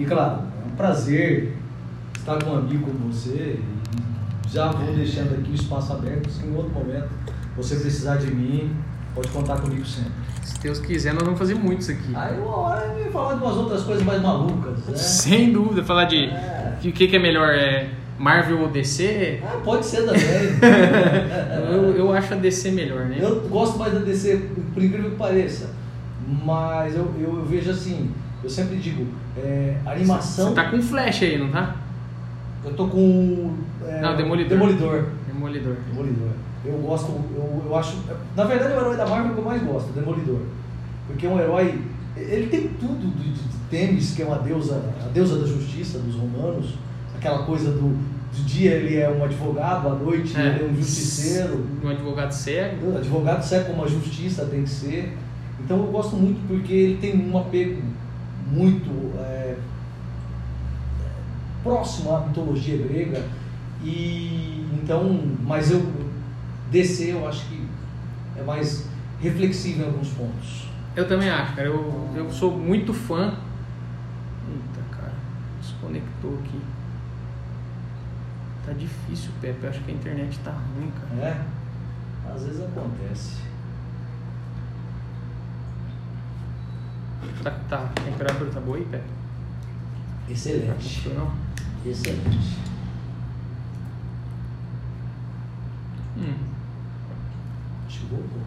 E claro, é um prazer estar com um amigo como você. E já vou deixando aqui o espaço aberto, se em outro momento você precisar de mim, pode contar comigo sempre. Se Deus quiser, nós vamos fazer muito isso aqui. Aí uma hora eu ia falar de umas outras coisas mais malucas, né? Sem dúvida, falar de É. o que, que é melhor, é Marvel ou DC? Ah, pode ser também. Eu, eu acho a DC melhor, né? Eu gosto mais da DC, por incrível que pareça. Mas eu, eu vejo assim, eu sempre digo, é, animação. Você tá com Flash aí, não tá? Eu tô com. é, Não, Demolidor. Demolidor. Demolidor. Demolidor. Eu gosto, eu, eu acho. Na verdade é o herói da Marvel que eu mais gosto, Demolidor. Porque é um herói. Ele tem tudo de, de Temis, que é uma deusa, a deusa da justiça dos romanos. Aquela coisa do. De dia ele é um advogado, à noite ele é um justiceiro. Um advogado cego. O advogado serve como a justiça tem que ser. Então eu gosto muito porque ele tem um apego muito é, próximo à mitologia grega. E então, mas eu DC eu acho que é mais reflexivo em alguns pontos. Eu também acho, cara. Eu, eu sou muito fã. Eita, cara. Desconectou aqui. Tá difícil, Pepe. Eu acho que a internet tá ruim, cara. É? Às vezes acontece. Tá, tá, a temperatura tá boa aí? Tá Excelente. com frio, não? Excelente. Hum. Acho que voltou.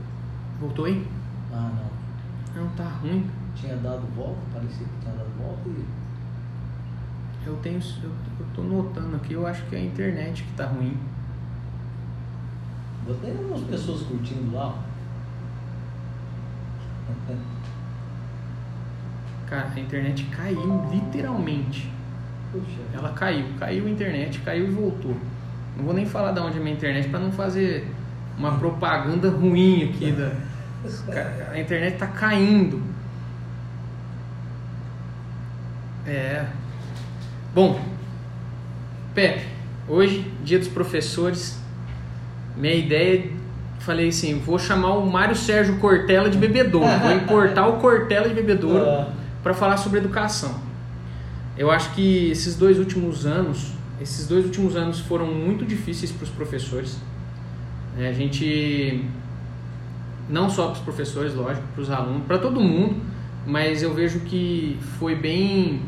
Voltou aí? Ah, não. Não, tá ruim. Tinha dado volta, parecia que tinha dado volta e. Eu tenho. Eu, eu tô notando aqui, eu acho que é a internet que tá ruim. Tem algumas pessoas curtindo lá. Cara, a internet caiu, literalmente. Puxa. Ela caiu, caiu a internet, caiu e voltou. Não vou nem falar de onde é a minha internet para não fazer uma propaganda ruim aqui da. A internet tá caindo. É. Bom, Pepe, hoje, dia dos professores, minha ideia, falei assim, vou chamar o Mário Sérgio Cortella de bebedouro, vou importar o Cortella de bebedouro Ah. Para falar sobre educação. Eu acho que esses dois últimos anos, esses dois últimos anos foram muito difíceis para os professores. né? A gente, não só para os professores, lógico, para os alunos, para todo mundo, mas eu vejo que foi bem,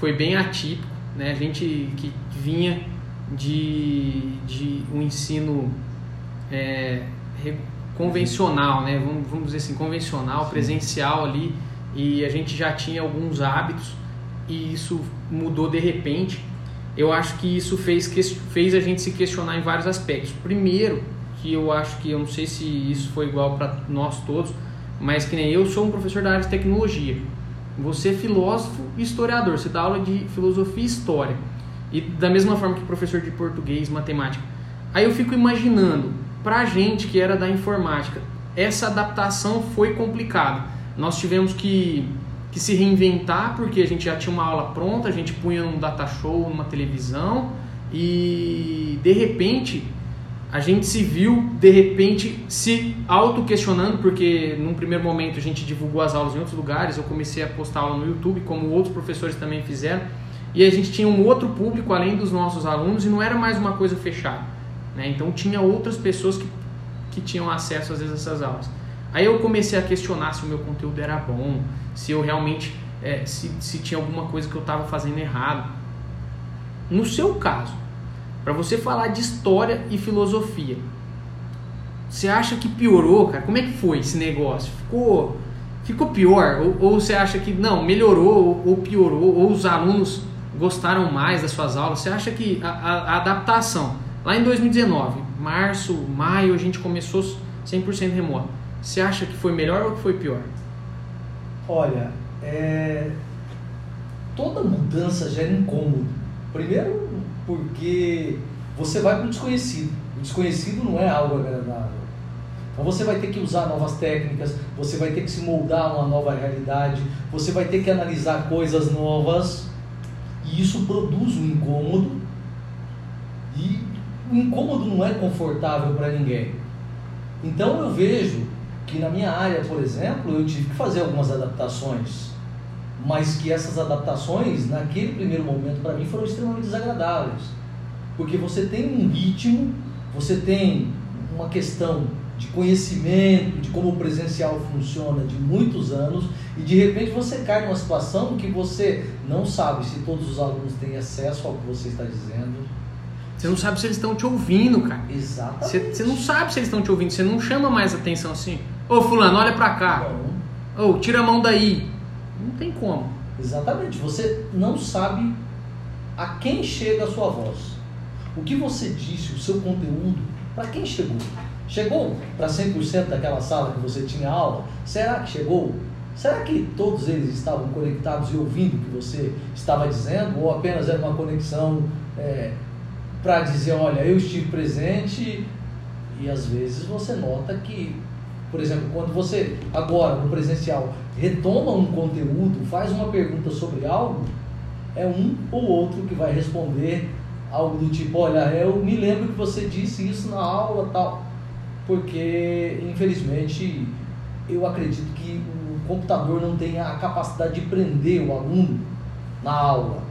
foi bem atípico, né? A gente que vinha de, de um ensino é, convencional, né? Vamos, vamos dizer assim, convencional, Sim. presencial ali, e a gente já tinha alguns hábitos e isso mudou de repente. Eu acho que isso fez, fez a gente se questionar em vários aspectos. Primeiro, que eu acho que eu não sei se isso foi igual para nós todos, mas que nem eu sou um professor da área de tecnologia. Você é filósofo e historiador, você dá aula de filosofia e história. E da mesma forma que professor de português, matemática. Aí eu fico imaginando, pra gente que era da informática, essa adaptação foi complicada. Nós tivemos que, que se reinventar porque a gente já tinha uma aula pronta, a gente punha num data show, numa televisão e de repente a gente se viu de repente se auto-questionando, porque num primeiro momento a gente divulgou as aulas em outros lugares, eu comecei a postar aula no YouTube, como outros professores também fizeram, e a gente tinha um outro público além dos nossos alunos e não era mais uma coisa fechada. Né? Então tinha outras pessoas que, que tinham acesso às vezes a essas aulas. Aí eu comecei a questionar se o meu conteúdo era bom, se eu realmente, eh, se, se tinha alguma coisa que eu estava fazendo errado. No seu caso, para você falar de história e filosofia, você acha que piorou, cara? Como é que foi esse negócio? Ficou, ficou pior? Ou, ou você acha que não, melhorou ou, ou piorou? Ou os alunos gostaram mais das suas aulas? Você acha que a, a- a adaptação, lá em 2019, março, maio, a gente começou 100% remoto. Você acha que foi melhor ou que foi pior? Olha, é, toda mudança gera incômodo. Primeiro, porque você vai para o desconhecido. O desconhecido não é algo agradável. Então você vai ter que usar novas técnicas, você vai ter que se moldar a uma nova realidade, você vai ter que analisar coisas novas, e isso produz um incômodo. E o incômodo não é confortável para ninguém. Então eu vejo que na minha área, por exemplo, eu tive que fazer algumas adaptações. mas que essas adaptações, naquele primeiro momento, para mim, foram extremamente desagradáveis. Porque você tem um ritmo, você tem uma questão de conhecimento de como o presencial funciona de muitos anos e de repente você cai numa situação que você não sabe se todos os alunos têm acesso ao que você está dizendo. Você não sabe se eles estão te ouvindo, cara. Exatamente. Você, você não sabe se eles estão te ouvindo, você não chama mais atenção assim. Ô fulano, olha pra cá. Ô, tira a mão daí. Não tem como. Exatamente. Você não sabe a quem chega a sua voz. O que você disse, o seu conteúdo, para quem chegou? Chegou para 100% daquela sala que você tinha aula? Será que chegou? Será que todos eles estavam conectados e ouvindo o que você estava dizendo? Ou apenas era uma conexão é, para dizer, olha, eu estive presente e às vezes você nota que, por exemplo, quando você agora no presencial retoma um conteúdo, faz uma pergunta sobre algo, é um ou outro que vai responder algo do tipo, olha, eu me lembro que você disse isso na aula tal porque infelizmente eu acredito que o computador não tem a capacidade de prender o aluno na aula.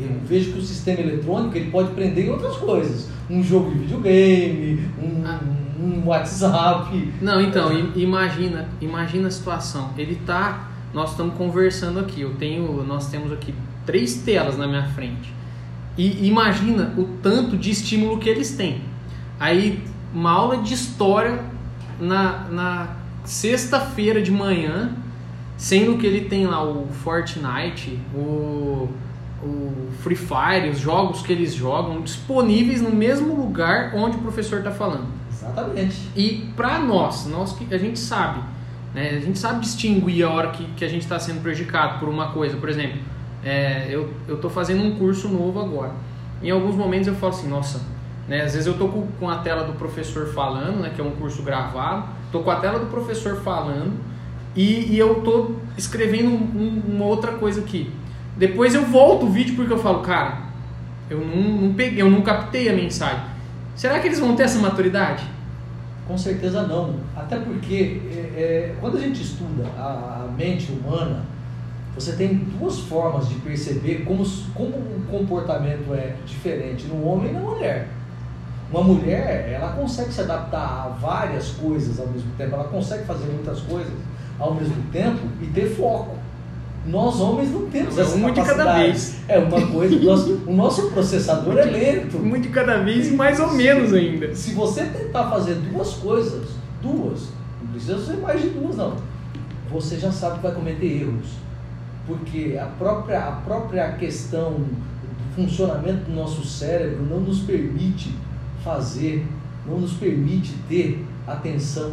Eu vejo que o sistema eletrônico ele pode prender em outras coisas, um jogo de videogame, um, ah. Um WhatsApp. Não, então imagina, imagina a situação. Ele tá, nós estamos conversando aqui. Eu tenho, nós temos aqui três telas na minha frente. E imagina o tanto de estímulo que eles têm. Aí uma aula de história na, na sexta-feira de manhã, sendo que ele tem lá o Fortnite, o, o Free Fire, os jogos que eles jogam disponíveis no mesmo lugar onde o professor está falando. Exatamente. E para nós, nós que a gente sabe, né, a gente sabe distinguir a hora que, que a gente está sendo prejudicado por uma coisa. Por exemplo, é, eu estou fazendo um curso novo agora. Em alguns momentos eu falo assim, nossa, né? Às vezes eu tô com, com a tela do professor falando, né, que é um curso gravado, tô com a tela do professor falando e, e eu tô escrevendo um, uma outra coisa aqui. Depois eu volto o vídeo porque eu falo, cara, eu não, não peguei, eu não captei a mensagem. Será que eles vão ter essa maturidade? Com certeza não. Até porque é, é, quando a gente estuda a, a, mente humana, você tem duas formas de perceber como, como o comportamento é diferente no homem e na mulher. Uma mulher, ela consegue se adaptar a várias coisas ao mesmo tempo, ela consegue fazer muitas coisas ao mesmo tempo e ter foco. Nós homens não temos essa Muito de cada vez. É uma coisa, o nosso, o nosso processador é lento. Muito de cada vez e mais ou menos ainda. Se você tentar fazer duas coisas, duas, não precisa ser mais de duas não, você já sabe que vai cometer erros. Porque a própria, a própria questão do funcionamento do nosso cérebro não nos permite fazer, não nos permite ter atenção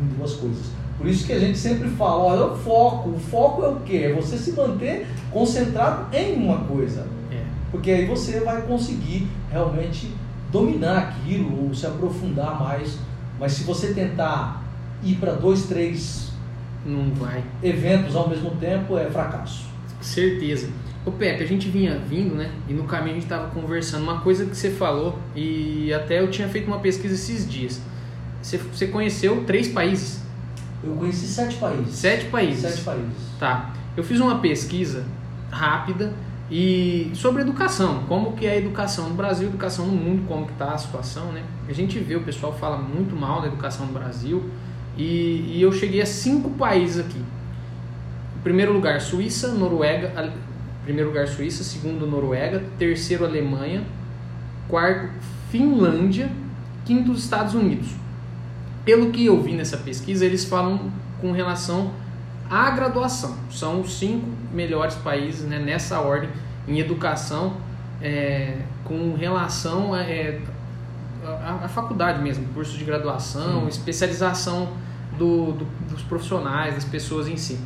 em duas coisas. Por isso que a gente sempre fala, olha, o foco, o foco é o quê? É você se manter concentrado em uma coisa. É. Porque aí você vai conseguir realmente dominar aquilo ou se aprofundar mais. Mas se você tentar ir para dois, três não vai. eventos ao mesmo tempo, é fracasso. Certeza. Ô Pepe, a gente vinha vindo, né? E no caminho a gente estava conversando. Uma coisa que você falou, e até eu tinha feito uma pesquisa esses dias. Você, você conheceu três países? Eu conheci sete países. Sete países? Sete países. Tá. Eu fiz uma pesquisa rápida e sobre educação, como que é a educação no Brasil, educação no mundo, como que está a situação, né? A gente vê, o pessoal fala muito mal da educação no Brasil e, e eu cheguei a cinco países aqui. Em primeiro lugar, Suíça, Noruega, Primeiro lugar Suíça, segundo Noruega, terceiro Alemanha, quarto Finlândia, quinto Estados Unidos. Pelo que eu vi nessa pesquisa, eles falam com relação à graduação. São os cinco melhores países né, nessa ordem em educação é, com relação a, é, faculdade mesmo, curso de graduação, Sim. especialização do, do, dos profissionais, das pessoas em si.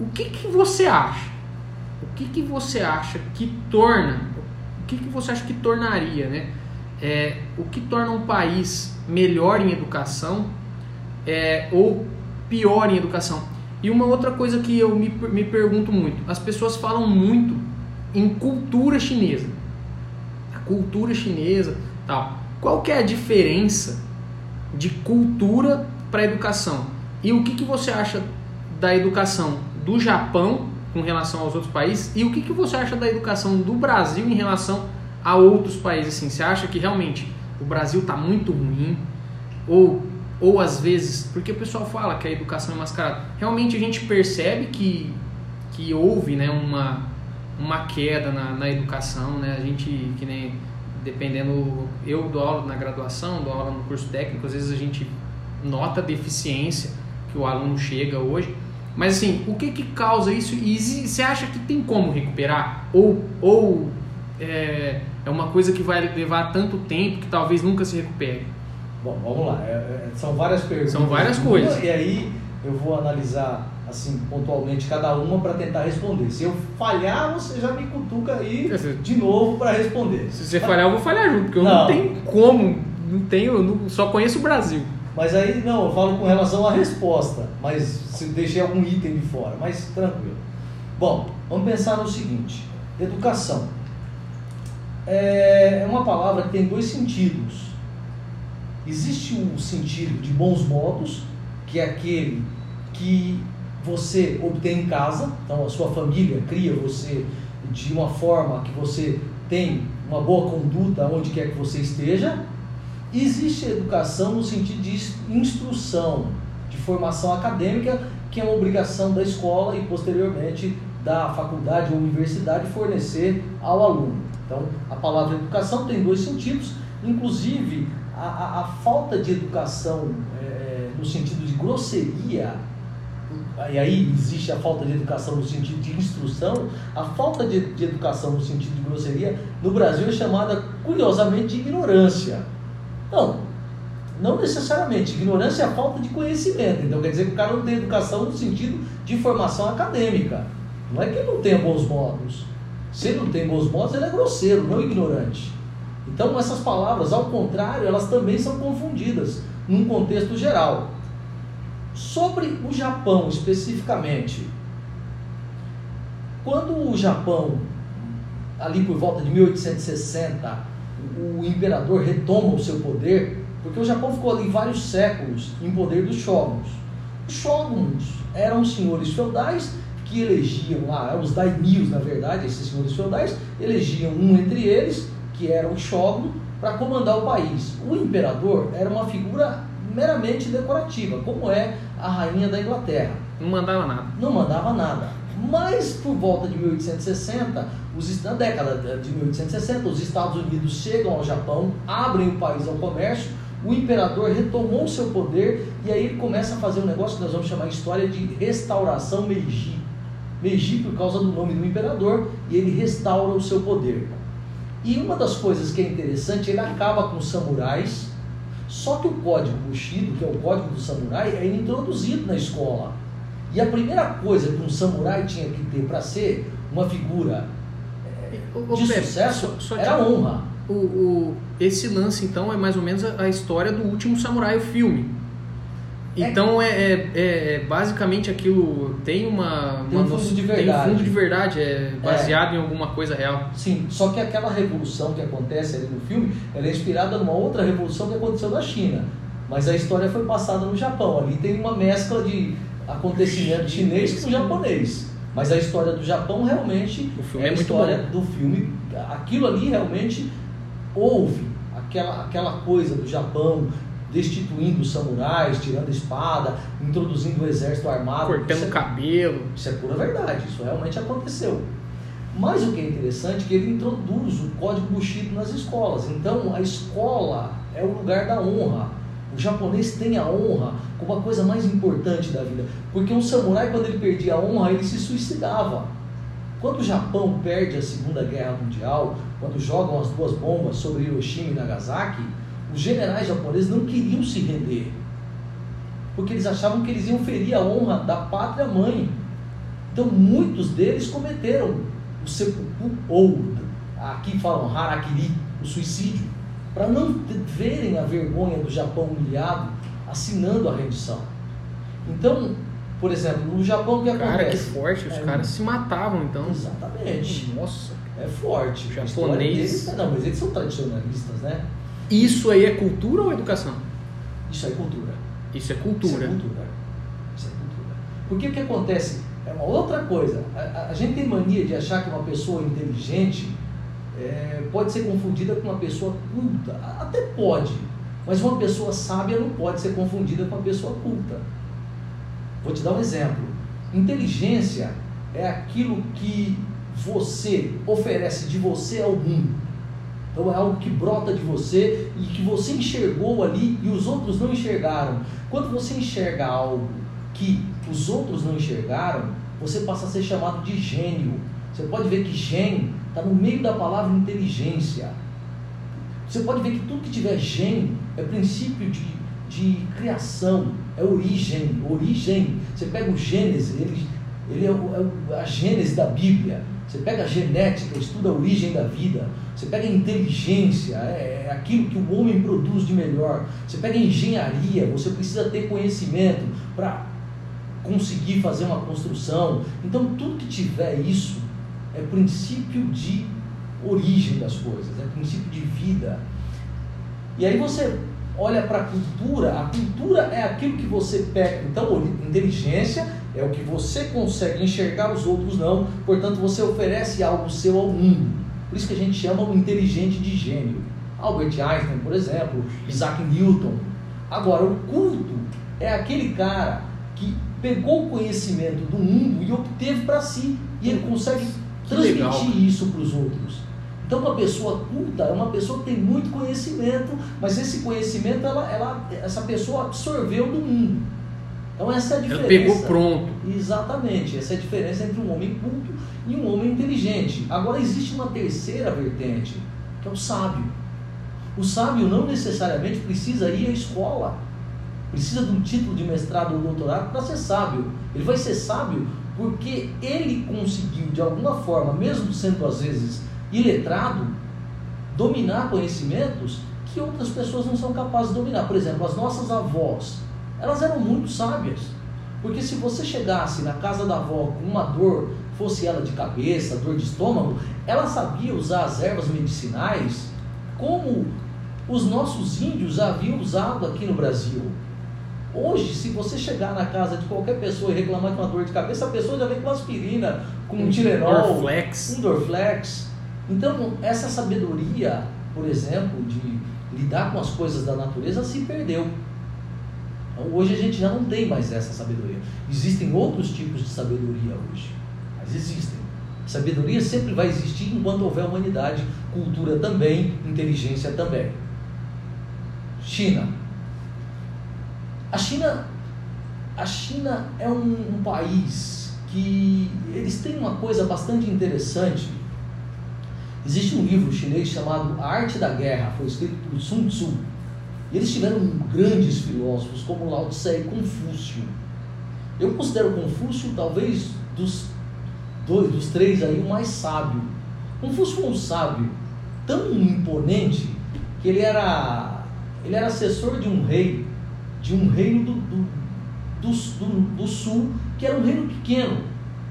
O que, que você acha? o que, que você acha que torna, o que, que você acha que tornaria, né? É, o que torna um país melhor em educação é, ou pior em educação? E uma outra coisa que eu me, me pergunto muito, as pessoas falam muito em cultura chinesa, a cultura chinesa, tal. Qual que é a diferença de cultura para educação? E o que, que você acha da educação do Japão com relação aos outros países? E o que, que você acha da educação do Brasil em relação a outros países? Assim, você acha que realmente o Brasil está muito ruim? Ou, ou às vezes, porque o pessoal fala que a educação é mascarada, realmente a gente percebe que, que houve né, uma, uma queda na, na educação, né? A gente, que nem dependendo, eu dou aula na graduação, dou aula no curso técnico, às vezes a gente nota a deficiência que o aluno chega hoje. Mas assim, o que que causa isso? E você acha que tem como recuperar? Ou, ou é, é uma coisa que vai levar tanto tempo que talvez nunca se recupere? Bom, vamos lá. É, é, são várias perguntas. São várias coisas. E aí eu vou analisar assim pontualmente cada uma para tentar responder. Se eu falhar, você já me cutuca aí de novo para responder. Se você falhar, eu vou falhar junto, porque eu não, não tenho como, não tenho, não, só conheço o Brasil. Mas aí não, eu falo com relação à resposta, mas se deixei algum item de fora, mas tranquilo. Bom, vamos pensar no seguinte: educação é, é uma palavra que tem dois sentidos. Existe o sentido de bons modos, que é aquele que você obtém em casa, então a sua família cria você de uma forma que você tem uma boa conduta onde quer que você esteja. Existe educação no sentido de instrução, de formação acadêmica, que é uma obrigação da escola e posteriormente da faculdade ou universidade fornecer ao aluno. Então, a palavra educação tem dois sentidos, inclusive a, a, a falta de educação é, no sentido de grosseria e aí existe a falta de educação no sentido de instrução, a falta de, de, educação no sentido de grosseria, no Brasil é chamada, curiosamente, de ignorância. Não, não necessariamente. Ignorância é a falta de conhecimento. Então quer dizer que o cara não tem educação no sentido de formação acadêmica. Não é que ele não tenha bons modos. Se não tem bons modos, ele é grosseiro, não ignorante. Então essas palavras, ao contrário, elas também são confundidas num contexto geral. Sobre o Japão especificamente, quando o Japão, ali por volta de 1860, o imperador retoma o seu poder, porque o Japão ficou ali vários séculos em poder dos shoguns. Os shoguns eram senhores feudais que elegiam lá, os daimios na verdade, esses senhores feudais, elegiam um entre eles, que era o shogun, para comandar o país. O imperador era uma figura meramente decorativa, como é a rainha da Inglaterra. Não mandava nada. Não mandava nada. Mas por volta de 1860, os, na década de 1860, os Estados Unidos chegam ao Japão, abrem o país ao comércio, o imperador retomou seu poder e aí ele começa a fazer um negócio que nós vamos chamar de história de restauração Meiji. Meiji por causa do nome do imperador e ele restaura o seu poder. E uma das coisas que é interessante, ele acaba com os samurais, só que o código Bushido, que é o código do samurai, é introduzido na escola. E a primeira coisa que um samurai tinha que ter para ser uma figura de sucesso só, só era a honra. O, o, esse lance, então, é mais ou menos a, a história do último samurai, o filme. É então é, é, é, basicamente aquilo tem uma, tem um fundo de verdade. Tem um fundo de verdade, é baseado é. em alguma coisa real. Sim, só que aquela revolução que acontece ali no filme, ela é inspirada numa outra revolução que aconteceu na China. Mas a história foi passada no Japão. Ali tem uma mescla de acontecimento chinês com japonês. Mas a história do Japão realmente o filme é a é história do filme. Aquilo ali realmente houve aquela, aquela coisa do Japão destituindo os samurais, tirando a espada, introduzindo o exército armado. Cortando o é, cabelo. Isso é pura verdade, isso realmente aconteceu. Mas o que é interessante é que ele introduz o código Bushido nas escolas. Então a escola é o lugar da honra. O japonês tem a honra como a coisa mais importante da vida. Porque um samurai, quando ele perdia a honra, ele se suicidava. Quando o Japão perde a Segunda Guerra Mundial, quando jogam as duas bombas sobre Hiroshima e Nagasaki, os generais japoneses não queriam se render, porque eles achavam que eles iam ferir a honra da pátria mãe. Então muitos deles cometeram o sepulcro, ou aqui falam harakiri, o suicídio, para não verem a vergonha do Japão humilhado assinando a rendição. Então, por exemplo, no Japão o que acontece? Cara, que forte, os é, caras se matavam então. Exatamente. Nossa. É forte. O japonês. Deles, não, mas eles são tradicionalistas, né? Isso aí é cultura ou educação? Isso é cultura. Isso é cultura. Isso é cultura. Isso é cultura. Porque o que acontece? é uma outra coisa. A, a, gente tem mania de achar que uma pessoa inteligente é, pode ser confundida com uma pessoa culta. Até pode, mas uma pessoa sábia não pode ser confundida com uma pessoa culta. Vou te dar um exemplo. Inteligência é aquilo que você oferece de você ao mundo. Então é algo que brota de você e que você enxergou ali e os outros não enxergaram. Quando você enxerga algo que os outros não enxergaram, você passa a ser chamado de gênio. Você pode ver que gênio está no meio da palavra inteligência. Você pode ver que tudo que tiver gênio é princípio de, de criação, é origem, origem. Você pega o Gênesis, ele, ele é, o, é a Gênesis da Bíblia. Você pega a genética, estuda a origem da vida. Você pega a inteligência, é, é aquilo que o homem produz de melhor. Você pega a engenharia, você precisa ter conhecimento para conseguir fazer uma construção. Então, tudo que tiver isso é princípio de origem das coisas, é princípio de vida. E aí você olha para a cultura, a cultura é aquilo que você pega. Então, inteligência é o que você consegue enxergar, os outros não, portanto, você oferece algo seu ao mundo. Por isso que a gente chama o inteligente de gênio. Albert Einstein, por exemplo, Isaac Newton. Agora, o culto é aquele cara que pegou o conhecimento do mundo e obteve para si. E ele consegue transmitir isso para os outros. Então, uma pessoa culta é uma pessoa que tem muito conhecimento, mas esse conhecimento ela, ela, essa pessoa absorveu do mundo. Então, essa é a diferença. Ela pegou pronto. Exatamente. Essa é a diferença entre um homem culto e um homem inteligente. Agora, existe uma terceira vertente, que é o sábio. O sábio não necessariamente precisa ir à escola precisa de um título de mestrado ou doutorado para ser sábio. Ele vai ser sábio porque ele conseguiu, de alguma forma, mesmo sendo às vezes iletrado, dominar conhecimentos que outras pessoas não são capazes de dominar. Por exemplo, as nossas avós, elas eram muito sábias. Porque se você chegasse na casa da avó com uma dor, fosse ela de cabeça, dor de estômago, ela sabia usar as ervas medicinais como os nossos índios haviam usado aqui no Brasil. Hoje, se você chegar na casa de qualquer pessoa e reclamar de uma dor de cabeça, a pessoa já vem com aspirina, com um Tilenol, Dorflex. um Dorflex. Então, essa sabedoria, por exemplo, de lidar com as coisas da natureza se perdeu. Então, hoje a gente já não tem mais essa sabedoria. Existem outros tipos de sabedoria hoje, mas existem. Sabedoria sempre vai existir enquanto houver humanidade, cultura também, inteligência também. China, a China, a China é um, um país que eles têm uma coisa bastante interessante. Existe um livro chinês chamado A Arte da Guerra, foi escrito por Sun Tzu. E eles tiveram grandes filósofos como Lao Tse e Confúcio. Eu considero Confúcio talvez dos dois, dos três aí o mais sábio. Confúcio foi um sábio tão imponente que ele era ele era assessor de um rei de um reino do, do, do, do, do sul, que era um reino pequeno,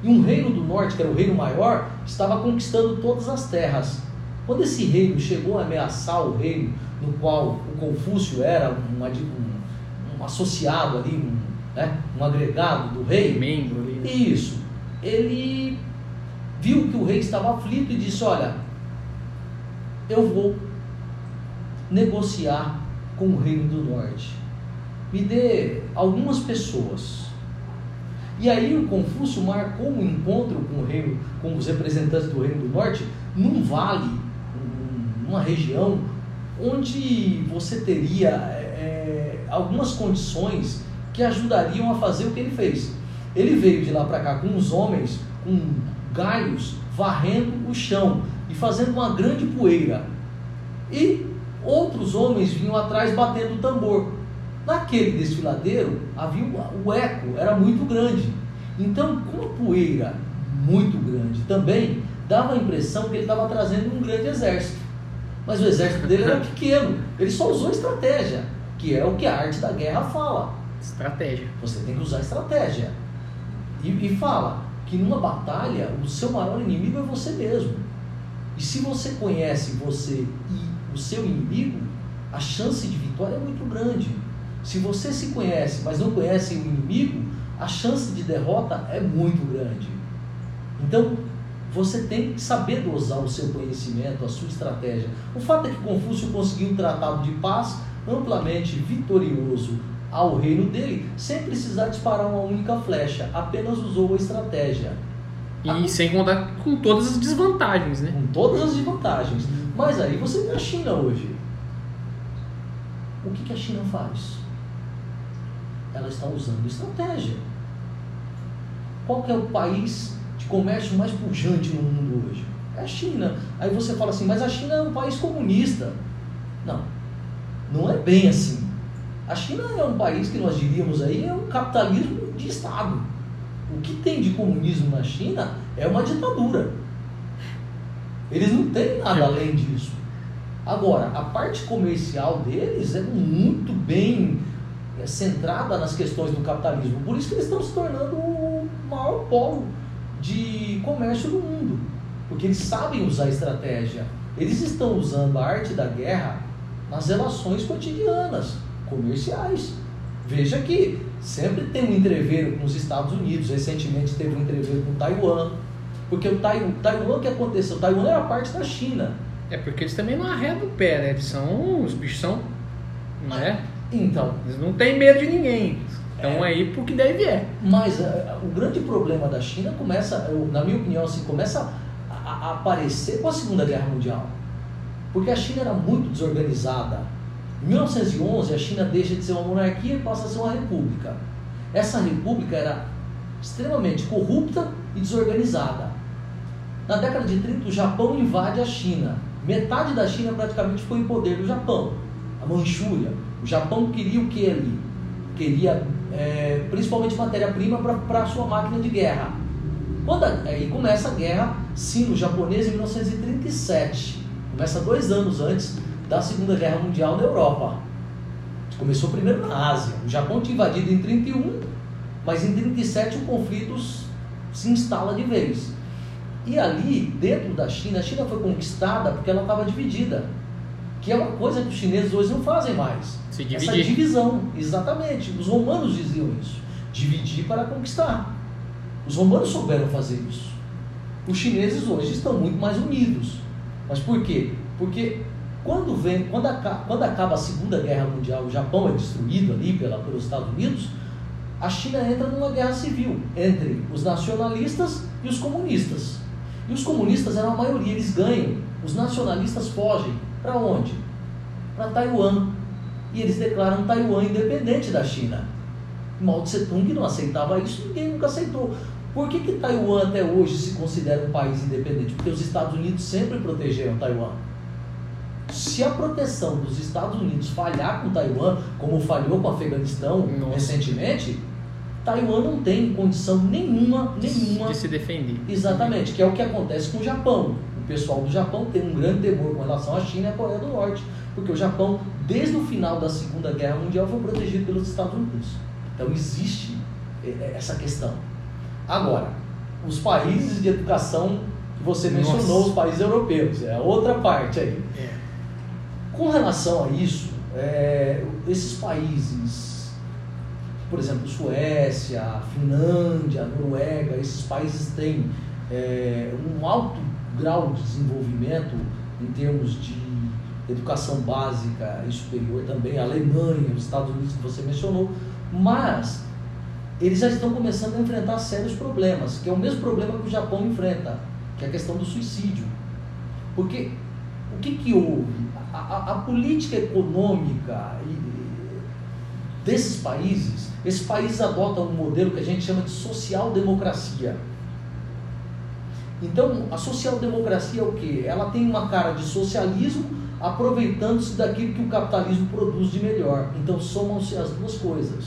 e um reino do norte, que era o reino maior, estava conquistando todas as terras. Quando esse reino chegou a ameaçar o reino no qual o Confúcio era um, um, um associado ali, um, né, um agregado do rei, membro ali. Né? Isso. Ele viu que o rei estava aflito e disse: Olha, eu vou negociar com o reino do norte me dê algumas pessoas. E aí o Confúcio marcou um encontro com o reino, com os representantes do Reino do Norte, num vale, numa região onde você teria é, algumas condições que ajudariam a fazer o que ele fez. Ele veio de lá para cá com os homens, com galhos, varrendo o chão e fazendo uma grande poeira. E outros homens vinham atrás batendo o tambor. Naquele desfiladeiro havia o eco era muito grande. Então, com a poeira muito grande também dava a impressão que ele estava trazendo um grande exército. Mas o exército dele era pequeno. Ele só usou estratégia, que é o que a arte da guerra fala. Estratégia. Você tem que usar estratégia. E, e fala que numa batalha o seu maior inimigo é você mesmo. E se você conhece você e o seu inimigo, a chance de vitória é muito grande. Se você se conhece, mas não conhece o inimigo, a chance de derrota é muito grande. Então, você tem que saber dosar o seu conhecimento, a sua estratégia. O fato é que Confúcio conseguiu um tratado de paz amplamente vitorioso ao reino dele, sem precisar disparar uma única flecha, apenas usou a estratégia. E a... sem contar com todas as desvantagens, né? Com todas as desvantagens. Mas aí você vê a China hoje. O que, que a China faz? Ela está usando estratégia. Qual que é o país de comércio mais pujante no mundo hoje? É a China. Aí você fala assim, mas a China é um país comunista. Não, não é bem assim. A China é um país que nós diríamos aí é um capitalismo de Estado. O que tem de comunismo na China é uma ditadura. Eles não têm nada além disso. Agora, a parte comercial deles é muito bem é, centrada nas questões do capitalismo. Por isso que eles estão se tornando o maior polo de comércio do mundo. Porque eles sabem usar estratégia. Eles estão usando a arte da guerra nas relações cotidianas, comerciais. Veja que sempre tem um entreveiro com os Estados Unidos. Recentemente teve um entreveiro com Taiwan. Porque o Taiwan, Taiwan o que aconteceu? O Taiwan era parte da China. É porque eles também não arredam o pé, né? Eles são. Os bichos são. Né? Então. Eles não têm medo de ninguém. Estão é, aí porque deve é. Mas uh, o grande problema da China começa, na minha opinião, assim, começa a, a aparecer com a Segunda Guerra Mundial. Porque a China era muito desorganizada. Em 1911, a China deixa de ser uma monarquia e passa a ser uma república. Essa república era extremamente corrupta e desorganizada. Na década de 30, o Japão invade a China. Metade da China praticamente foi em poder do Japão. A Manchúria. O Japão queria o que ali? Queria é, principalmente matéria-prima para a sua máquina de guerra. Quando aí começa a guerra sino-japonesa em 1937. Começa dois anos antes da Segunda Guerra Mundial na Europa. Começou primeiro na Ásia. O Japão tinha invadido em 31, mas em 37 o conflito se instala de vez. E ali, dentro da China, a China foi conquistada porque ela estava dividida. Que é uma coisa que os chineses hoje não fazem mais. Se dividir. Essa divisão, exatamente. Os romanos diziam isso. Dividir para conquistar. Os romanos souberam fazer isso. Os chineses hoje estão muito mais unidos. Mas por quê? Porque quando, vem, quando, acaba, quando acaba a Segunda Guerra Mundial, o Japão é destruído ali pela, pelos Estados Unidos, a China entra numa guerra civil entre os nacionalistas e os comunistas. E os comunistas eram a maioria, eles ganham. Os nacionalistas fogem. Para onde? Para Taiwan. E eles declaram Taiwan independente da China. Mao Tse Tung não aceitava isso, ninguém nunca aceitou. Por que, que Taiwan até hoje se considera um país independente? Porque os Estados Unidos sempre protegeram Taiwan. Se a proteção dos Estados Unidos falhar com Taiwan, como falhou com o Afeganistão Nossa. recentemente, Taiwan não tem condição nenhuma, nenhuma de se defender. Exatamente, que é o que acontece com o Japão. O pessoal do Japão tem um grande temor com relação à China e à Coreia do Norte, porque o Japão, desde o final da Segunda Guerra Mundial, foi protegido pelos Estados Unidos. Então existe é, é, essa questão. Agora, os países de educação que você mencionou, Nossa. os países europeus, é a outra parte aí. É. Com relação a isso, é, esses países por exemplo, Suécia, Finlândia, Noruega, esses países têm é, um alto grau de desenvolvimento em termos de educação básica e superior também, a Alemanha, os Estados Unidos que você mencionou, mas eles já estão começando a enfrentar sérios problemas, que é o mesmo problema que o Japão enfrenta, que é a questão do suicídio. Porque o que, que houve? A, a, a política econômica desses países esses países adotam um modelo que a gente chama de social-democracia. Então, a social-democracia é o que? Ela tem uma cara de socialismo, aproveitando-se daquilo que o capitalismo produz de melhor. Então, somam-se as duas coisas.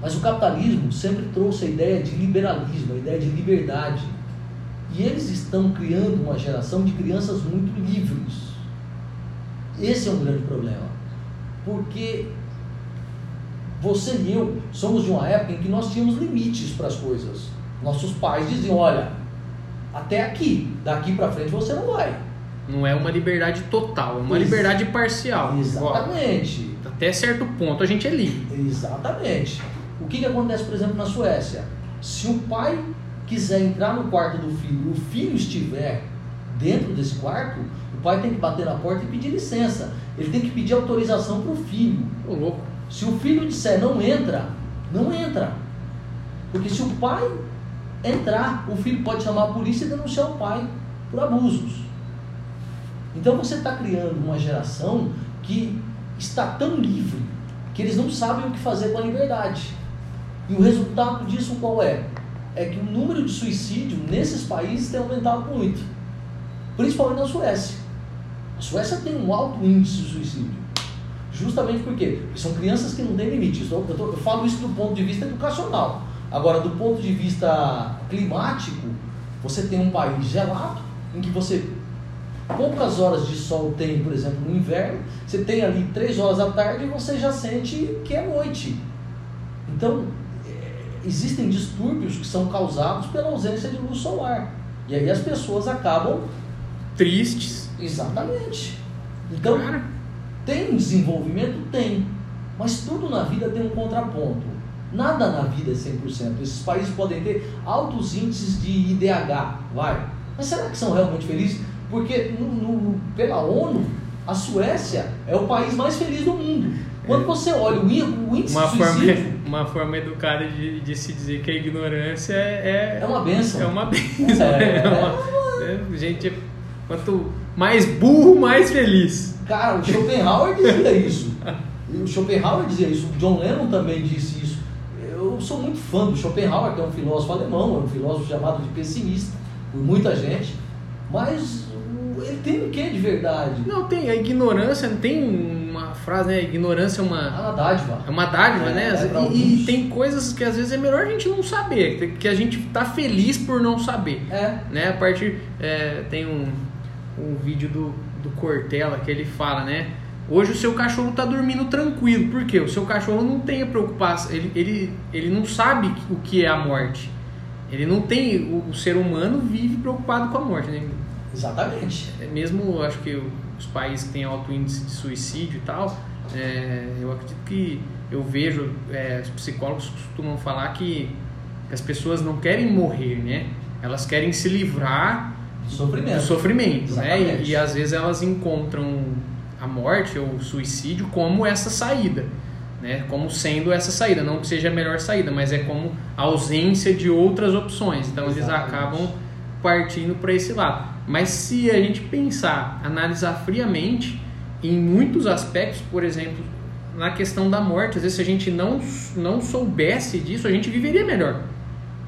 Mas o capitalismo sempre trouxe a ideia de liberalismo, a ideia de liberdade. E eles estão criando uma geração de crianças muito livres. Esse é um grande problema. Porque você e eu somos de uma época em que nós tínhamos limites para as coisas. Nossos pais diziam: olha, até aqui, daqui para frente você não vai. Não é uma liberdade total, é uma Ex liberdade parcial. Exatamente. Até certo ponto a gente é livre. Exatamente. O que, que acontece, por exemplo, na Suécia? Se o pai quiser entrar no quarto do filho e o filho estiver dentro desse quarto, o pai tem que bater na porta e pedir licença. Ele tem que pedir autorização para o filho. Ô, louco. Se o filho disser não entra, não entra. Porque se o pai entrar, o filho pode chamar a polícia e denunciar o pai por abusos. Então você está criando uma geração que está tão livre que eles não sabem o que fazer com a liberdade. E o resultado disso qual é? É que o número de suicídio nesses países tem aumentado muito. Principalmente na Suécia. A Suécia tem um alto índice de suicídio. Justamente porque são crianças que não têm limite. Eu, tô, eu falo isso do ponto de vista educacional. Agora, do ponto de vista climático, você tem um país gelado, em que você poucas horas de sol tem, por exemplo, no inverno, você tem ali três horas da tarde e você já sente que é noite. Então, é, existem distúrbios que são causados pela ausência de luz solar. E aí as pessoas acabam tristes. Exatamente. Então, tem desenvolvimento? Tem. Mas tudo na vida tem um contraponto. Nada na vida é 100%. Esses países podem ter altos índices de IDH, vai. Mas será que são realmente felizes? Porque no, no, pela ONU, a Suécia é o país mais feliz do mundo. Quando você olha o, índice uma de suicídio... Forma, uma forma educada de, de, se dizer que a ignorância é... É uma benção. É uma benção. É, é uma, é, gente, quanto mais burro, mais feliz. Cara, o Schopenhauer dizia isso. O Schopenhauer dizia isso. O John Lennon também disse sou muito fã do Schopenhauer, que é um filósofo alemão, é um filósofo chamado de pessimista por muita gente. Mas ele tem o que de verdade? Não, tem. A ignorância, tem uma frase, né? Ignorância é uma. É uma dádiva. É uma dádiva, é, né? É e, e, tem coisas que às vezes é melhor a gente não saber, que a gente tá feliz por não saber. É. Né? A partir. É, tem um, um vídeo do, do Cortella que ele fala, né? Hoje o seu cachorro está dormindo tranquilo, porque o seu cachorro não tem a preocupação, ele, ele, ele não sabe o que é a morte. Ele não tem, o, o ser humano vive preocupado com a morte, né? Exatamente. É, mesmo, acho que os países que têm alto índice de suicídio e tal, é, eu acredito que eu vejo, é, os psicólogos costumam falar que as pessoas não querem morrer, né? Elas querem se livrar do sofrimento, do sofrimento né? E, e às vezes elas encontram a morte ou o suicídio como essa saída. Né, como sendo essa saída, não que seja a melhor saída, mas é como a ausência de outras opções. Então Exatamente. eles acabam partindo para esse lado. Mas se a gente pensar, analisar friamente, em muitos aspectos, por exemplo, na questão da morte, às vezes se a gente não, não soubesse disso, a gente viveria melhor.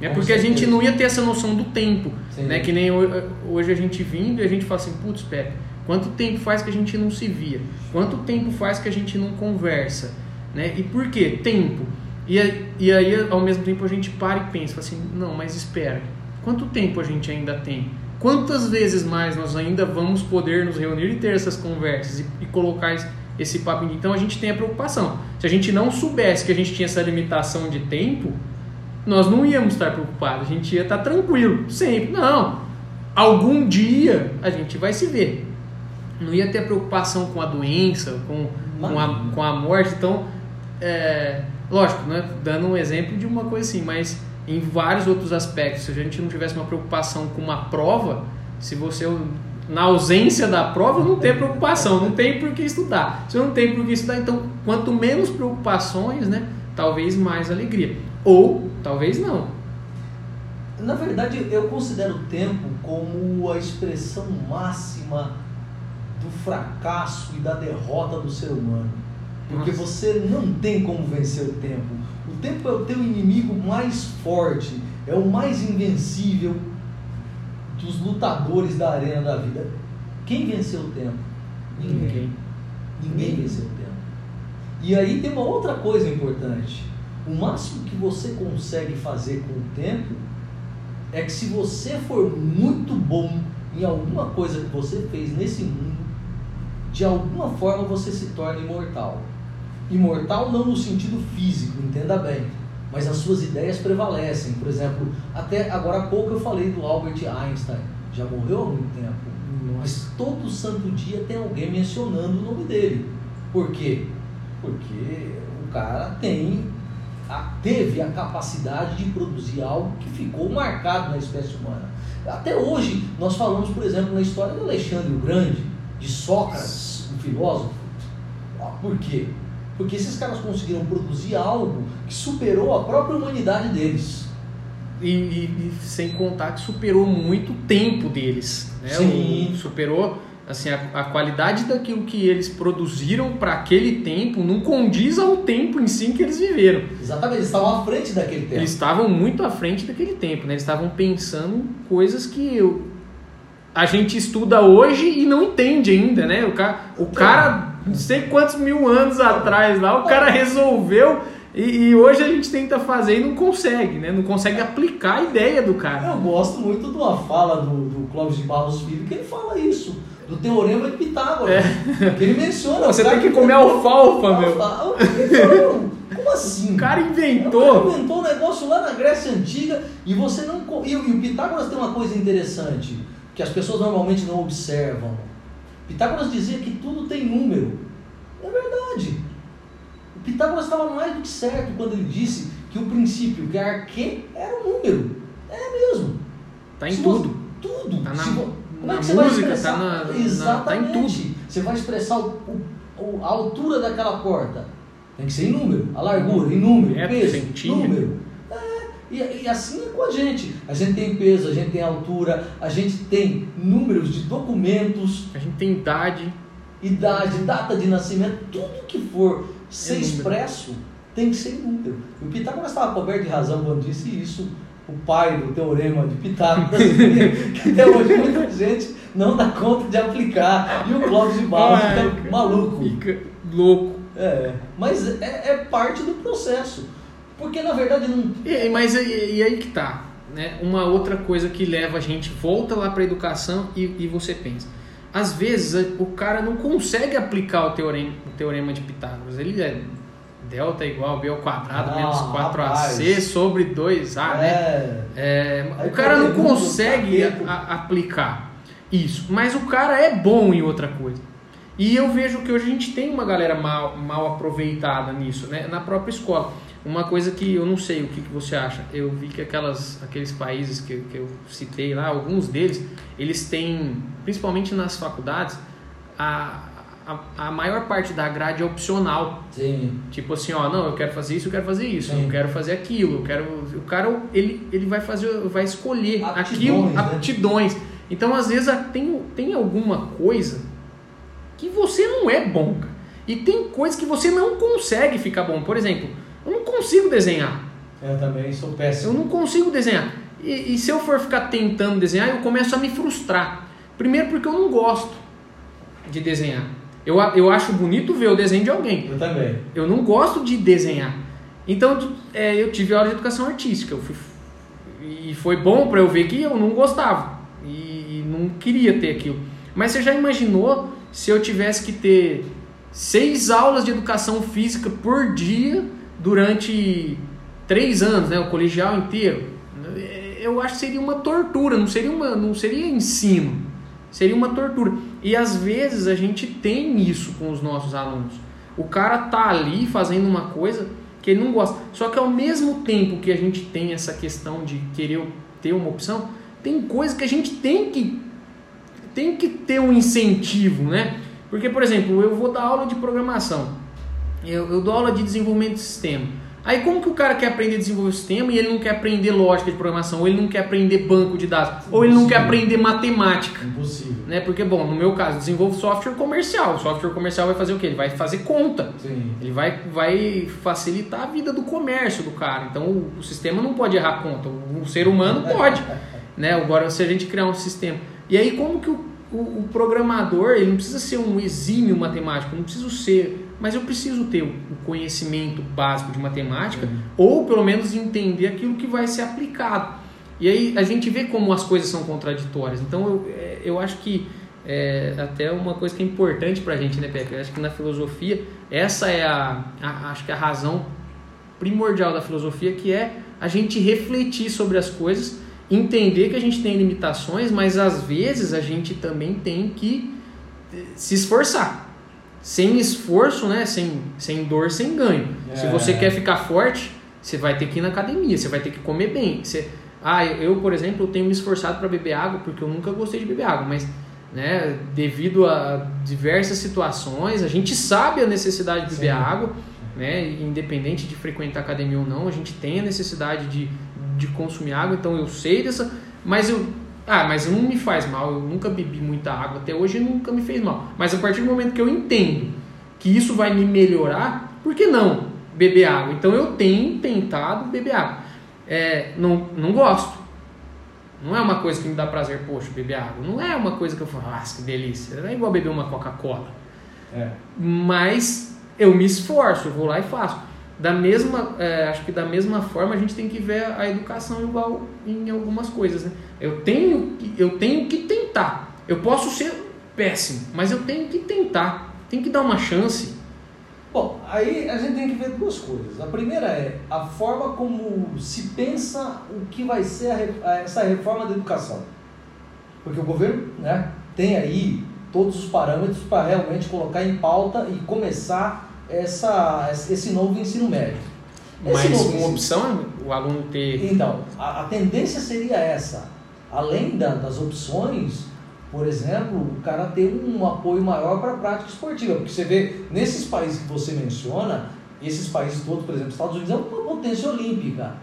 É porque a gente não ia ter essa noção do tempo, né? Que nem hoje a gente vindo e a gente fala assim, putz, Pepe, quanto tempo faz que a gente não se via? Quanto tempo faz que a gente não conversa? Né? E por quê? Tempo. E, e aí, ao mesmo tempo, a gente para e pensa assim, não, mas espera, quanto tempo a gente ainda tem? Quantas vezes mais nós ainda vamos poder nos reunir e ter essas conversas e, e colocar esse papo? Então a gente tem a preocupação. Se a gente não soubesse que a gente tinha essa limitação de tempo, nós não íamos estar preocupados, a gente ia estar tranquilo, sempre. Não, algum dia a gente vai se ver. Não ia ter preocupação com a doença, com, com, a, com a morte. Então, é, lógico, né, dando um exemplo de uma coisa assim, mas em vários outros aspectos. Se a gente não tivesse uma preocupação com uma prova, se você na ausência da prova não tem preocupação, não tem por que estudar. Se não tem por que estudar, então quanto menos preocupações, né, talvez mais alegria. Ou talvez não. Na verdade, eu considero o tempo como a expressão máxima do fracasso e da derrota do ser humano. Porque Nossa. você não tem como vencer o tempo. O tempo é o teu inimigo mais forte, é o mais invencível dos lutadores da arena da vida. Quem venceu o tempo? Ninguém. Ninguém venceu o tempo. E aí tem uma outra coisa importante. O máximo que você consegue fazer com o tempo é que se você for muito bom em alguma coisa que você fez nesse mundo, de alguma forma você se torna imortal. Imortal não no sentido físico, entenda bem, mas as suas ideias prevalecem. Por exemplo, até agora há pouco eu falei do Albert Einstein, já morreu há muito tempo, mas todo santo dia tem alguém mencionando o nome dele. Por quê? Porque o cara tem a teve a capacidade de produzir algo que ficou marcado na espécie humana. Até hoje, nós falamos, por exemplo, na história de Alexandre o Grande, de Sócrates, filósofo. Por quê? Porque esses caras conseguiram produzir algo que superou a própria humanidade deles. E, e, e sem contar que superou muito o tempo deles. Né? Sim. O, superou assim a, a, qualidade daquilo que eles produziram para aquele tempo não condiz ao tempo em si que eles viveram. Exatamente, eles estavam à frente daquele tempo. Eles estavam muito à frente daquele tempo, né? Eles estavam pensando coisas que eu, a gente estuda hoje e não entende ainda, né? O cara, o cara não sei quantos mil anos atrás lá, o cara resolveu e, e, hoje a gente tenta fazer e não consegue, né? Não consegue aplicar a ideia do cara. Eu gosto muito de uma fala do, do Clóvis de Barros Filho que ele fala isso do teorema de Pitágoras. É. Que ele menciona. você tem que comer alfalfa, meu. Como assim? O cara inventou. O cara inventou um negócio lá na Grécia Antiga e você não. E, e o Pitágoras tem uma coisa interessante que as pessoas normalmente não observam. Pitágoras dizia que tudo tem número. É verdade. O Pitágoras estava mais do que certo quando ele disse que o princípio, que arque, era um número. É mesmo. Está em tudo. Você, tudo. Tá na... Como é na que você música, vai expressar? tá, na, Exatamente. tá em tudo. Você vai expressar o, o, a altura daquela porta. Tem que ser em número. A largura, em número. Metro, peso, centímetro. número. É, e, e, assim é com a gente. A gente tem peso, a gente tem altura, a gente tem números de documentos. A gente tem idade. Idade, data de nascimento, tudo que for ser É expresso tem que ser número. O Pitágoras estava coberto de razão quando disse isso o pai do teorema de Pitágoras, que até hoje muita gente não dá conta de aplicar. E o Clóvis de Barros fica maluco. Fica louco. É, mas é, é parte do processo. Porque na verdade não. E, mas e, e aí que tá. Né? Uma outra coisa que leva a gente, volta lá para a educação e, e você pensa. Às vezes o cara não consegue aplicar o teorema, o teorema de Pitágoras. Ele é delta igual b ao quadrado Ah, menos 4ac rapaz. sobre 2a, né? É. É, Aí o cara não consegue a- a- aplicar isso, mas o cara é bom em outra coisa. E eu vejo que hoje a gente tem uma galera mal, mal aproveitada nisso, né? na própria escola. Uma coisa que eu não sei o que, que você acha. Eu vi que aquelas, aqueles países que, que eu citei lá, alguns deles, eles têm, principalmente nas faculdades, a, a, a maior parte da grade é opcional. Sim. Tipo assim, ó, não, eu quero fazer isso, eu quero fazer isso, Sim. eu quero fazer aquilo, eu quero. O cara, ele, ele vai fazer, vai escolher Aptidões, aquilo, né? aptidões. Então, às vezes, tem, tem alguma coisa que você não é bom, cara. E tem coisas que você não consegue ficar bom. Por exemplo, eu não consigo desenhar. Eu também sou Eu péssimo. não consigo desenhar. E, e se eu for ficar tentando desenhar, eu começo a me frustrar. Primeiro porque eu não gosto de desenhar. Eu, eu acho bonito ver o desenho de alguém. Eu também. Eu não gosto de desenhar. Então, é, eu tive aula de educação artística. Eu fui, e foi bom para eu ver que eu não gostava. E, e não queria ter aquilo. Mas você já imaginou se eu tivesse que ter seis aulas de educação física por dia durante três anos, né? O colegial inteiro? Eu acho que seria uma tortura, não seria, uma, não seria ensino. Seria uma tortura. E às vezes a gente tem isso com os nossos alunos. O cara tá ali fazendo uma coisa que ele não gosta. Só que ao mesmo tempo que a gente tem essa questão de querer ter uma opção, tem coisa que a gente tem que tem que ter um incentivo, né? Porque, por exemplo, eu vou dar aula de programação. Eu, eu dou aula de desenvolvimento de sistema. Aí como que o cara quer aprender a desenvolver o sistema e ele não quer aprender lógica de programação, ou ele não quer aprender banco de dados, ou ele não quer Impossível. aprender matemática? Impossível. né? Porque, bom, no meu caso, desenvolvo software comercial. O software comercial vai fazer o quê? Ele vai fazer conta. Sim. Ele vai, vai facilitar a vida do comércio do cara. Então, o, o sistema não pode errar conta. O, o ser humano pode. né? Agora, se a gente criar um sistema... E aí, como que o, o, o programador, ele não precisa ser um exímio matemático, não preciso ser... Mas eu preciso ter o conhecimento básico de matemática, Uhum. ou pelo menos entender aquilo que vai ser aplicado. E aí a gente vê como as coisas são contraditórias. Então eu, é, eu acho que é até uma coisa que é importante pra gente, né, Pepe? Eu acho que na filosofia, essa é a, a- acho que a razão primordial da filosofia, que é a gente refletir sobre as coisas, entender que a gente tem limitações, mas às vezes a gente também tem que eh, se esforçar. Sem esforço, né? Sem, sem dor, sem ganho. Se É. você quer ficar forte, você vai ter que ir na academia, você vai ter que comer bem. Você, ah, eu, por exemplo, tenho me esforçado para beber água porque eu nunca gostei de beber água, mas né, devido a diversas situações, a gente sabe a necessidade de beber Sim. água, né, independente de frequentar academia ou não, a gente tem a necessidade de, de consumir água, então eu sei dessa, mas eu ah, mas não me faz mal, eu nunca bebi muita água até hoje e nunca me fez mal. Mas a partir do momento que eu entendo que isso vai me melhorar, por que não beber água? Então eu tenho tentado beber água. É, não, não gosto. Não é uma coisa que me dá prazer, poxa, beber água. Não é uma coisa que eu falo, ah, que delícia. Não é igual beber uma Coca-Cola. É. Mas eu me esforço, eu vou lá e faço. Da mesma, é, acho que da mesma forma a gente tem que ver a educação igual em algumas coisas, né? Eu tenho, eu tenho que tentar. Eu posso ser péssimo, mas eu tenho que tentar. Tem que dar uma chance. Bom, aí a gente tem que ver duas coisas. A primeira é a forma como se pensa o que vai ser a, essa reforma da educação. Porque o governo né, tem aí todos os parâmetros para realmente colocar em pauta e começar essa, esse novo ensino médio. Esse Mas uma opção é o aluno ter. Então, a, a tendência seria essa. Além da, das opções, por exemplo, o cara ter um apoio maior para a prática esportiva. Porque você vê, nesses países que você menciona, esses países todos, por exemplo, Estados Unidos é uma potência olímpica.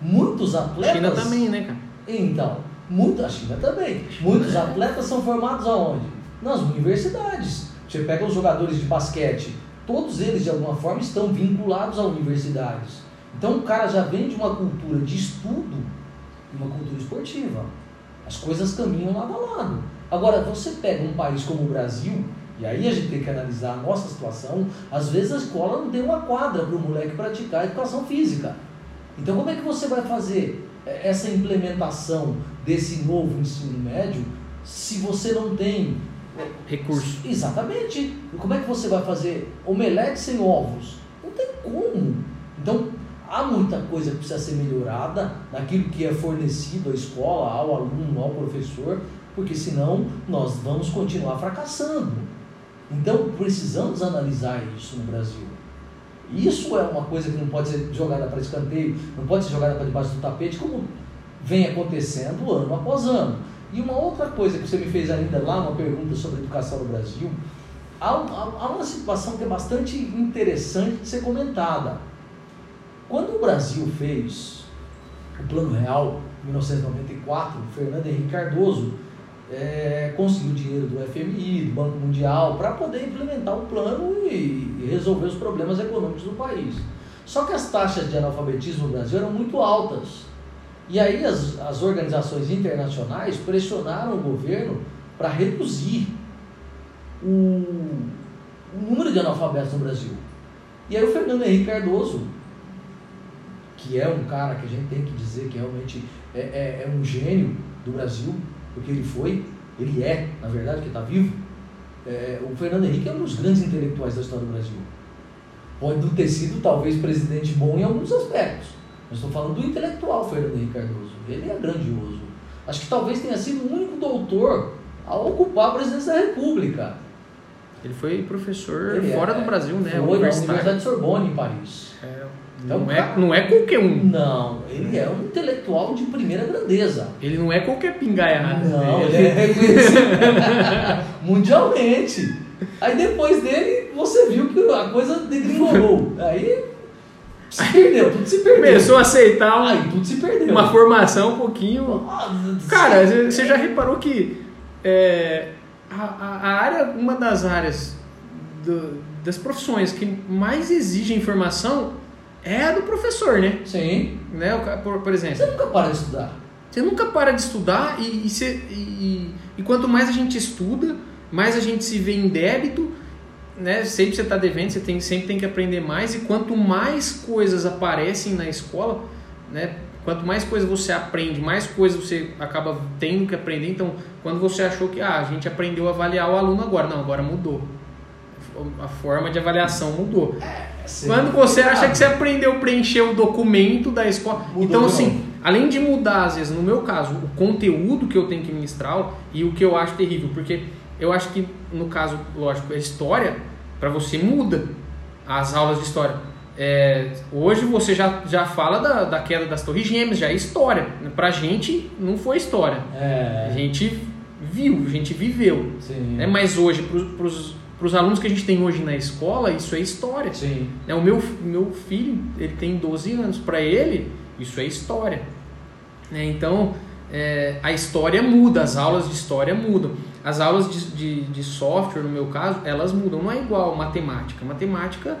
Muitos atletas. China também, né, cara? Então, muito, a China também. Muitos atletas são formados aonde? Nas universidades. Você pega os jogadores de basquete todos eles de alguma forma estão vinculados a universidades. Então o cara já vem de uma cultura de estudo e uma cultura esportiva. As coisas caminham lado a lado. Agora, você pega um país como o Brasil, e aí a gente tem que analisar a nossa situação, às vezes a escola não tem uma quadra para o moleque praticar educação física. Então como é que você vai fazer essa implementação desse novo ensino médio se você não tem recurso. Exatamente. E como é que você vai fazer omelete sem ovos? Não tem como. Então, há muita coisa que precisa ser melhorada naquilo que é fornecido à escola, ao aluno, ao professor, porque senão nós vamos continuar fracassando. Então, precisamos analisar isso no Brasil. Isso é uma coisa que não pode ser jogada para escanteio, não pode ser jogada para debaixo do tapete, como vem acontecendo ano após ano. E uma outra coisa que você me fez ainda lá, uma pergunta sobre educação no Brasil, há, há, há uma situação que é bastante interessante de ser comentada. Quando o Brasil fez o Plano Real, em 1994, Fernando Henrique Cardoso é, conseguiu dinheiro do FMI, do Banco Mundial, para poder implementar o plano e, e resolver os problemas econômicos do país. Só que as taxas de analfabetismo no Brasil eram muito altas. E aí as, as organizações internacionais pressionaram o governo para reduzir o, o, número de analfabetos no Brasil. E aí o Fernando Henrique Cardoso, que é um cara que a gente tem que dizer que realmente é, é, é um gênio do Brasil, porque ele foi, ele é, na verdade, que está vivo, é, o Fernando Henrique é um dos grandes intelectuais da história do Brasil. Pode ter sido, talvez, presidente bom em alguns aspectos, eu estou falando do intelectual Fernando Henrique Cardoso. Ele é grandioso. Acho que talvez tenha sido o único doutor a ocupar a presidência da República. Ele foi professor Ele fora é, do Brasil, né? Foi na Universidade de Sorbonne, em Paris. É, então, não, é, não é qualquer um. Não, ele é um intelectual de primeira grandeza. Ele não é qualquer pingaia. Não, ele é reconhecido mundialmente. Aí depois dele, você viu que a coisa degringolou. Aí se perdeu, tudo se perdeu. Começou a aceitar um, Aí, tudo se perdeu. uma formação um pouquinho. Cara, você já reparou que é, a, a, área, uma das áreas do, das profissões que mais exigem informação é a do professor, né? Sim. Né? Por, por exemplo. Você nunca para de estudar. Você nunca para de estudar e, e, você, e, e quanto mais a gente estuda, mais a gente se vê em débito né, sempre você está devendo, você tem, sempre tem que aprender mais e quanto mais coisas aparecem na escola, né, quanto mais coisas você aprende, mais coisas você acaba tendo que aprender. Então, quando você achou que ah, a gente aprendeu a avaliar o aluno agora, não, agora mudou. A forma de avaliação mudou. É, quando você acha que você aprendeu a preencher o documento da escola. Mudou então, assim, além de mudar, às vezes, no meu caso, o conteúdo que eu tenho que ministrar e o que eu acho terrível, porque eu acho que, no caso, lógico, a história, para você muda as aulas de história. é, hoje você já, já fala da, da queda das torres gêmeas, já é história. Pra gente não foi história. É. A gente viu, a gente viveu. Né? Mas hoje, para os alunos que a gente tem hoje na escola, isso é história. Sim. Né? O meu, meu filho, ele tem 12 anos. Para ele, isso é história. Né? Então, é, a história muda, as aulas de história mudam. As aulas de, de, de, software, no meu caso, elas mudam. Não é igual matemática. Matemática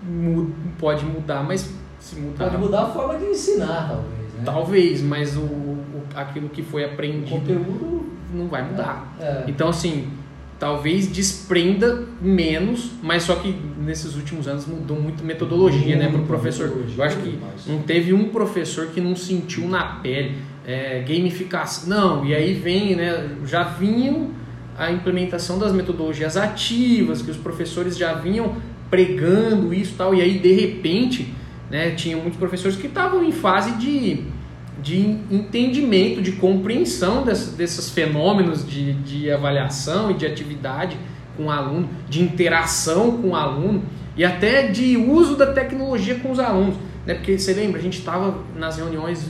muda, pode mudar, mas se mudar... Pode mudar a forma de ensinar, talvez. Né? Talvez, mas o, o, aquilo que foi aprendido... O conteúdo... Não vai mudar. É, é. Então, assim, talvez desprenda menos, mas só que nesses últimos anos mudou muito metodologia, né, para o professor. Eu acho que não teve um professor que não sentiu na pele é, gamificação. Não, e aí vem, né, já vinham a implementação das metodologias ativas, que os professores já vinham pregando isso tal, e aí de repente, né, tinha muitos professores que estavam em fase de, de entendimento, de compreensão dessas, desses fenômenos de, de avaliação e de atividade com o aluno, de interação com o aluno e até de uso da tecnologia com os alunos. Né? Porque você lembra, a gente estava nas reuniões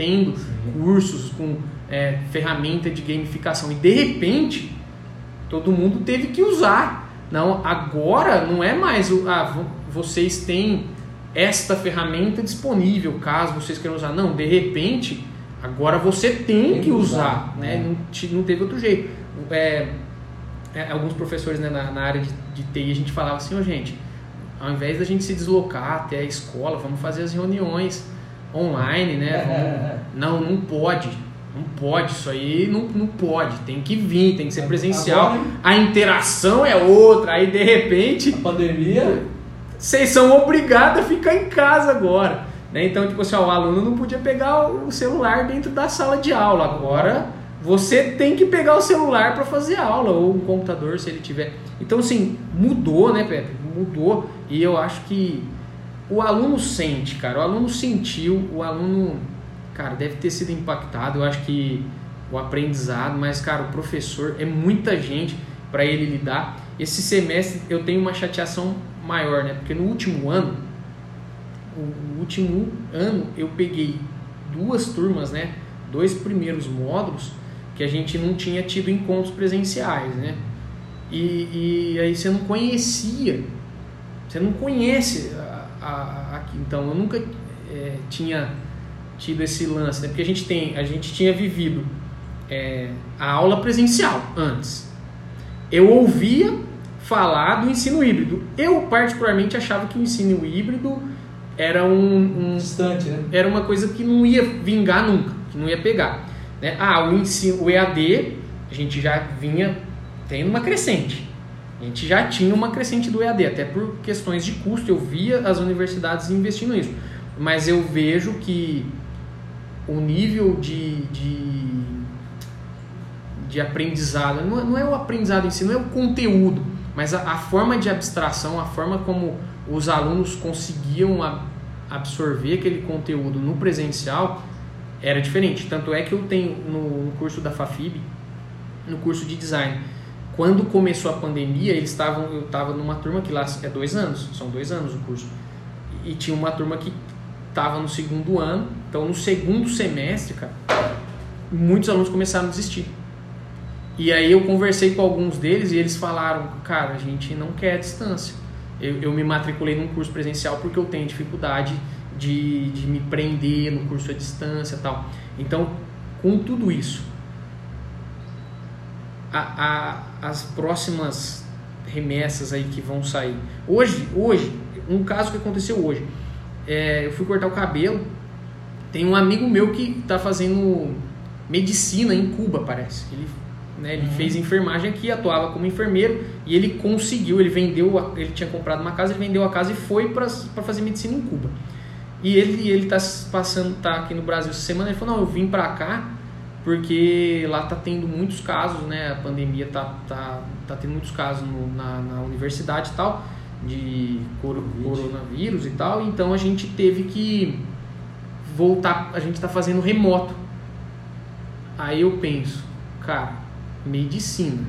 tendo cursos com é, ferramenta de gamificação e de repente todo mundo teve que usar. Não, agora não é mais o ah, vocês têm esta ferramenta disponível caso vocês queiram usar. Não, de repente agora você tem, tem que usar, usar né? É. Não, não teve outro jeito. É, é, alguns professores né, na, na, área de, de TI a gente falava assim, oh, gente, ao invés da gente se deslocar até a escola, vamos fazer as reuniões online, né? É, Não, não pode. Não pode, isso aí não, não pode. Tem que vir, tem que ser presencial. Agora, a interação é outra. Aí de repente. A pandemia. Vocês são obrigados a ficar em casa agora. Né? Então, tipo assim, ó, o aluno não podia pegar o celular dentro da sala de aula. Agora você tem que pegar o celular para fazer aula, ou um computador se ele tiver. Então, assim, mudou, né, Pepe? Mudou. E eu acho que o aluno sente, cara, o aluno sentiu, o aluno, cara, deve ter sido impactado. Eu acho que o aprendizado, mas, cara, o professor é muita gente para ele lidar. Esse semestre eu tenho uma chateação maior, né? Porque no último ano, o último ano eu peguei duas turmas, né? Dois primeiros módulos que a gente não tinha tido encontros presenciais, né? E, e aí você não conhecia, você não conhece a, aqui. Então eu nunca é, tinha tido esse lance, né? porque a gente tem, a gente tinha vivido é, a aula presencial antes. Eu ouvia falar do ensino híbrido. Eu particularmente achava que o ensino híbrido era um, um distante, né? Era uma coisa que não ia vingar nunca, que não ia pegar. Né? Ah, o ensino, o EAD, a gente já vinha tendo uma crescente. A gente já tinha uma crescente do EAD, até por questões de custo, eu via as universidades investindo nisso. Mas eu vejo que o nível de, de, de aprendizado, não é, não é o aprendizado em si, não é o conteúdo, mas a, a forma de abstração, a forma como os alunos conseguiam a, absorver aquele conteúdo no presencial era diferente. Tanto é que eu tenho no, no curso da FAFIB, no curso de design, quando começou a pandemia, eles estavam, eu estava numa turma que lá é dois anos, são dois anos o curso, e tinha uma turma que estava no segundo ano, então no segundo semestre, cara, muitos alunos começaram a desistir. E aí eu conversei com alguns deles e eles falaram, cara, a gente não quer a distância. Eu, eu me matriculei num curso presencial porque eu tenho dificuldade de, de me prender no curso à distância tal. Então, com tudo isso, a, a, as próximas remessas aí que vão sair. Hoje, hoje, um caso que aconteceu hoje, é, eu fui cortar o cabelo, tem um amigo meu que está fazendo medicina em Cuba, parece. Ele, né, ele uhum. fez enfermagem aqui, atuava como enfermeiro e ele conseguiu, ele vendeu, ele tinha comprado uma casa, ele vendeu a casa e foi para fazer medicina em Cuba. E ele ele está passando, tá aqui no Brasil essa semana, ele falou: "Não, eu vim para cá porque lá tá tendo muitos casos, né? A pandemia tá, tá, tá tendo muitos casos no, na, na universidade e tal, de coronavírus e tal, então a gente teve que voltar, a gente está fazendo remoto. Aí eu penso, cara, medicina.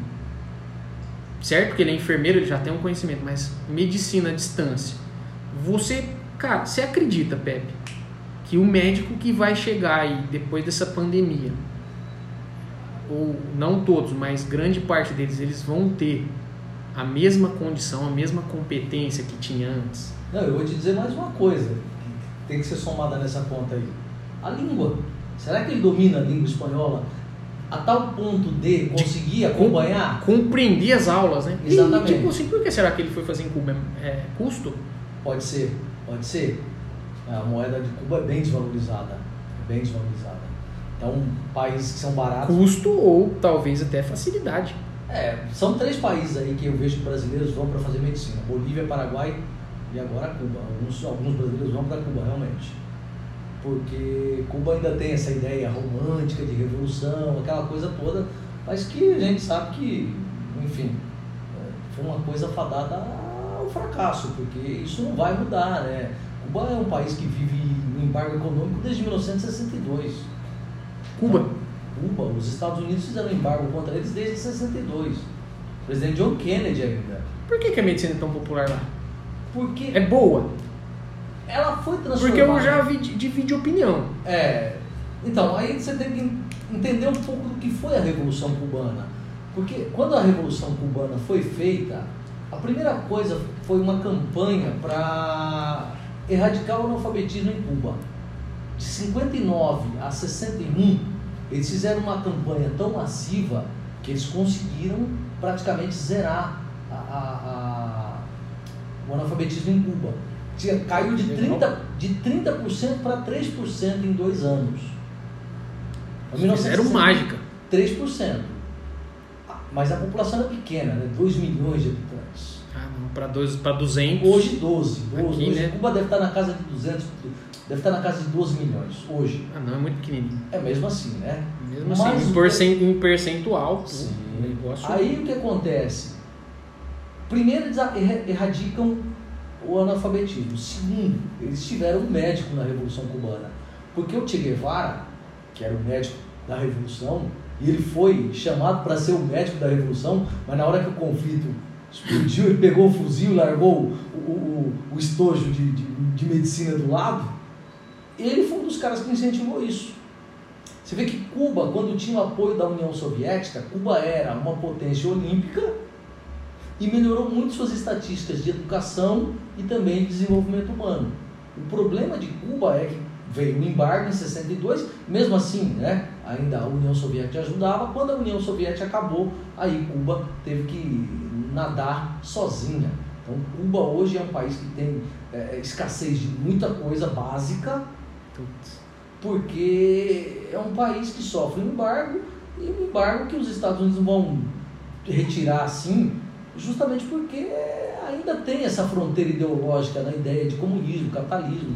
Certo que ele é enfermeiro, ele já tem um conhecimento, mas medicina à distância. Você, cara, você acredita, Pepe, que o médico que vai chegar aí depois dessa pandemia, ou não todos, mas grande parte deles, eles vão ter a mesma condição, a mesma competência que tinha antes? Não, eu vou te dizer mais uma coisa que tem que ser somada nessa conta aí. A língua. Será que ele domina a língua espanhola a tal ponto de conseguir acompanhar? Compreender as aulas, né? Exatamente. E, tipo assim, por que será que ele foi fazer em Cuba? É, custo? Pode ser, pode ser. A moeda de Cuba é bem desvalorizada. É bem desvalorizada. Então, países que são baratos. Custo ou talvez até facilidade. É, são três países aí que eu vejo que brasileiros vão para fazer medicina: Bolívia, Paraguai e agora Cuba. Alguns, alguns brasileiros vão para Cuba, realmente. Porque Cuba ainda tem essa ideia romântica de revolução, aquela coisa toda, mas que a gente sabe que, enfim, é, foi uma coisa fadada ao fracasso, porque isso não vai mudar, né? Cuba é um país que vive no embargo econômico desde 1962. Cuba? Cuba, os Estados Unidos fizeram embargo contra eles desde 62. O presidente John Kennedy ainda. Por que, que a medicina é tão popular lá? Porque É boa. ela foi transformada. Porque eu já vi, divide opinião. É. Então, aí você tem que entender um pouco do que foi a Revolução Cubana. Porque quando a Revolução Cubana foi feita, a primeira coisa foi uma campanha para erradicar o analfabetismo em Cuba. De 59 a 61, eles fizeram uma campanha tão massiva que eles conseguiram praticamente zerar a, a, a, o analfabetismo em Cuba. Tinha, caiu de 30%, de 30 para 3% em dois anos. Fizeram 1960, mágica. 3%. Ah, Mas a população era pequena, né? 2 milhões de habitantes. Ah, pra 200. Hoje 12. 12. Aqui, hoje né? Cuba deve estar na casa de 200, deve estar na casa de 12 milhões hoje. Ah, não, é muito pequenininho. É mesmo assim, né? Mesmo Mas assim, em, percen- em percentual, Sim. negócio. Aí o que acontece? Primeiro, eles erradicam o analfabetismo. Segundo, eles tiveram um médico na Revolução Cubana. Porque o Che Guevara, que era o médico da Revolução, e ele foi chamado para ser o médico da Revolução, mas na hora que o conflito explodiu, ele pegou o fuzil, largou o, o, o- o estojo de, de, de medicina do lado. Ele foi um dos caras que incentivou isso. Você vê que Cuba, quando tinha o apoio da União Soviética, Cuba era uma potência olímpica e melhorou muito suas estatísticas de educação e também de desenvolvimento humano. O problema de Cuba é que veio o embargo em 62, mesmo assim, né, ainda a União Soviética ajudava. Quando a União Soviética acabou, aí Cuba teve que nadar sozinha. Então, Cuba hoje é um país que tem é, escassez de muita coisa básica. Porque é um país que sofre um embargo e um embargo que os Estados Unidos vão retirar assim, justamente porque ainda tem essa fronteira ideológica na ideia de comunismo, capitalismo.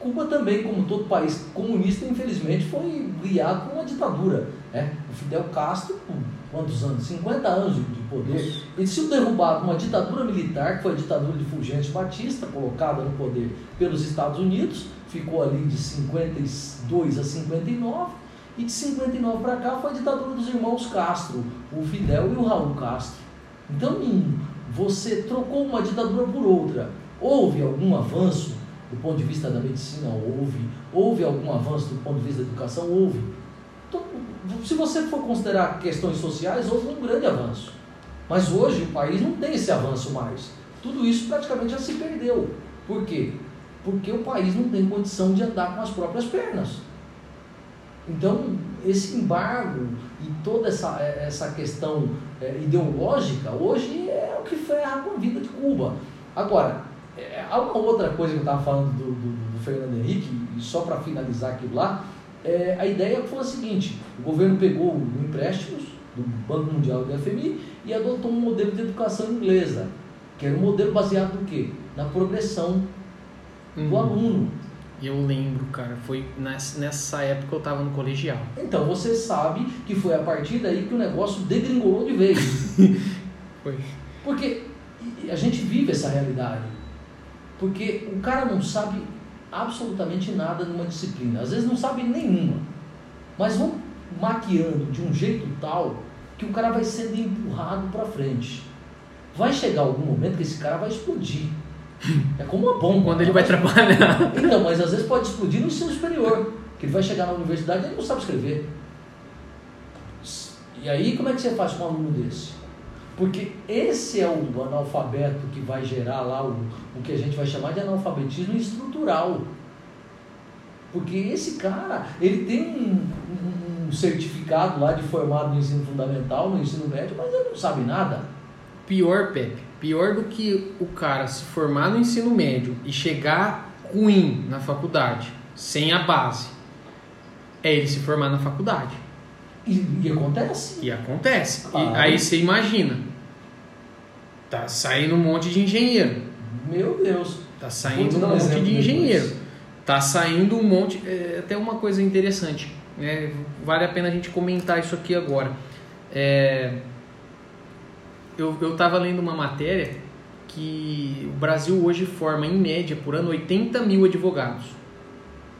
Cuba também, como todo país comunista, infelizmente foi guiado por uma ditadura. Né? O Fidel Castro, com quantos anos? 50 anos de de poder. Ele se derrubado uma ditadura militar, que foi a ditadura de Fulgêncio Batista, colocada no poder pelos Estados Unidos, ficou ali de 52 a 59, e de 59 para cá foi a ditadura dos irmãos Castro, o Fidel e o Raul Castro. Então, você trocou uma ditadura por outra. Houve algum avanço do ponto de vista da medicina? Houve. Houve algum avanço do ponto de vista da educação? Houve. Então, se você for considerar questões sociais, houve um grande avanço. Mas hoje o país não tem esse avanço mais. Tudo isso praticamente já se perdeu. Por quê? Porque o país não tem condição de andar com as próprias pernas. Então, esse embargo e toda essa, essa questão é, ideológica hoje é o que ferra com a vida de Cuba. Agora, é, há uma outra coisa que eu estava falando do, do, do Fernando Henrique, e só para finalizar aquilo lá, é, a ideia foi a seguinte: o governo pegou empréstimos do Banco Mundial e do FMI e adotou um modelo de educação inglesa, que era um modelo baseado no quê? Na progressão do Uhum. aluno. Eu lembro, cara, foi nessa, época eu tava no colegial. Então você sabe que foi a partir daí que o negócio degringolou de vez. Foi. Porque a gente vive essa realidade. Porque o cara não sabe absolutamente nada numa disciplina. Às vezes não sabe nenhuma. Mas vão maquiando de um jeito tal que o cara vai sendo empurrado para frente. Vai chegar algum momento que esse cara vai explodir. É como uma bomba. Quando ele vai trabalhar. Então, mas às vezes pode explodir no ensino superior. Que ele vai chegar na universidade e ele não sabe escrever. E aí, como é que você faz com um aluno desse? Porque esse é o analfabeto que vai gerar lá o, o que a gente vai chamar de analfabetismo estrutural. Porque esse cara, ele tem um, um certificado lá de formado no ensino fundamental, no ensino médio, mas ele não sabe nada. Pior, Pepe, pior do que o cara se formar no ensino médio e chegar ruim na faculdade, sem a base, é ele se formar na faculdade. E, e acontece. E acontece. E aí você imagina, tá saindo um monte de engenheiro. Meu Deus. Tá saindo um um monte de engenheiro. depois. Tá saindo um monte. É, até uma coisa interessante. né? vale a pena a gente comentar isso aqui agora. É, eu, eu tava lendo uma matéria que o Brasil hoje forma, em média, por ano, 80 mil advogados.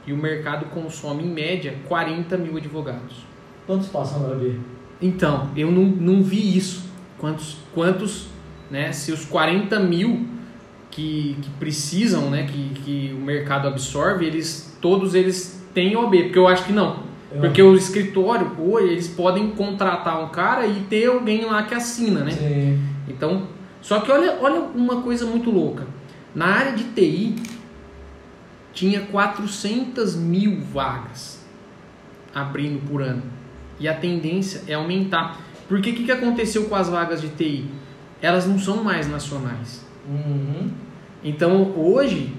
E o mercado consome, em média, 40 mil advogados. Quantos passam na B? Então, eu não, não vi isso. Quantos, quantos, né? Se os 40 mil que, que precisam, né? Que, que o mercado absorve, eles todos eles têm OB, porque eu acho que não. Eu Porque o escritório, pô, eles podem contratar um cara e ter alguém lá que assina, né? Sim. Então, só que olha, olha uma coisa muito louca. Na área de TI, tinha 400 mil vagas abrindo por ano. E a tendência é aumentar. Porque o que, que aconteceu com as vagas de TI? Elas não são mais nacionais. Uhum. Então, hoje,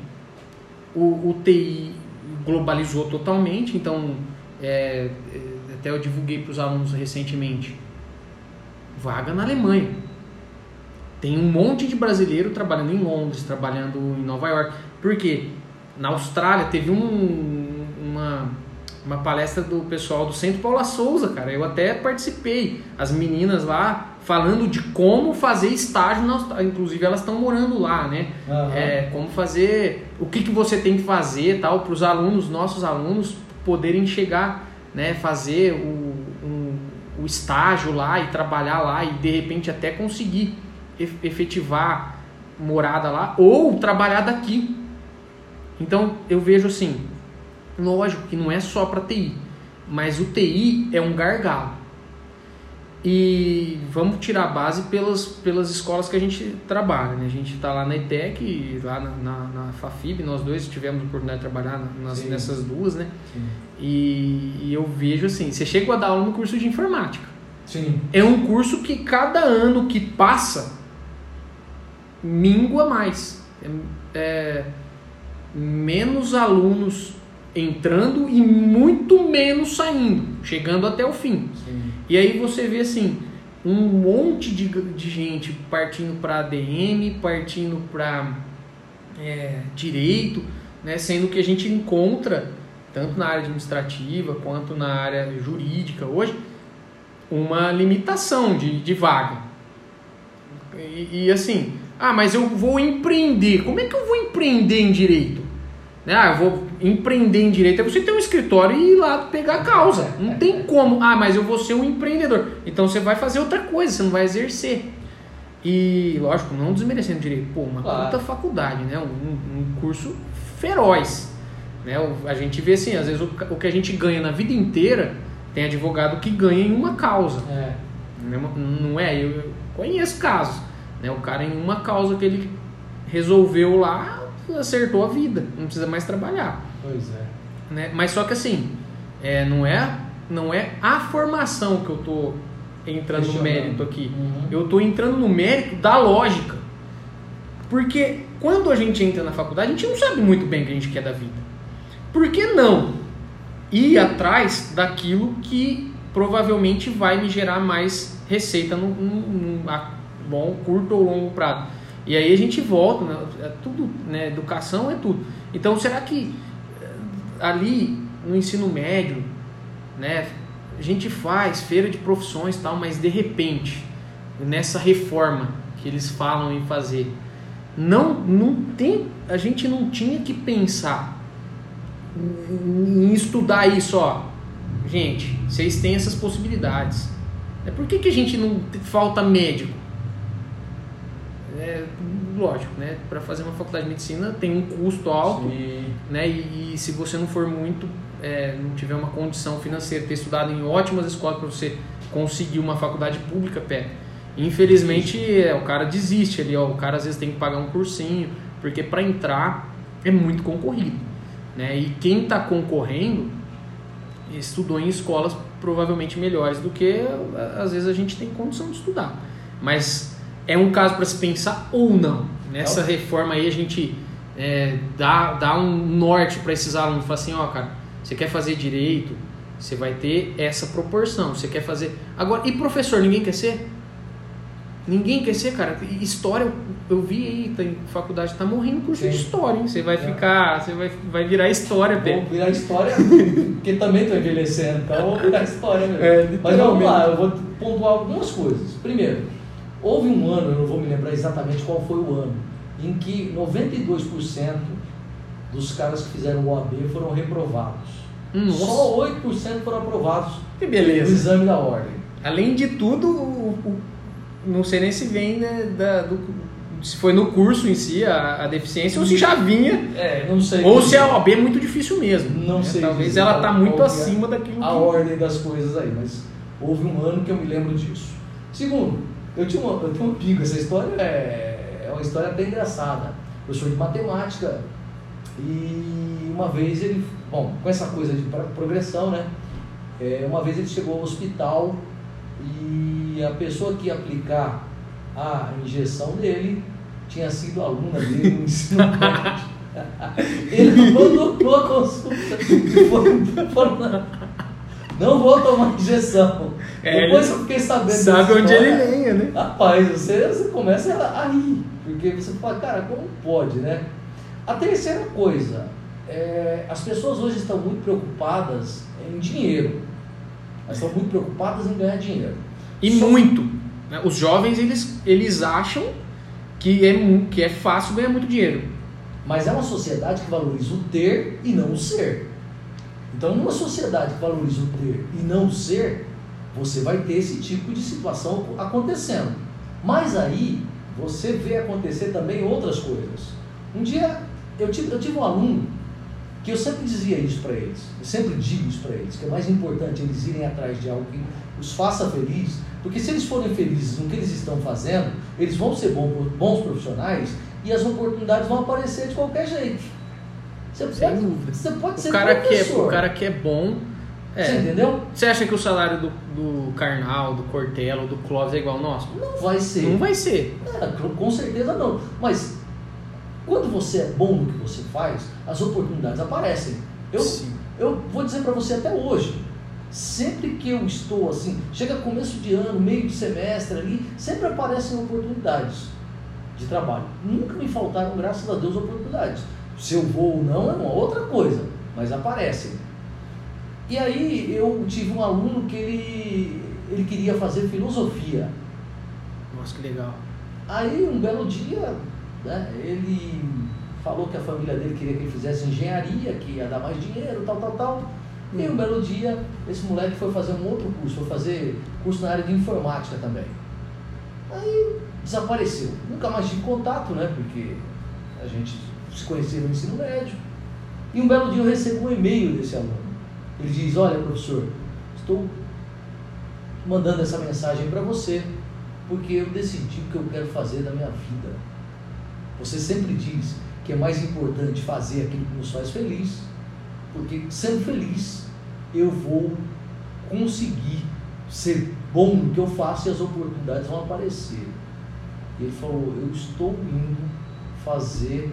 o, o TI globalizou totalmente. Então, é, é, até eu divulguei para os alunos recentemente. Vaga na Alemanha. Tem um monte de brasileiro trabalhando em Londres, trabalhando em Nova York. Por quê? Na Austrália teve um, uma, uma palestra do pessoal do Centro Paula Souza, cara. Eu até participei. As meninas lá falando de como fazer estágio na. Inclusive elas estão morando lá, né? Aham. É, como fazer, o que, que você tem que fazer tal para os alunos, nossos alunos poderem chegar, né, fazer o, um- o estágio lá e trabalhar lá e de repente até conseguir ef- efetivar morada lá ou trabalhar daqui. Então eu vejo assim, lógico que não é só para TI, mas o TI é um gargalo. E vamos tirar a base pelas, pelas escolas que a gente trabalha. Né? A gente está lá na ETEC, lá na, na, na FAFIB, nós dois tivemos a oportunidade de trabalhar na- nas- nessas duas, né? E, e eu vejo assim, você chega a dar aula no curso de informática. Sim. É um curso que cada ano que passa mingua mais. É, é, menos alunos entrando e muito menos saindo, chegando até o fim. Sim. E aí você vê assim, um monte de, de gente partindo para ADM, partindo para direito, né? sendo que a gente encontra, tanto na área administrativa quanto na área jurídica hoje, uma limitação de, de vaga. E, e assim, ah, mas eu vou empreender. Como é que eu vou empreender em direito? Né? Ah, eu vou empreender em direito. É você ter um escritório e ir lá pegar a causa. Não tem como. Ah, mas eu vou ser um empreendedor. Então você vai fazer outra coisa, você não vai exercer. E, lógico, não desmerecendo direito. Pô, uma Claro. puta faculdade, né? Um, um curso feroz. Né? A gente vê assim, às vezes o, o que a gente ganha na vida inteira, tem advogado que ganha em uma causa. É. Não não é? Eu eu conheço casos. Né? O cara em uma causa que ele resolveu lá, acertou a vida. Não precisa mais trabalhar. Pois é. Né? Mas só que assim, é, não, é, não é a formação que eu tô entrando no mérito aqui. Uhum. Eu tô entrando no mérito da lógica. Porque quando a gente entra na faculdade, a gente não sabe muito bem o que a gente quer da vida. Por que não ir atrás daquilo que provavelmente vai me gerar mais receita no, no, no- a bom, curto ou longo prazo? E aí a gente volta, né? é tudo, né? Educação é tudo. Então será que ali no ensino médio, né? A gente faz feira de profissões tal, mas de repente, nessa reforma que eles falam em fazer, não, não tem, a gente não tinha que pensar em em estudar isso, ó. Gente, vocês têm essas possibilidades. É por que, que a gente não falta médico? É, lógico, né? Para fazer uma faculdade de medicina tem um custo alto, Sim. né? E, e se você não for muito, é, não tiver uma condição financeira, ter estudado em ótimas escolas para você conseguir uma faculdade pública, pé. Infelizmente, é, o cara desiste ali, ó. O cara às vezes tem que pagar um cursinho, porque para entrar é muito concorrido, né? E quem está concorrendo estudou em escolas provavelmente melhores do que às vezes a gente tem condição de estudar. Mas é um caso para se pensar ou não. Nessa reforma aí a gente é, dá, dá um norte para esses alunos. Fala assim, ó, cara, você quer fazer direito, você vai ter essa proporção. Você quer fazer. Agora, e professor, ninguém quer ser? Ninguém quer ser, cara. História, eu vi aí, tem faculdade, tá morrendo curso de Sim. história, hein? Você vai É. ficar, você vai, vai virar história, Vou Pé. virar história, porque também estou envelhecendo, então eu vou virar história mesmo. É, Mas vamos lá, eu vou pontuar algumas coisas. Primeiro, houve um ano, eu não vou me lembrar exatamente qual foi o ano, em que 92% dos caras que fizeram o OAB foram reprovados. Nossa. Só 8% foram aprovados Que no beleza. exame da ordem. Além de tudo, o, o- não sei nem se vem né, da, do, se foi no curso em si a, a deficiência ou se já vinha, É, não sei. ou se a OAB é muito difícil mesmo. Não né? sei Talvez dizer ela qual- tá muito é acima daquilo a que... ordem das coisas aí, mas houve um ano que eu me lembro disso. Segundo, eu tinha, uma, eu tinha um pico, essa história é, é uma história até engraçada. Professor de matemática, e uma vez ele, bom, com essa coisa de pro- progressão, né? É, uma vez ele chegou ao hospital e a pessoa que ia aplicar a injeção dele tinha sido aluna dele no ensino médio. Ele abandonou a consulta e foi, falou, "Não, não vou tomar injeção. É, Depois eu fiquei sabendo Sabe onde história. ele venha, né? Rapaz, você, você começa a, rir, porque você fala, cara, como pode, né? A terceira coisa, é, as pessoas hoje estão muito preocupadas em dinheiro. Elas estão muito preocupadas em ganhar dinheiro. E Só- muito. né? Os jovens, eles, eles acham que é, que é fácil ganhar muito dinheiro. Mas é uma sociedade que valoriza o ter e não o ser. Então, numa sociedade que valoriza o ter e não o ser, você vai ter esse tipo de situação acontecendo. Mas aí, você vê acontecer também outras coisas. Um dia, eu tive, eu tive um aluno que eu sempre dizia isso para eles, eu sempre digo isso para eles, que é mais importante eles irem atrás de algo que os faça feliz, porque se eles forem felizes no que eles estão fazendo, eles vão ser bons profissionais e as oportunidades vão aparecer de qualquer jeito. Você Sem pode, dúvida. você pode ser O cara, que é, o cara que é bom. Você É. entendeu? Você acha que o salário do, do Karnal, do Cortella, do Clóvis é igual ao nosso? Não vai ser. Não vai ser. É, com- com certeza não. Mas quando você é bom no que você faz, as oportunidades aparecem. Eu, Sim. eu vou dizer para você até hoje, sempre que eu estou assim, chega começo de ano, meio de semestre ali, sempre aparecem oportunidades de trabalho. Nunca me faltaram, graças a Deus, oportunidades. Se eu vou ou não é uma outra coisa, mas aparecem. E aí eu tive um aluno que ele, ele queria fazer filosofia. Nossa, que legal. Aí um belo dia, né, ele falou que a família dele queria que ele fizesse engenharia, que ia dar mais dinheiro, tal, tal, tal. E um belo dia, esse moleque foi fazer um outro curso, foi fazer curso na área de informática também. Aí desapareceu. Nunca mais tive contato, né? Porque a gente se conhecia no ensino médio. E um belo dia eu recebo um e-mail desse aluno. Ele diz, olha professor, estou mandando essa mensagem para você, porque eu decidi o que eu quero fazer da minha vida. Você sempre diz que é mais importante fazer aquilo que nos faz feliz, porque sendo feliz eu vou conseguir ser bom no que eu faço e as oportunidades vão aparecer. E ele falou: Eu estou indo fazer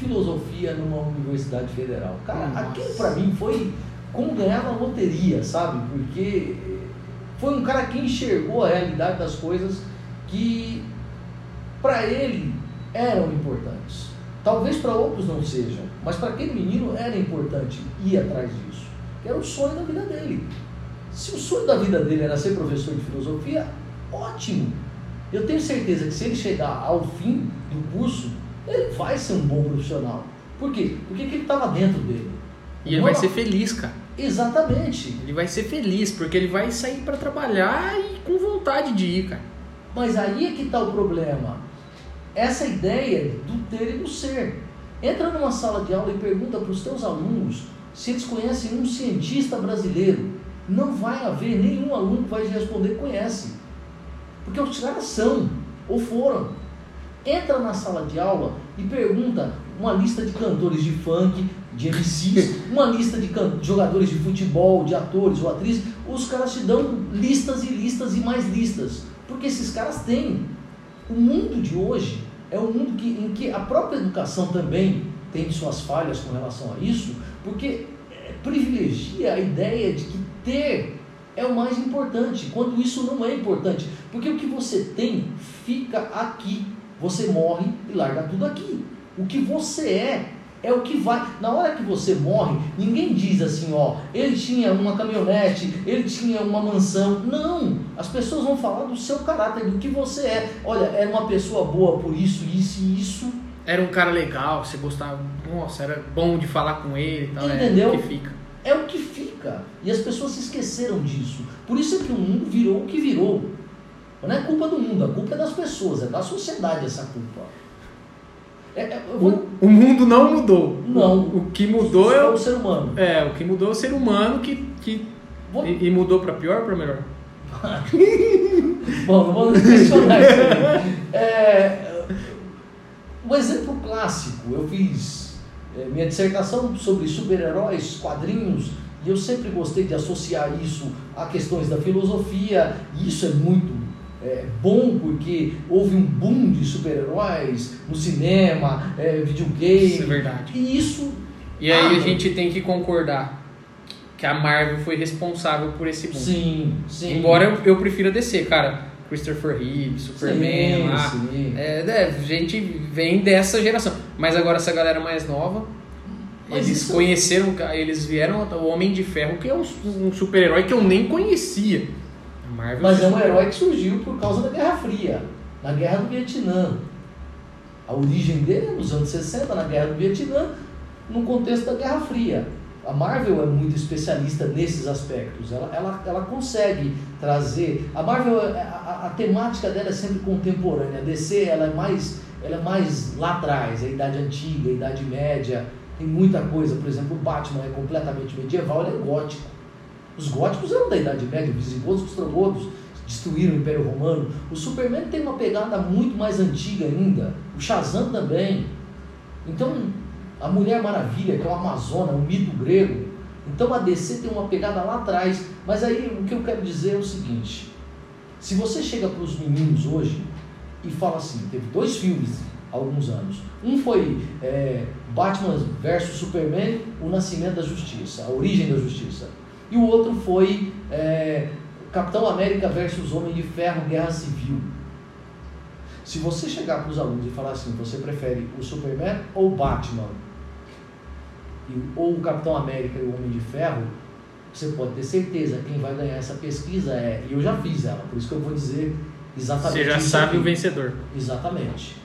filosofia numa universidade federal. Cara, Nossa. aquilo para mim foi como ganhar na loteria, sabe? Porque foi um cara que enxergou a realidade das coisas que para ele eram importantes. Talvez para outros não sejam, mas para aquele menino era importante ir atrás disso. Era o sonho da vida dele. Se o sonho da vida dele era ser professor de filosofia, ótimo. Eu tenho certeza que se ele chegar ao fim do curso, ele vai ser um bom profissional. Por quê? Porque que ele estava dentro dele. E ele vai ser feliz, cara. Exatamente. Ele vai ser feliz, porque ele vai sair pra trabalhar e com vontade de ir, cara. Mas aí é que está o problema. essa ideia do ter e do ser. Entra numa sala de aula e pergunta para os teus alunos se eles conhecem um cientista brasileiro. Não vai haver nenhum aluno que vai responder conhece. Porque os caras são ou foram. Entra na sala de aula e pergunta uma lista de cantores de funk, de MCs, uma lista de jogadores de futebol, de atores ou atrizes. Os caras te dão listas e listas e mais listas. Porque esses caras têm. O mundo de hoje é um mundo que, em que a própria educação também tem suas falhas com relação a isso, porque é, privilegia a ideia de que ter é o mais importante, quando isso não é importante. Porque o que você tem fica aqui. Você morre e larga tudo aqui. O que você é é o que vai. Na hora que você morre, ninguém diz assim, ó, ele tinha uma caminhonete, ele tinha uma mansão. Não! As pessoas vão falar do seu caráter, do que você é. Olha, era uma pessoa boa por isso, isso e isso. Era um cara legal, você gostava. Nossa, era bom de falar com ele e tal. Entendeu? É o que fica. É o que fica. E as pessoas se esqueceram disso. Por isso é que o mundo virou o que virou. Não é culpa do mundo, a culpa é das pessoas, é da sociedade essa culpa. É, é vou... o, o, mundo não mudou. Não. O, o que mudou é o, ser humano. É, o que mudou é o ser humano que. que vou... e, e, mudou para pior ou para melhor? Bom, não vamos questionar isso aí. É, um exemplo clássico, eu fiz é, minha dissertação sobre super-heróis, quadrinhos, e eu sempre gostei de associar isso a questões da filosofia, e isso é muito é, bom porque houve um boom de super-heróis no cinema, é, videogame. Isso é verdade. E isso. E aí a gente tem que concordar que a Marvel foi responsável por esse boom. Sim, sim. Embora eu, eu prefira descer, cara. Christopher Reeve, Superman, sim, lá. Sim. É, é, a gente vem dessa geração. Mas agora essa galera mais nova, Mas eles isso... conheceram, eles vieram o Homem de Ferro, que é um, um super-herói que eu nem conhecia. Marvel Mas é um herói que surgiu por causa da Guerra Fria, na Guerra do Vietnã. A origem dele é nos anos 60, na Guerra do Vietnã, no contexto da Guerra Fria. A Marvel é muito especialista nesses aspectos. Ela, ela, ela consegue trazer. A Marvel, a, a, a temática dela é sempre contemporânea. A DC ela é mais, ela é mais lá atrás, a Idade Antiga, a Idade Média. Tem muita coisa. Por exemplo, o Batman é completamente medieval, ele é gótico. Os góticos eram da Idade Média, os visigodos, os ostrogodos destruíram o Império Romano. O Superman tem uma pegada muito mais antiga ainda. O Shazam também. Então, a Mulher Maravilha, que é uma Amazona, um mito grego. Então a DC tem uma pegada lá atrás. Mas aí o que eu quero dizer é o seguinte: se você chega para os meninos hoje e fala assim, teve dois filmes há alguns anos. Um foi é, Batman versus Superman, O Nascimento da Justiça, A Origem da Justiça. E o outro foi é, Capitão América versus Homem de Ferro, Guerra Civil. Se você chegar para os alunos e falar assim, você prefere o Superman ou o Batman? E, ou o Capitão América e o Homem de Ferro, você pode ter certeza, quem vai ganhar essa pesquisa é. E eu já fiz ela, por isso que eu vou dizer exatamente. Você já sabe aqui. o vencedor. Exatamente.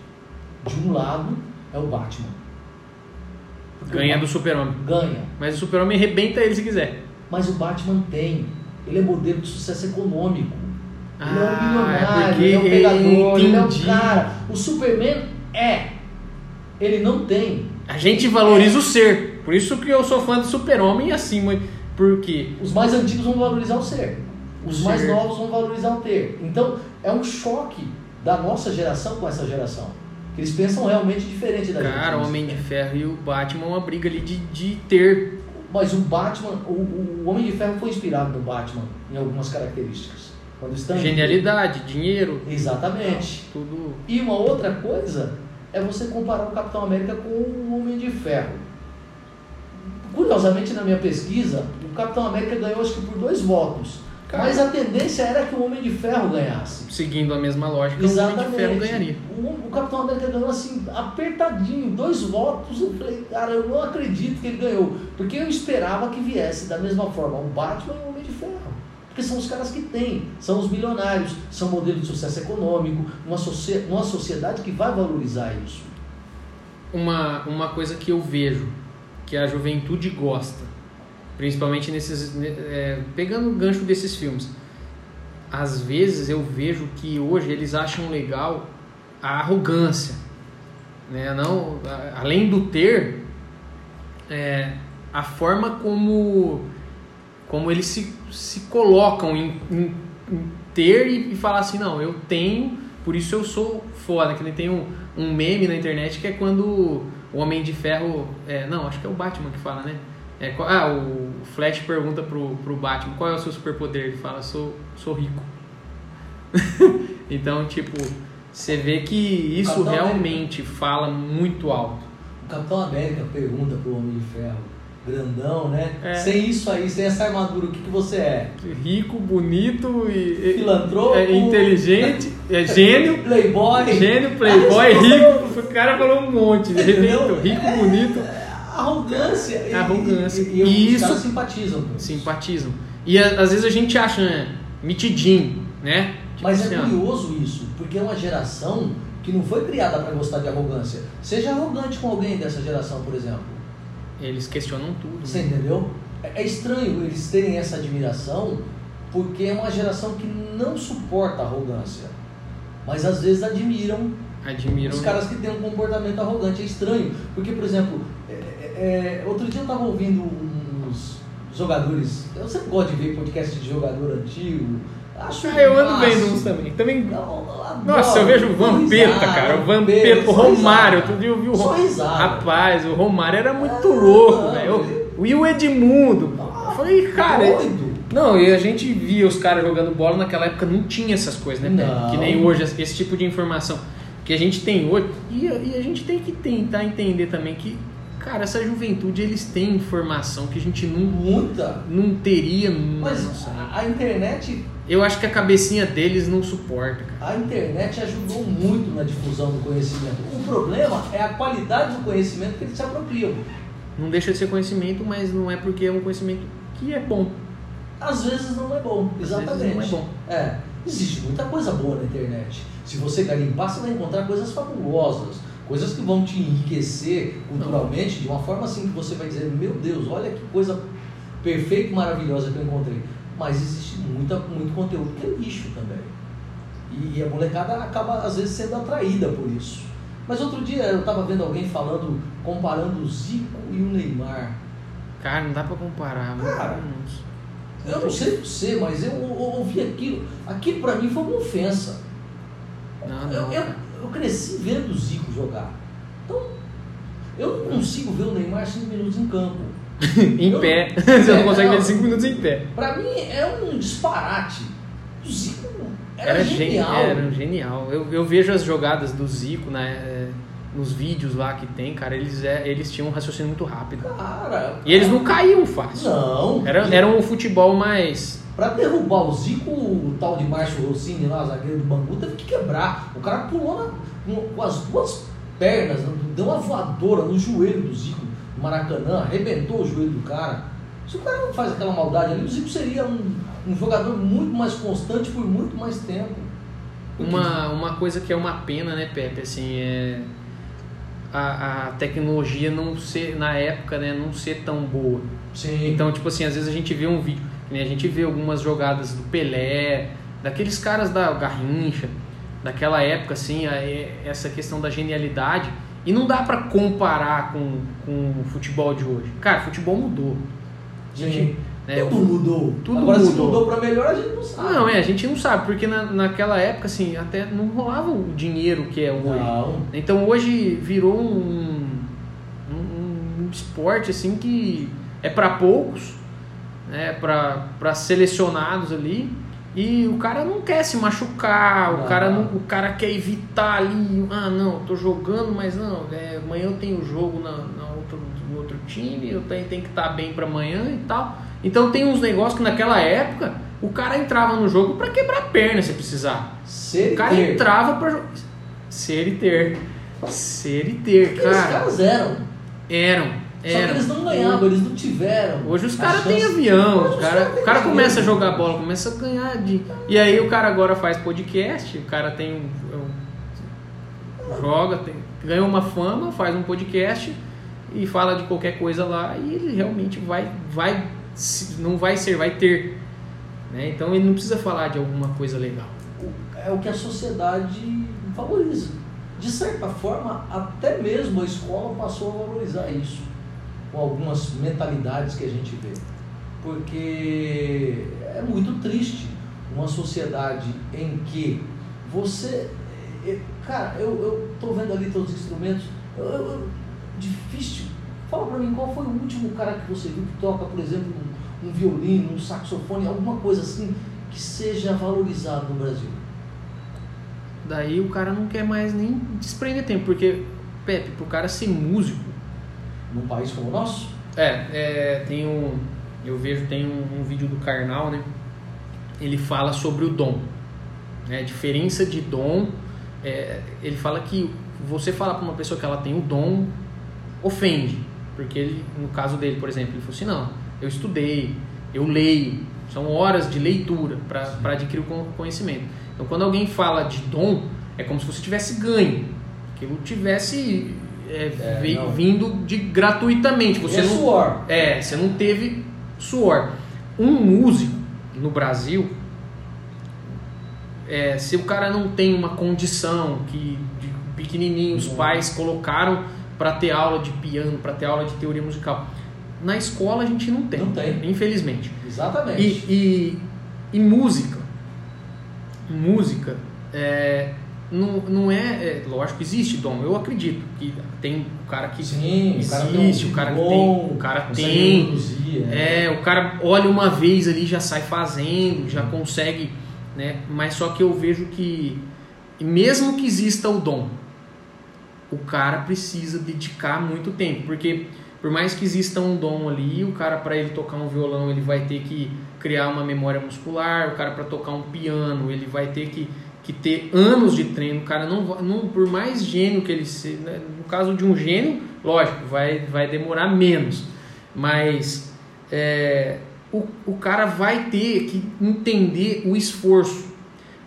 De um lado é o Batman. Ganha do Super-Homem. Ganha. Mas o Super-Homem arrebenta ele se quiser. Mas o Batman tem. Ele é modelo de sucesso econômico. Ah, ele é um milionário, é ele é um pegador, ele é um cara. O Superman é. Ele não tem. A gente valoriza é. o ser. Por isso que eu sou fã do Super-Homem assim, porque os mais antigos vão valorizar o ser. Os mais ser. novos vão valorizar o ter. Então, é um choque da nossa geração com essa geração. Eles pensam realmente diferente da Cara, gente. Cara, Homem de Ferro e o Batman, uma briga ali de, de ter mas o Batman, o, o Homem de Ferro foi inspirado no Batman em algumas características. Quando estão Genialidade, dinheiro. Exatamente. tudo. E uma outra coisa é você comparar o Capitão América com o Homem de Ferro. Curiosamente, na minha pesquisa, o Capitão América ganhou acho que por dois votos. Cara, Mas a tendência era que o Homem de Ferro ganhasse. Seguindo a mesma lógica, Exatamente. o Homem de Ferro ganharia. O, o Capitão América ganhou assim, apertadinho, dois votos. Eu falei, cara, eu não acredito que ele ganhou. Porque eu esperava que viesse da mesma forma o Batman e o Homem de Ferro. Porque são os caras que têm, são os milionários, são modelos de sucesso econômico, uma, uma sociedade que vai valorizar isso. Uma, uma coisa que eu vejo que a juventude gosta Principalmente nesses. É, pegando o gancho desses filmes. Às vezes eu vejo que hoje eles acham legal a arrogância, né? Não, além do ter, é, a forma como, como eles se, se colocam em, em- em ter e, e falar assim, não, eu tenho, por isso eu sou foda. Que nem tem um, um meme na internet que é quando o Homem de Ferro. é, não, acho que é o Batman que fala, né? É, qual- ah, o Flash pergunta pro, pro Batman qual é o seu superpoder. Ele fala, sou, sou rico. então, tipo, você vê que isso realmente fala muito alto. O Capitão América pergunta pro Homem de Ferro, grandão, né? É. Sem isso aí, sem essa armadura, o que, que você é? Rico, bonito e, Filantropo? é, inteligente, é gênio, Playboy? gênio, playboy, rico. O cara falou um monte, rico, bonito, Arrogância. E- Arrogância. E, e, e E isso- simpatizam com isso. simpatizam. E a- às vezes a gente acha né, mitidinho, né? Tipo Mas assim, é curioso isso, porque é uma geração que não foi criada para gostar de arrogância. Seja arrogante com alguém dessa geração, por exemplo. eles questionam tudo. Você né? entendeu? É é estranho eles terem essa admiração, porque é uma geração que não suporta arrogância. Mas às vezes admiram Admiram. os caras que têm um comportamento arrogante. É estranho, porque, por exemplo, é- é- é, outro dia eu tava ouvindo uns jogadores. Eu sempre gosto de ver podcast de jogador antigo. Acho Ah, eu ando vendo uns também. Também. Não, eu Nossa, eu vejo o Vampeta, risada, cara. O Vampeta, o Romário. Outro dia eu vi o Romário. Rapaz, o Romário era muito Ah, louco, velho. E o Edmundo. Eu falei, cara. Doido. Não, e a gente via os caras jogando bola naquela época, não tinha essas coisas, né? Não. Que nem hoje, esse tipo de informação que a gente tem hoje. E, e a gente tem que tentar entender também que, cara, essa juventude, eles têm informação que a gente não, Muita. não teria. Mas nossa, a, a internet eu acho que a cabecinha deles não suporta, cara. A internet ajudou muito na difusão do conhecimento. O problema é a qualidade do conhecimento que eles se apropriam. Não deixa de ser conhecimento, mas não é porque é um conhecimento que é bom. Às vezes não é bom, Às exatamente. vezes não é bom. É, existe muita coisa boa na internet. Se você garimpar, você vai encontrar coisas fabulosas, coisas que vão te enriquecer culturalmente de uma forma assim que você vai dizer, meu Deus, olha que coisa perfeita e maravilhosa que eu encontrei. Mas existe muita, muito conteúdo que é lixo também. E, e a molecada acaba às vezes sendo atraída por isso. Mas outro dia eu estava vendo alguém falando, comparando o Zico e o Neymar. Cara, não dá pra comparar. Cara. Eu não sei você, mas eu, eu ouvi aquilo. Aquilo pra mim foi uma ofensa. Não, Eu, não. eu, cara. Eu cresci vendo o Zico jogar. Então, eu não consigo ver o Neymar 5 minutos em campo. em eu- pé. Você não É, consegue não. ver 5 minutos em pé. Pra mim é um disparate. O Zico era, Era, gen- genial. Era genial. Eu, eu vejo as jogadas do Zico né, nos vídeos lá que tem, cara. Eles, é, eles tinham um raciocínio muito rápido. Cara. E eles não caíam fácil. Não. Era, era um futebol mais. Pra derrubar o Zico, o tal de Márcio Rossini lá, zagueiro do Bangu, teve que quebrar. O cara pulou na- com, as duas pernas, né? deu uma voadora no joelho do Zico, no Maracanã, arrebentou o joelho do cara. Se o cara não faz aquela maldade ali, o Zico seria um, um jogador muito mais constante por muito mais tempo. Uma, uma coisa que é uma pena, né, Pepe? Assim, é. A, a tecnologia não ser, na época, né, não ser tão boa. Sim. Então, tipo assim, às vezes a gente vê um vídeo, a gente vê algumas jogadas do Pelé, daqueles caras da Garrincha, daquela época, assim, essa questão da genialidade. E não dá pra comparar com, com o futebol de hoje. Cara, futebol mudou. Sim. né, tudo mudou. tudo Agora, se mudou. mudou pra melhor, a gente não sabe. Não, é, a gente não sabe, porque na, naquela época, assim, até não rolava o dinheiro que é hoje. Não. Então hoje virou um, um, um esporte assim que é para poucos, né, para selecionados ali. E o cara não quer se machucar, o Não. cara, não, o cara quer evitar ali, ah não, tô jogando, mas não, é, amanhã eu tenho jogo na, na outro, no outro time, eu tenho, tenho que estar bem para amanhã e tal. Então tem uns negócios que naquela época o cara entrava no jogo para quebrar a perna se precisar. Ser O cara ter. entrava jogar. Ser e ter. Ser e ter, cara. caras eram. Eram. Só que eles não ganhavam, eles não tiveram. Hoje os caras têm avião, os cara, o cara começa a jogar bola, começa a ganhar de. E aí o cara agora faz podcast, o cara tem um. um- joga, tem, ganha uma fama, faz um podcast e fala de qualquer coisa lá e ele realmente vai. vai não vai ser, vai ter. Né? Então ele não precisa falar de alguma coisa legal. É o que a sociedade valoriza. de certa forma, até mesmo a escola passou a valorizar isso, com algumas mentalidades que a gente vê. Porque é muito triste uma sociedade em que você. Eh, cara, eu estou vendo ali todos os instrumentos, eu, eu, difícil. Fala para mim qual foi o último cara que você viu que toca, por exemplo, um, um violino, um saxofone, alguma coisa assim que seja valorizado no Brasil. Daí o cara não quer mais nem desprender tempo, porque, Pepe, pro cara ser músico. Num país como o nosso? É, é tem um. Eu vejo, tem um, um vídeo do Karnal, né? Ele fala sobre o dom. Né? A diferença de dom. É, ele fala que você falar para uma pessoa que ela tem o dom ofende. Porque ele, no caso dele, por exemplo, ele falou assim: não, eu estudei, eu leio, são horas de leitura para adquirir o conhecimento. Então, quando alguém fala de dom, é como se você tivesse ganho, que ele tivesse é, é, vindo de gratuitamente. Você é não, suor. É, você não teve suor. Um músico no Brasil, é, se o cara não tem uma condição que de pequenininho os pais colocaram para ter aula de piano, para ter aula de teoria musical, na escola a gente não tem, não tem. infelizmente. Exatamente. E, e, e música música é, não, não é, é, Lógico, existe dom. Eu acredito que tem o cara que Sim, existe, o cara, que tem. O cara tem. Produzir, é. é, o cara olha uma vez ali já sai fazendo, já consegue. Né? Mas só que eu vejo que, mesmo que exista o dom, o cara precisa dedicar muito tempo. Porque por mais que exista um dom ali, o cara para ele tocar um violão, ele vai ter que criar uma memória muscular, o cara para tocar um piano, ele vai ter que, que ter anos de treino, cara não, não por mais gênio que ele seja, né? no caso de um gênio, lógico, vai, vai demorar menos, mas é, o, o cara vai ter que entender o esforço,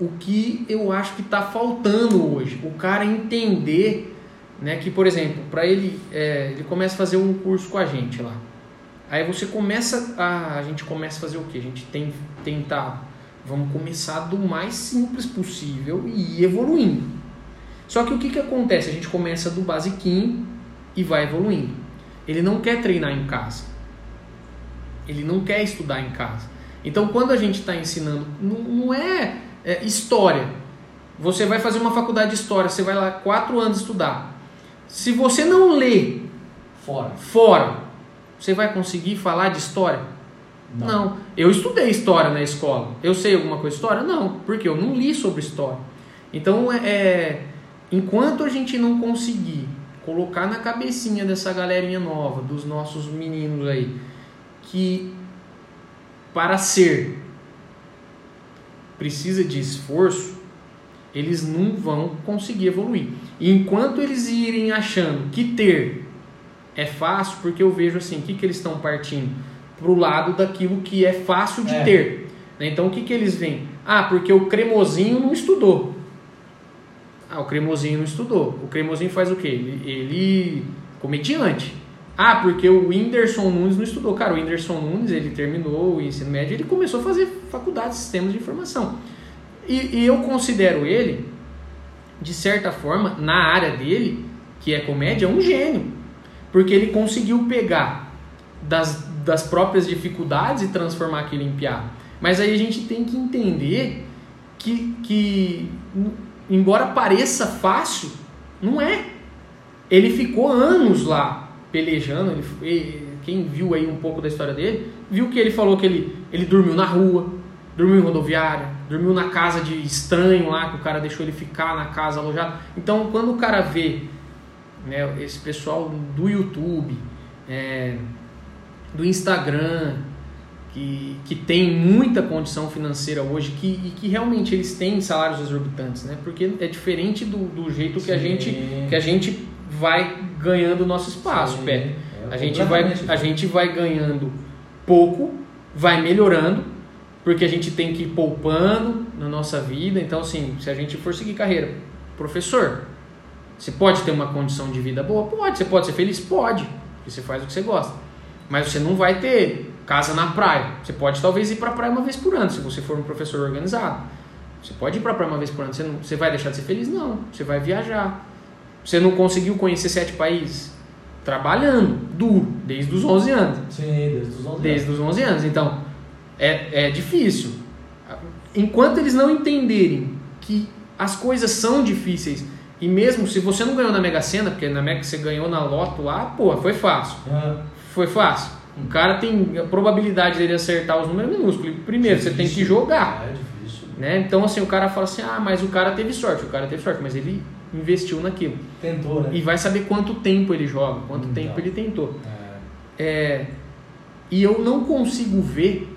o que eu acho que está faltando hoje, o cara entender né, que, por exemplo, para ele, é, ele começa a fazer um curso com a gente lá, Aí você começa a, a gente começa a fazer o que? A gente tem tentar, vamos começar do mais simples possível e ir evoluindo. Só que o que, que acontece? A gente começa do basiquinho e vai evoluindo. Ele não quer treinar em casa. Ele não quer estudar em casa. Então, quando a gente está ensinando, não, não é, é, história. Você vai fazer uma faculdade de história, você vai lá quatro anos estudar. Se você não lê fora, fora você vai conseguir falar de história? Não. não. Eu estudei história na escola. Eu sei alguma coisa de história? Não, porque eu não li sobre história. Então, é, é, enquanto a gente não conseguir colocar na cabecinha dessa galerinha nova, dos nossos meninos aí, que para ser precisa de esforço, eles não vão conseguir evoluir. E enquanto eles irem achando que ter é fácil porque eu vejo assim, o que, que eles estão partindo? Para o lado daquilo que é fácil de é. ter. Né? Então o que, que eles veem? Ah, porque o cremosinho não estudou. Ah, o cremosinho não estudou. O cremosinho faz o quê? Ele, ele comediante. Ah, porque o Whindersson Nunes não estudou. Cara, o Whindersson Nunes, ele terminou o ensino médio, ele começou a fazer faculdade de sistemas de informação. E, e eu considero ele, de certa forma, na área dele, que é comédia, um gênio porque ele conseguiu pegar das, das próprias dificuldades e transformar aquilo em piada. Mas aí a gente tem que entender que, que embora pareça fácil, não é. Ele ficou anos lá pelejando. Ele, quem viu aí um pouco da história dele, viu que ele falou que ele, ele dormiu na rua, dormiu em rodoviária, dormiu na casa de estranho lá, que o cara deixou ele ficar na casa alojado. Então, quando o cara vê né, esse pessoal do YouTube, é, do Instagram, que, que tem muita condição financeira hoje que, e que realmente eles têm salários exorbitantes, né? Porque é diferente do, do jeito que a, gente, que a gente vai ganhando o nosso espaço, Pé. É, a, gente vai, a gente vai ganhando pouco, vai melhorando, porque a gente tem que ir poupando na nossa vida. Então, assim, se a gente for seguir carreira, professor, você pode ter uma condição de vida boa? Pode. Você pode ser feliz? Pode. Porque você faz o que você gosta. Mas você não vai ter casa na praia. Você pode talvez ir para a praia uma vez por ano, se você for um professor organizado. Você pode ir para a praia uma vez por ano. Você, não, você vai deixar de ser feliz? Não. Você vai viajar. Você não conseguiu conhecer sete países? Trabalhando, duro, desde os 11 anos. Sim, desde os 11 Desde os 11 anos. Então, é, é difícil. Enquanto eles não entenderem que as coisas são difíceis, e mesmo se você não ganhou na Mega Sena, porque na Mega você ganhou na Loto lá, pô, foi fácil. Ah, Foi fácil. O cara tem a probabilidade dele acertar os números é minúsculo. Primeiro, você tem que jogar. É difícil. Né? Então, assim, o cara fala assim: ah, mas o cara teve sorte. O cara teve sorte, mas ele investiu naquilo. Tentou, né? E vai saber quanto tempo ele joga, quanto Então. tempo ele tentou. É. É, e eu não consigo ver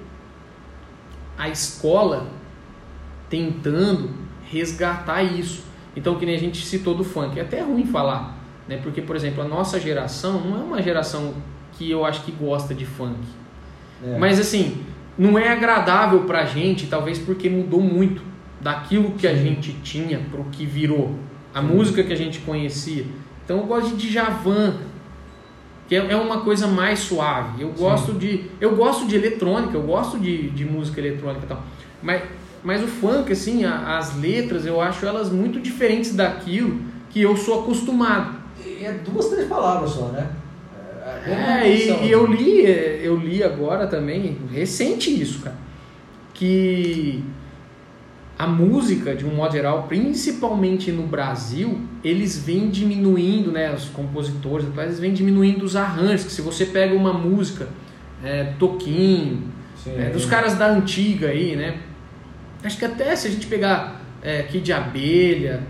a escola tentando resgatar isso. Então, que nem a gente citou do funk, é até ruim falar, né? Porque, por exemplo, a nossa geração não é uma geração que eu acho que gosta de funk. É. Mas assim, não é agradável pra gente, talvez porque mudou muito daquilo que a Sim. gente tinha pro que virou, a Sim. música que a gente conhecia. Então eu gosto de Djavan, que é é uma coisa mais suave. Eu gosto de eu gosto de eletrônica, eu gosto de, de música eletrônica e tal. Mas mas o funk assim, a- as letras, eu acho elas muito diferentes daquilo que eu sou acostumado. É duas, três palavras só, né? É, É, e, e eu li, eu li agora também, recente isso, cara, que a música, de um modo geral, principalmente no Brasil, eles vêm diminuindo, né, os compositores atuais, eles vêm diminuindo os arranjos, que se você pega uma música, é, Toquinho, é, dos caras da antiga aí, né, acho que até se a gente pegar é, Kid de Abelha,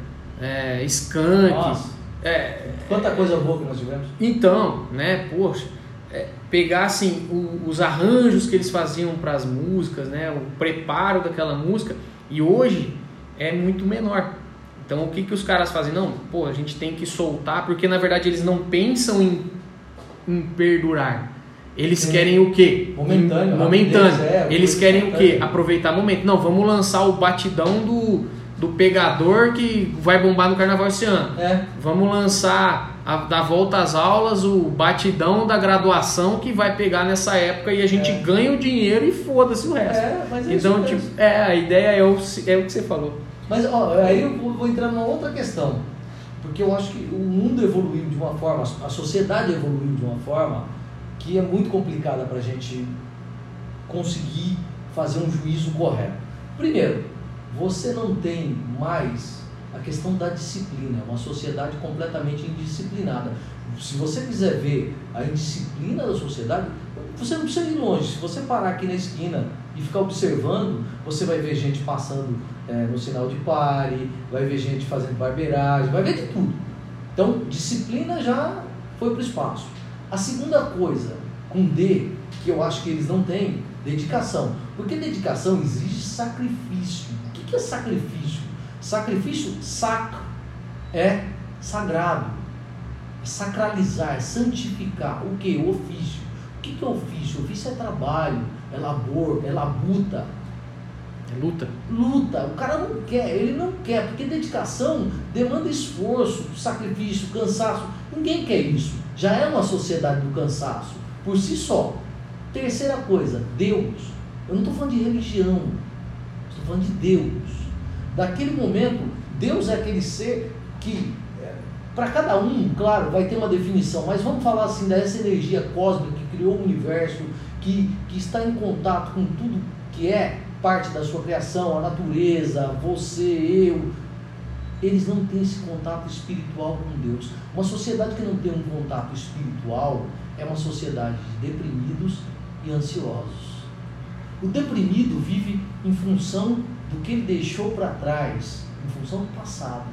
é, Skank, Nossa, é, quanta coisa boa que nós tivemos. então, né, poxa, é, pegar assim o- os arranjos que eles faziam para as músicas, né, o preparo daquela música, e hoje é muito menor. Então, o que que os caras fazem? Não, pô, a gente tem que soltar, porque na verdade eles não pensam em, em perdurar. Eles Sim. querem o quê? Momentâneo, Momentâneo. é, eles querem o quê? Aproveitar o momento. Não, vamos lançar o batidão do, do pegador que vai bombar no carnaval esse ano. É, Vamos lançar a, da volta às aulas o batidão da graduação que vai pegar nessa época e a gente É. ganha o dinheiro e foda-se o resto. é, mas é então, tipo, mesmo. é, a ideia é o, é o que você falou. Mas ó, aí eu vou vou entrar numa outra questão. Porque eu acho que o mundo evoluiu de uma forma, a sociedade evoluiu de uma forma que é muito complicada para a gente conseguir fazer um juízo correto. Primeiro, você não tem mais a questão da disciplina, é uma sociedade completamente indisciplinada. Se você quiser ver a indisciplina da sociedade, você não precisa ir longe. Se você parar aqui na esquina e ficar observando, você vai ver gente passando é, no sinal de pare, vai ver gente fazendo barbeiragem, vai ver de tudo. Então, disciplina já foi para o espaço. A segunda coisa, com D, que eu acho que eles não têm, dedicação. Porque dedicação exige sacrifício. Que é sacrifício? Sacrifício, sacro, é sagrado. É sacralizar, é santificar. O que? O ofício. O que é ofício? Ofício é trabalho, é labor, é labuta. É luta. Luta, o cara não quer, ele não quer, porque dedicação demanda esforço, sacrifício, cansaço. Ninguém quer isso. Já é uma sociedade do cansaço, por si só. Terceira coisa, Deus. Eu não estou falando de religião, falando de Deus. Daquele momento, Deus é aquele ser que, para cada um, claro, vai ter uma definição, mas vamos falar assim dessa energia cósmica que criou o universo, que, que está em contato com tudo que é parte da sua criação, a natureza, você, eu. Eles não têm esse contato espiritual com Deus. Uma sociedade que não tem um contato espiritual é uma sociedade de deprimidos e ansiosos. O deprimido vive em função do que ele deixou para trás, em função do passado.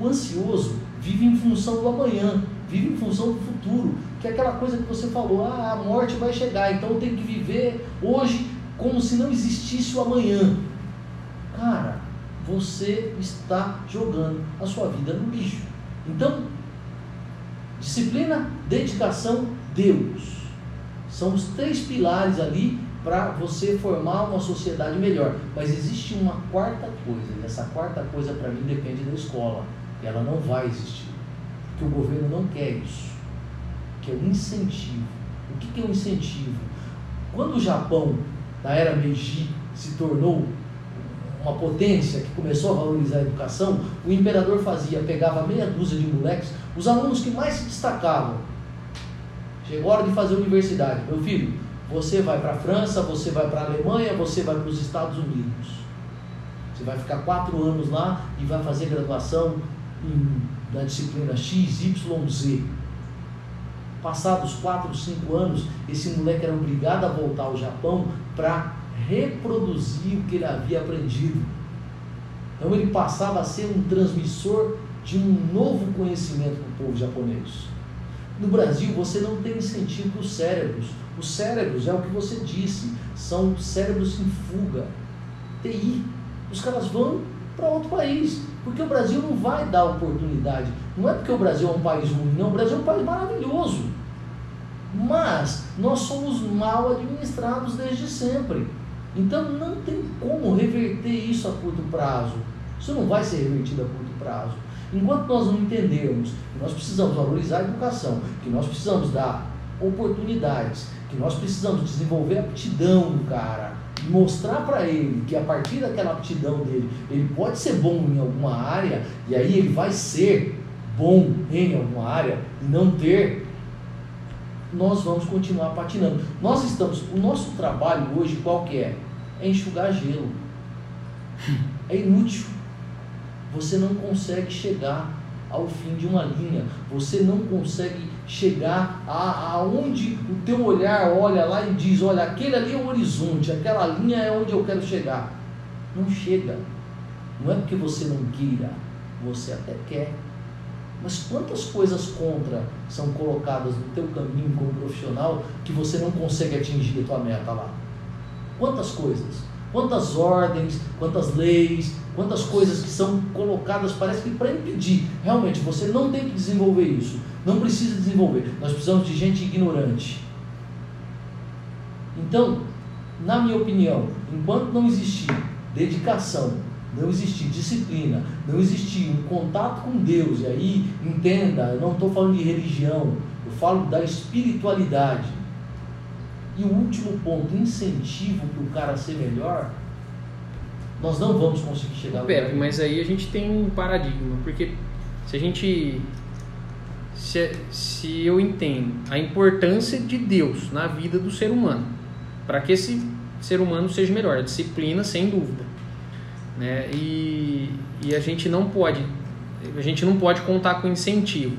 O ansioso vive em função do amanhã, vive em função do futuro, que é aquela coisa que você falou, ah, a morte vai chegar, então eu tenho que viver hoje como se não existisse o amanhã. Cara, você está jogando a sua vida no lixo. Então, disciplina, dedicação, Deus. São os três pilares ali para você formar uma sociedade melhor. Mas existe uma quarta coisa, e essa quarta coisa para mim depende da escola. Ela não vai existir. Porque o governo não quer isso. Que é o incentivo. O que, é o incentivo? Quando o Japão, na era Meiji, se tornou uma potência que começou a valorizar a educação, o imperador fazia, pegava meia dúzia de moleques, os alunos que mais se destacavam. Chegou a hora de fazer universidade. Meu filho, você vai para a França, você vai para a Alemanha, você vai para os Estados Unidos. Você vai ficar quatro anos lá e vai fazer graduação em, na disciplina X, Y, Z. Passados quatro, cinco anos, esse moleque era obrigado a voltar ao Japão para reproduzir o que ele havia aprendido. Então ele passava a ser um transmissor de um novo conhecimento para o povo japonês. No Brasil, você não tem incentivo para os cérebros. Os cérebros, é o que você disse, são cérebros em fuga. TI. Os caras vão para outro país. Porque o Brasil não vai dar oportunidade. Não é porque o Brasil é um país ruim, não. O Brasil é um país maravilhoso. Mas nós somos mal administrados desde sempre. Então não tem como reverter isso a curto prazo. Isso não vai ser revertido a curto prazo. Enquanto nós não entendermos que nós precisamos valorizar a educação, que nós precisamos dar oportunidades, que nós precisamos desenvolver a aptidão do cara, e mostrar para ele que a partir daquela aptidão dele, ele pode ser bom em alguma área, e aí ele vai ser bom em alguma área e não ter, nós vamos continuar patinando. Nós estamos, o nosso trabalho hoje qual que é? É enxugar gelo. É inútil. Você não consegue chegar ao fim de uma linha. Você não consegue chegar a, aonde o teu olhar olha lá e diz, olha, aquele ali é o horizonte, aquela linha é onde eu quero chegar. Não chega. Não é porque você não queira, você até quer. Mas quantas coisas contra são colocadas no teu caminho como profissional que você não consegue atingir a tua meta lá? Quantas coisas? Quantas ordens, quantas leis, quantas coisas que são colocadas, parece que para impedir. Realmente, você não tem que desenvolver isso. Não precisa desenvolver. Nós precisamos de gente ignorante. Então, na minha opinião, enquanto não existir dedicação, não existir disciplina, não existir um contato com Deus, e aí entenda, eu não estou falando de religião, eu falo da espiritualidade. E o último ponto, incentivo para o cara ser melhor, nós não vamos conseguir chegar Pepe, mas aí a gente tem um paradigma, porque se a gente. Se, se eu entendo a importância de Deus na vida do ser humano, para que esse ser humano seja melhor, a disciplina, sem dúvida. Né? E, e a gente não pode a gente não pode contar com incentivo,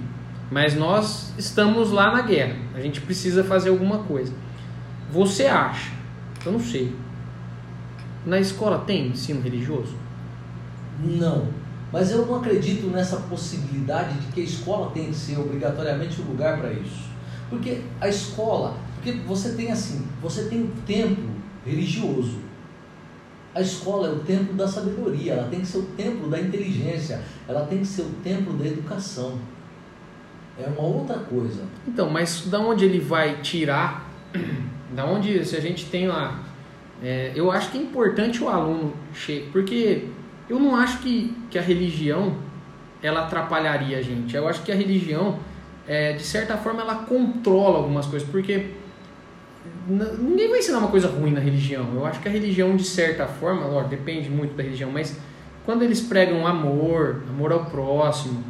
mas nós estamos lá na guerra, a gente precisa fazer alguma coisa. Você acha? Eu não sei. Na escola tem ensino religioso? Não. Mas eu não acredito nessa possibilidade de que a escola tem que ser obrigatoriamente o um lugar para isso. Porque a escola, porque você tem assim, você tem um templo religioso. A escola é o templo da sabedoria, ela tem que ser o templo da inteligência, ela tem que ser o templo da educação. É uma outra coisa. Então, mas da onde ele vai tirar? Da onde, se a gente tem lá é, eu acho que é importante o aluno chegar, porque eu não acho que, que a religião ela atrapalharia a gente. Eu acho que a religião, é, de certa forma, ela controla algumas coisas, porque ninguém vai ensinar uma coisa ruim na religião. Eu acho que a religião, de certa forma, ó, depende muito da religião, mas quando eles pregam amor, amor ao próximo,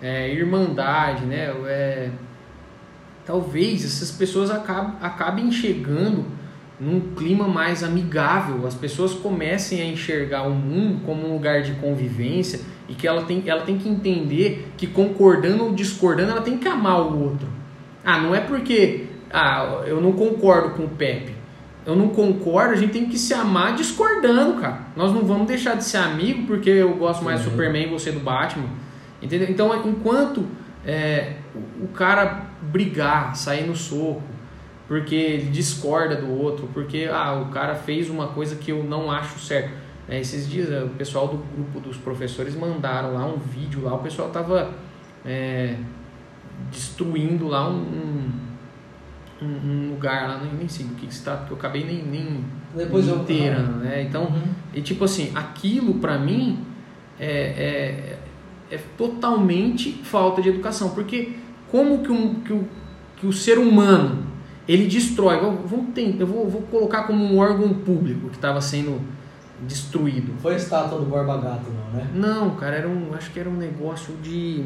é, irmandade, né? É, talvez essas pessoas acabem, acabem chegando num clima mais amigável, as pessoas comecem a enxergar o mundo como um lugar de convivência e que ela tem, ela tem que entender que concordando ou discordando, ela tem que amar o outro. Ah, não é porque ah, eu não concordo com o Pepe. Eu não concordo, a gente tem que se amar discordando, cara. Nós não vamos deixar de ser amigo porque eu gosto mais uhum. do Superman e você do Batman. Entendeu? Então, enquanto é, o cara brigar, sair no soco, porque ele discorda do outro, porque ah, o cara fez uma coisa que eu não acho certo. É, esses dias o pessoal do grupo dos professores mandaram lá um vídeo lá, o pessoal tava é, destruindo lá um, um, um, lugar lá, nem, nem sei do que, que se trata, porque eu acabei nem, nem Depois inteira, eu... né? Então, uhum. e tipo assim, aquilo para mim é, é, é, totalmente falta de educação, porque como que, um, que, o, que o ser humano ele destrói. Vamos ter, eu vou, vou, colocar como um órgão público que estava sendo destruído. Foi a estátua do Borba Gato, não, né? Não, cara, era um, acho que era um negócio de,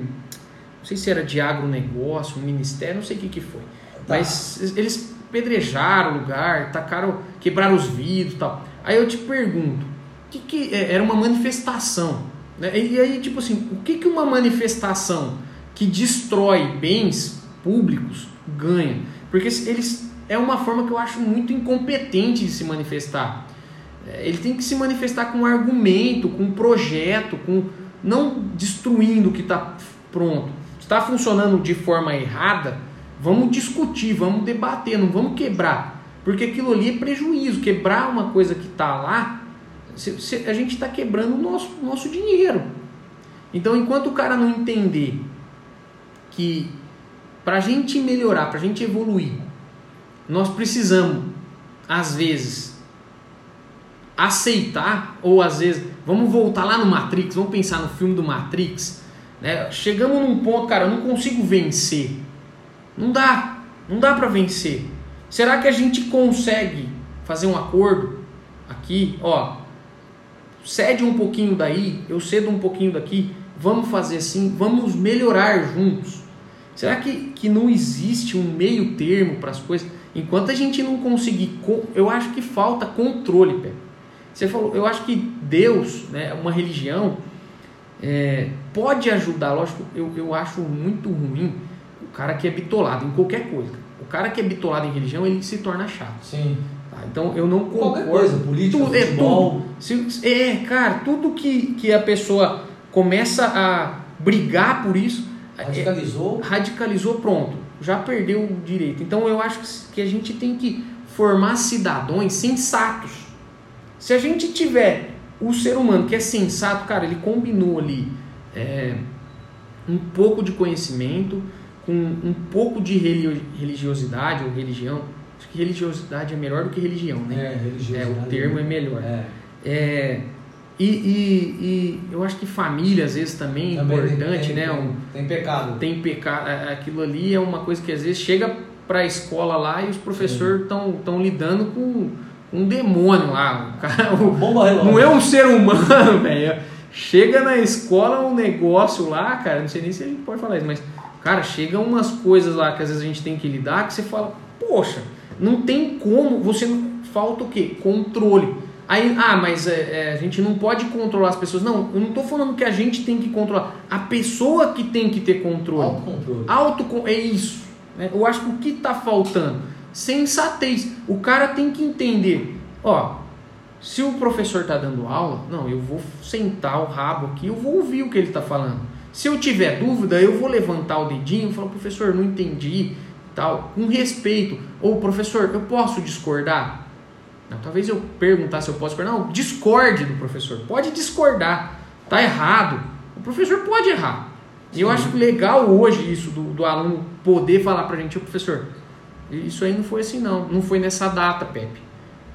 não sei se era de agronegócio, um ministério, não sei o que que foi. Tá. Mas eles pedrejaram o lugar, tacaram, quebraram os vidros, e tal. Aí eu te pergunto, que que é, era uma manifestação, né? E aí tipo assim, o que que uma manifestação que destrói bens públicos ganha? Porque eles é uma forma que eu acho muito incompetente de se manifestar. É, Ele tem que se manifestar com argumento, com projeto, com não destruindo o que está pronto. Está funcionando de forma errada, vamos discutir, vamos debater, não vamos quebrar. Porque aquilo ali é prejuízo. Quebrar uma coisa que está lá, a gente está quebrando o nosso, nosso dinheiro. Então, enquanto o cara não entender que para a gente melhorar, para a gente evoluir, nós precisamos, às vezes, aceitar, ou às vezes, vamos voltar lá no Matrix, vamos pensar no filme do Matrix, né? Chegamos num ponto, cara, eu não consigo vencer. Não dá, não dá para vencer. Será que a gente consegue fazer um acordo aqui, ó, cede um pouquinho daí, eu cedo um pouquinho daqui, vamos fazer assim, vamos melhorar juntos. Será que, que não existe um meio termo para as coisas? Enquanto a gente não conseguir, co- eu acho que falta controle, Pé. Você falou, eu acho que Deus, né, uma religião, é, pode ajudar, lógico, eu, eu acho muito ruim o cara que é bitolado em qualquer coisa. O cara que é bitolado em religião, ele se torna chato. Sim. tá? Então eu não concordo. Qualquer coisa, política, Tudo, é futebol. tudo. Se- é, cara, tudo que, que a pessoa começa a brigar por isso, é- Radicalizou. radicalizou, pronto, já perdeu o direito. Então eu acho que a gente tem que formar cidadãos sensatos. Se a gente tiver o ser humano que é sensato, cara, ele combinou ali é, um pouco de conhecimento com um pouco de religiosidade ou religião. Acho que religiosidade é melhor do que religião, né? É, É, religiosidade. o termo é melhor. É. É, e, e- e eu acho que família às vezes também é Também importante, tem, né? Tem, Um- tem pecado. tem pecado, aquilo ali é uma coisa que às vezes chega para a escola lá e os professores estão tão lidando com um demônio lá. O cara, o- Bomba relógio. não é um ser humano, velho. Chega na escola um negócio lá, cara, não sei nem se a gente pode falar isso, mas, cara, chega umas coisas lá que às vezes a gente tem que lidar que você fala, poxa, não tem como, você não- falta o quê? Controle. Aí, ah, mas é, é, a gente não pode controlar as pessoas. Não, eu não tô falando que a gente tem que controlar. A pessoa que tem que ter controle. Autocontrole. Auto é isso. né? Eu acho que o que está faltando? Sensatez. O cara tem que entender. Ó, se o professor está dando aula, não, eu vou sentar o rabo aqui, eu vou ouvir o que ele está falando. Se eu tiver dúvida, eu vou levantar o dedinho e falar, professor, não entendi, tal, com respeito. Ou professor, eu posso discordar? Não, talvez eu perguntar se eu posso discordar. Não, discorde do professor. Pode discordar. Tá errado. O professor pode errar. E eu acho legal hoje isso do, do aluno poder falar pra gente, "Ô, professor, isso aí não foi assim não, não foi nessa data, Pepe.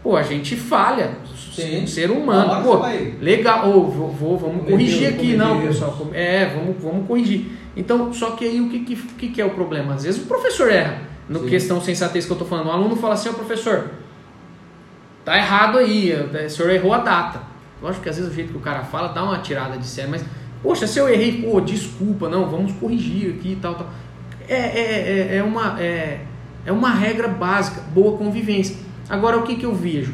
Pô, a gente falha, Sim. ser Uma humano. Pô, legal, ô, vou, vou- vamos corrigir aqui, não, pessoal. É, vamos, vamos corrigir. Então, só que aí o que, que, que é o problema? Às vezes o professor erra. No Sim. questão sensatez que eu tô falando, o aluno fala assim, ó professor, tá errado aí, o senhor errou a data. Lógico que às vezes o jeito que o cara fala dá uma tirada de sério, mas, poxa, se eu errei, pô, desculpa, não, vamos corrigir aqui e tal, tal. É, é, é, é, uma, é, é uma regra básica, boa convivência. Agora, o que, que eu vejo?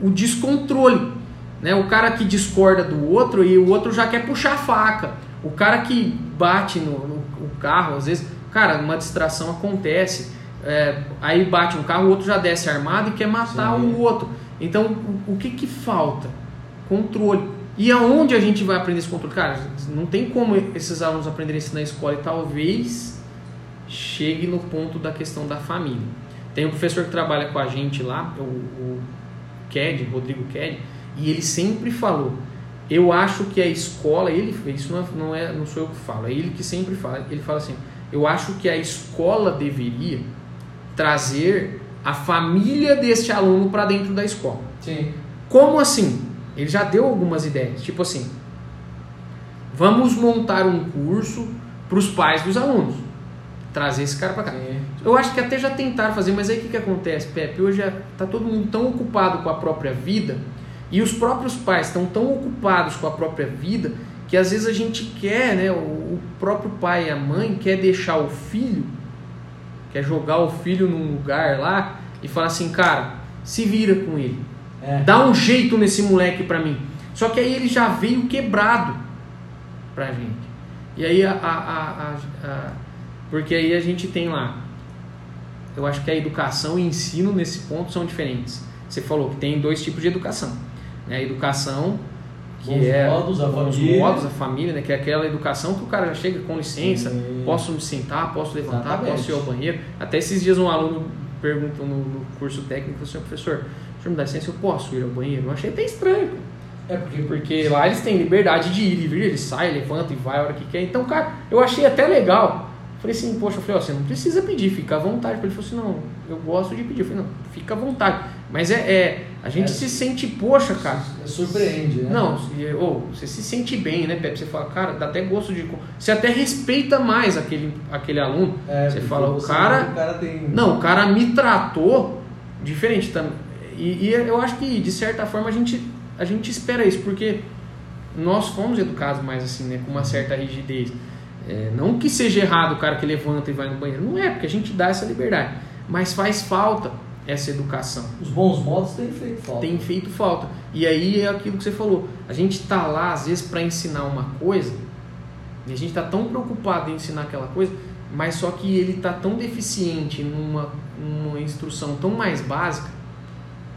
O descontrole. Né? O cara que discorda do outro e o outro já quer puxar a faca. O cara que bate no, no- no carro, às vezes, cara, uma distração acontece. É, aí bate um carro, o outro já desce armado e quer matar Sim. o outro. Então, o, o que, que falta? Controle. E aonde a gente vai aprender esse controle? Cara, não tem como esses alunos aprenderem isso na escola e talvez chegue no ponto da questão da família. Tem um professor que trabalha com a gente lá, o, o Ked, Rodrigo Ked, e ele sempre falou: eu acho que a escola, ele isso não é, não é, não sou eu que falo, é ele que sempre fala. Ele fala assim: eu acho que a escola deveria trazer a família deste aluno para dentro da escola. Sim. Como assim? Ele já deu algumas ideias, tipo assim: vamos montar um curso para os pais dos alunos, trazer esse cara para cá. Sim. Eu acho que até já tentaram fazer, mas aí o que, que acontece, Pepe? Hoje é- tá todo mundo tão ocupado com a própria vida E os próprios pais estão tão ocupados com a própria vida que às vezes a gente quer, né, o, o próprio pai e a mãe quer deixar o filho, quer jogar o filho num lugar lá e falar assim, cara, se vira com ele. É. Dá um jeito nesse moleque pra mim. Só que aí ele já veio quebrado pra gente. E aí a, a, a, a porque aí a gente tem lá. Eu acho que a educação e ensino nesse ponto são diferentes. Você falou que tem dois tipos de educação. Né? A educação que bons é modos, a bons família. modos, a família, né? que é aquela educação que o cara já chega com licença, Sim. posso me sentar, posso levantar, Exatamente. posso ir ao banheiro. Até esses dias um aluno perguntou no, no curso técnico, assim, professor, o senhor me dá licença, eu posso ir ao banheiro? Eu achei até estranho, É porque, porque lá eles têm liberdade de ir e vir, ele sai, levanta e vai a hora que quer. Então, cara, eu achei até legal. Falei assim, poxa, eu falei, ó, você não precisa pedir, fica à vontade. Ele falou assim, não, eu gosto de pedir. Eu falei, não, fica à vontade. Mas é, é a gente É. se sente, poxa, cara. surpreende, né? Não, ou você se sente bem, né, Pepe? Você fala, cara, dá até gosto de. Você até respeita mais aquele, aquele aluno. É, você fala, o cara. o cara tem. Não, o cara me tratou diferente também. E, e eu acho que, de certa forma, a gente, a gente espera isso, porque nós fomos educados mais assim, né? Com uma certa rigidez. É, não que seja errado o cara que levanta e vai no banheiro. Não é, porque a gente dá essa liberdade. Mas faz falta essa educação. Os bons modos têm feito falta. Tem feito falta. E aí é aquilo que você falou. A gente tá lá, às vezes, para ensinar uma coisa, e a gente tá tão preocupado em ensinar aquela coisa, mas só que ele tá tão deficiente numa, numa instrução tão mais básica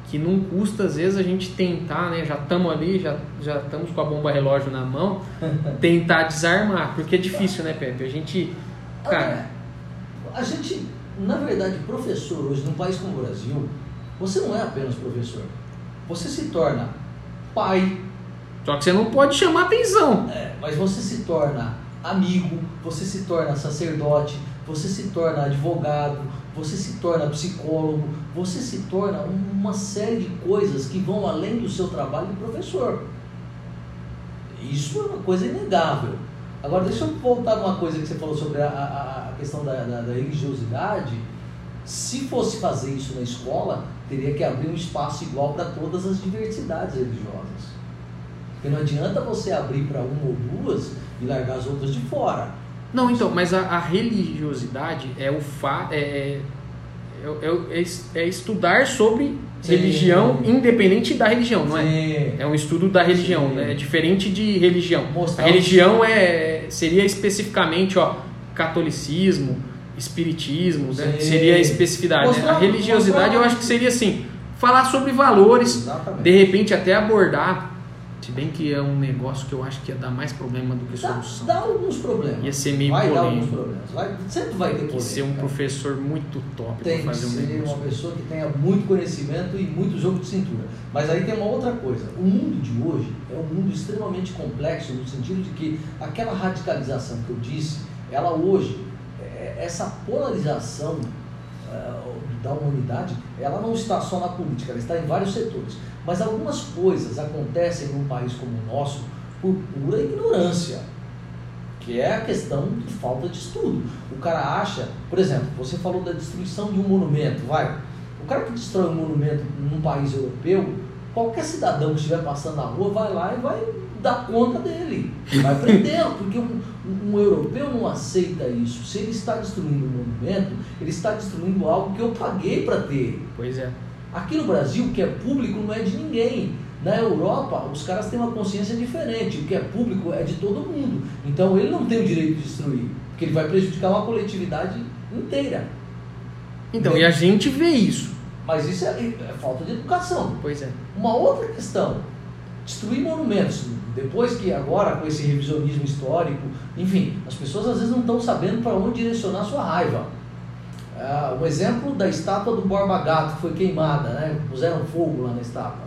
que não custa, às vezes, a gente tentar, né? Já estamos ali, já já estamos com a bomba relógio na mão, tentar desarmar, porque é difícil, né, Pepe? A gente. Cara, A gente, na verdade, professor hoje, num país como o Brasil, você não é apenas professor. Você se torna pai, só que você não pode chamar atenção. é, mas você se torna amigo, você se torna sacerdote, você se torna advogado, você se torna psicólogo, você se torna uma série de coisas que vão além do seu trabalho de professor. Isso é uma coisa inegável. Agora, deixa eu voltar numa coisa que você falou sobre a, a- a questão da, da- da religiosidade. Se fosse fazer isso na escola, teria que abrir um espaço igual para todas as diversidades religiosas. Porque não adianta você abrir para uma ou duas e largar as outras de fora. Não, então, mas a, a religiosidade é o fa é, é, é, é, es- é estudar sobre Sim. religião independente da religião, não é? Sim. É um estudo da religião, Sim. né? É diferente de religião. Mostrar a religião é seria especificamente, ó, catolicismo, espiritismo, né? Seria a especificidade. né? A religiosidade eu acho que seria assim, falar sobre valores, Exatamente. de repente até abordar, se bem que é um negócio que eu acho que ia dar mais problema do que Dá, solução. dá alguns problemas. Ia ser meio vai dar alguns polêmico. problemas. Vai, sempre vai ter Tem que ser um professor muito top Tem que fazer um ser uma pessoa que tenha muito conhecimento e muito jogo de cintura. Mas aí tem uma outra coisa. O mundo de hoje é um mundo extremamente complexo no sentido de que aquela radicalização que eu disse, ela hoje, é, essa polarização é, da humanidade, ela não está só na política, ela está em vários setores. Mas algumas coisas acontecem num país como o nosso por pura ignorância que é a questão de falta de estudo. O cara acha, por exemplo, você falou da destruição de um monumento, vai. O cara que destrói um monumento num país europeu, qualquer cidadão que estiver passando na rua vai lá e vai dar conta dele, vai prendê-lo, porque um, um europeu não aceita isso. Se ele está destruindo um monumento, ele está destruindo algo que eu paguei para ter. Pois é. Aqui no Brasil, o que é público não é de ninguém. Na Europa, os caras têm uma consciência diferente. O que é público é de todo mundo. Então ele não tem o direito de destruir, porque ele vai prejudicar uma coletividade inteira. Então, e a gente vê isso. Mas isso é, é falta de educação. Pois é. Uma outra questão, destruir monumentos. Depois que agora, com esse revisionismo histórico, enfim, as pessoas às vezes não estão sabendo para onde direcionar sua raiva. Ah, um exemplo da estátua do Borba Gato que foi queimada, né? puseram fogo lá na estátua.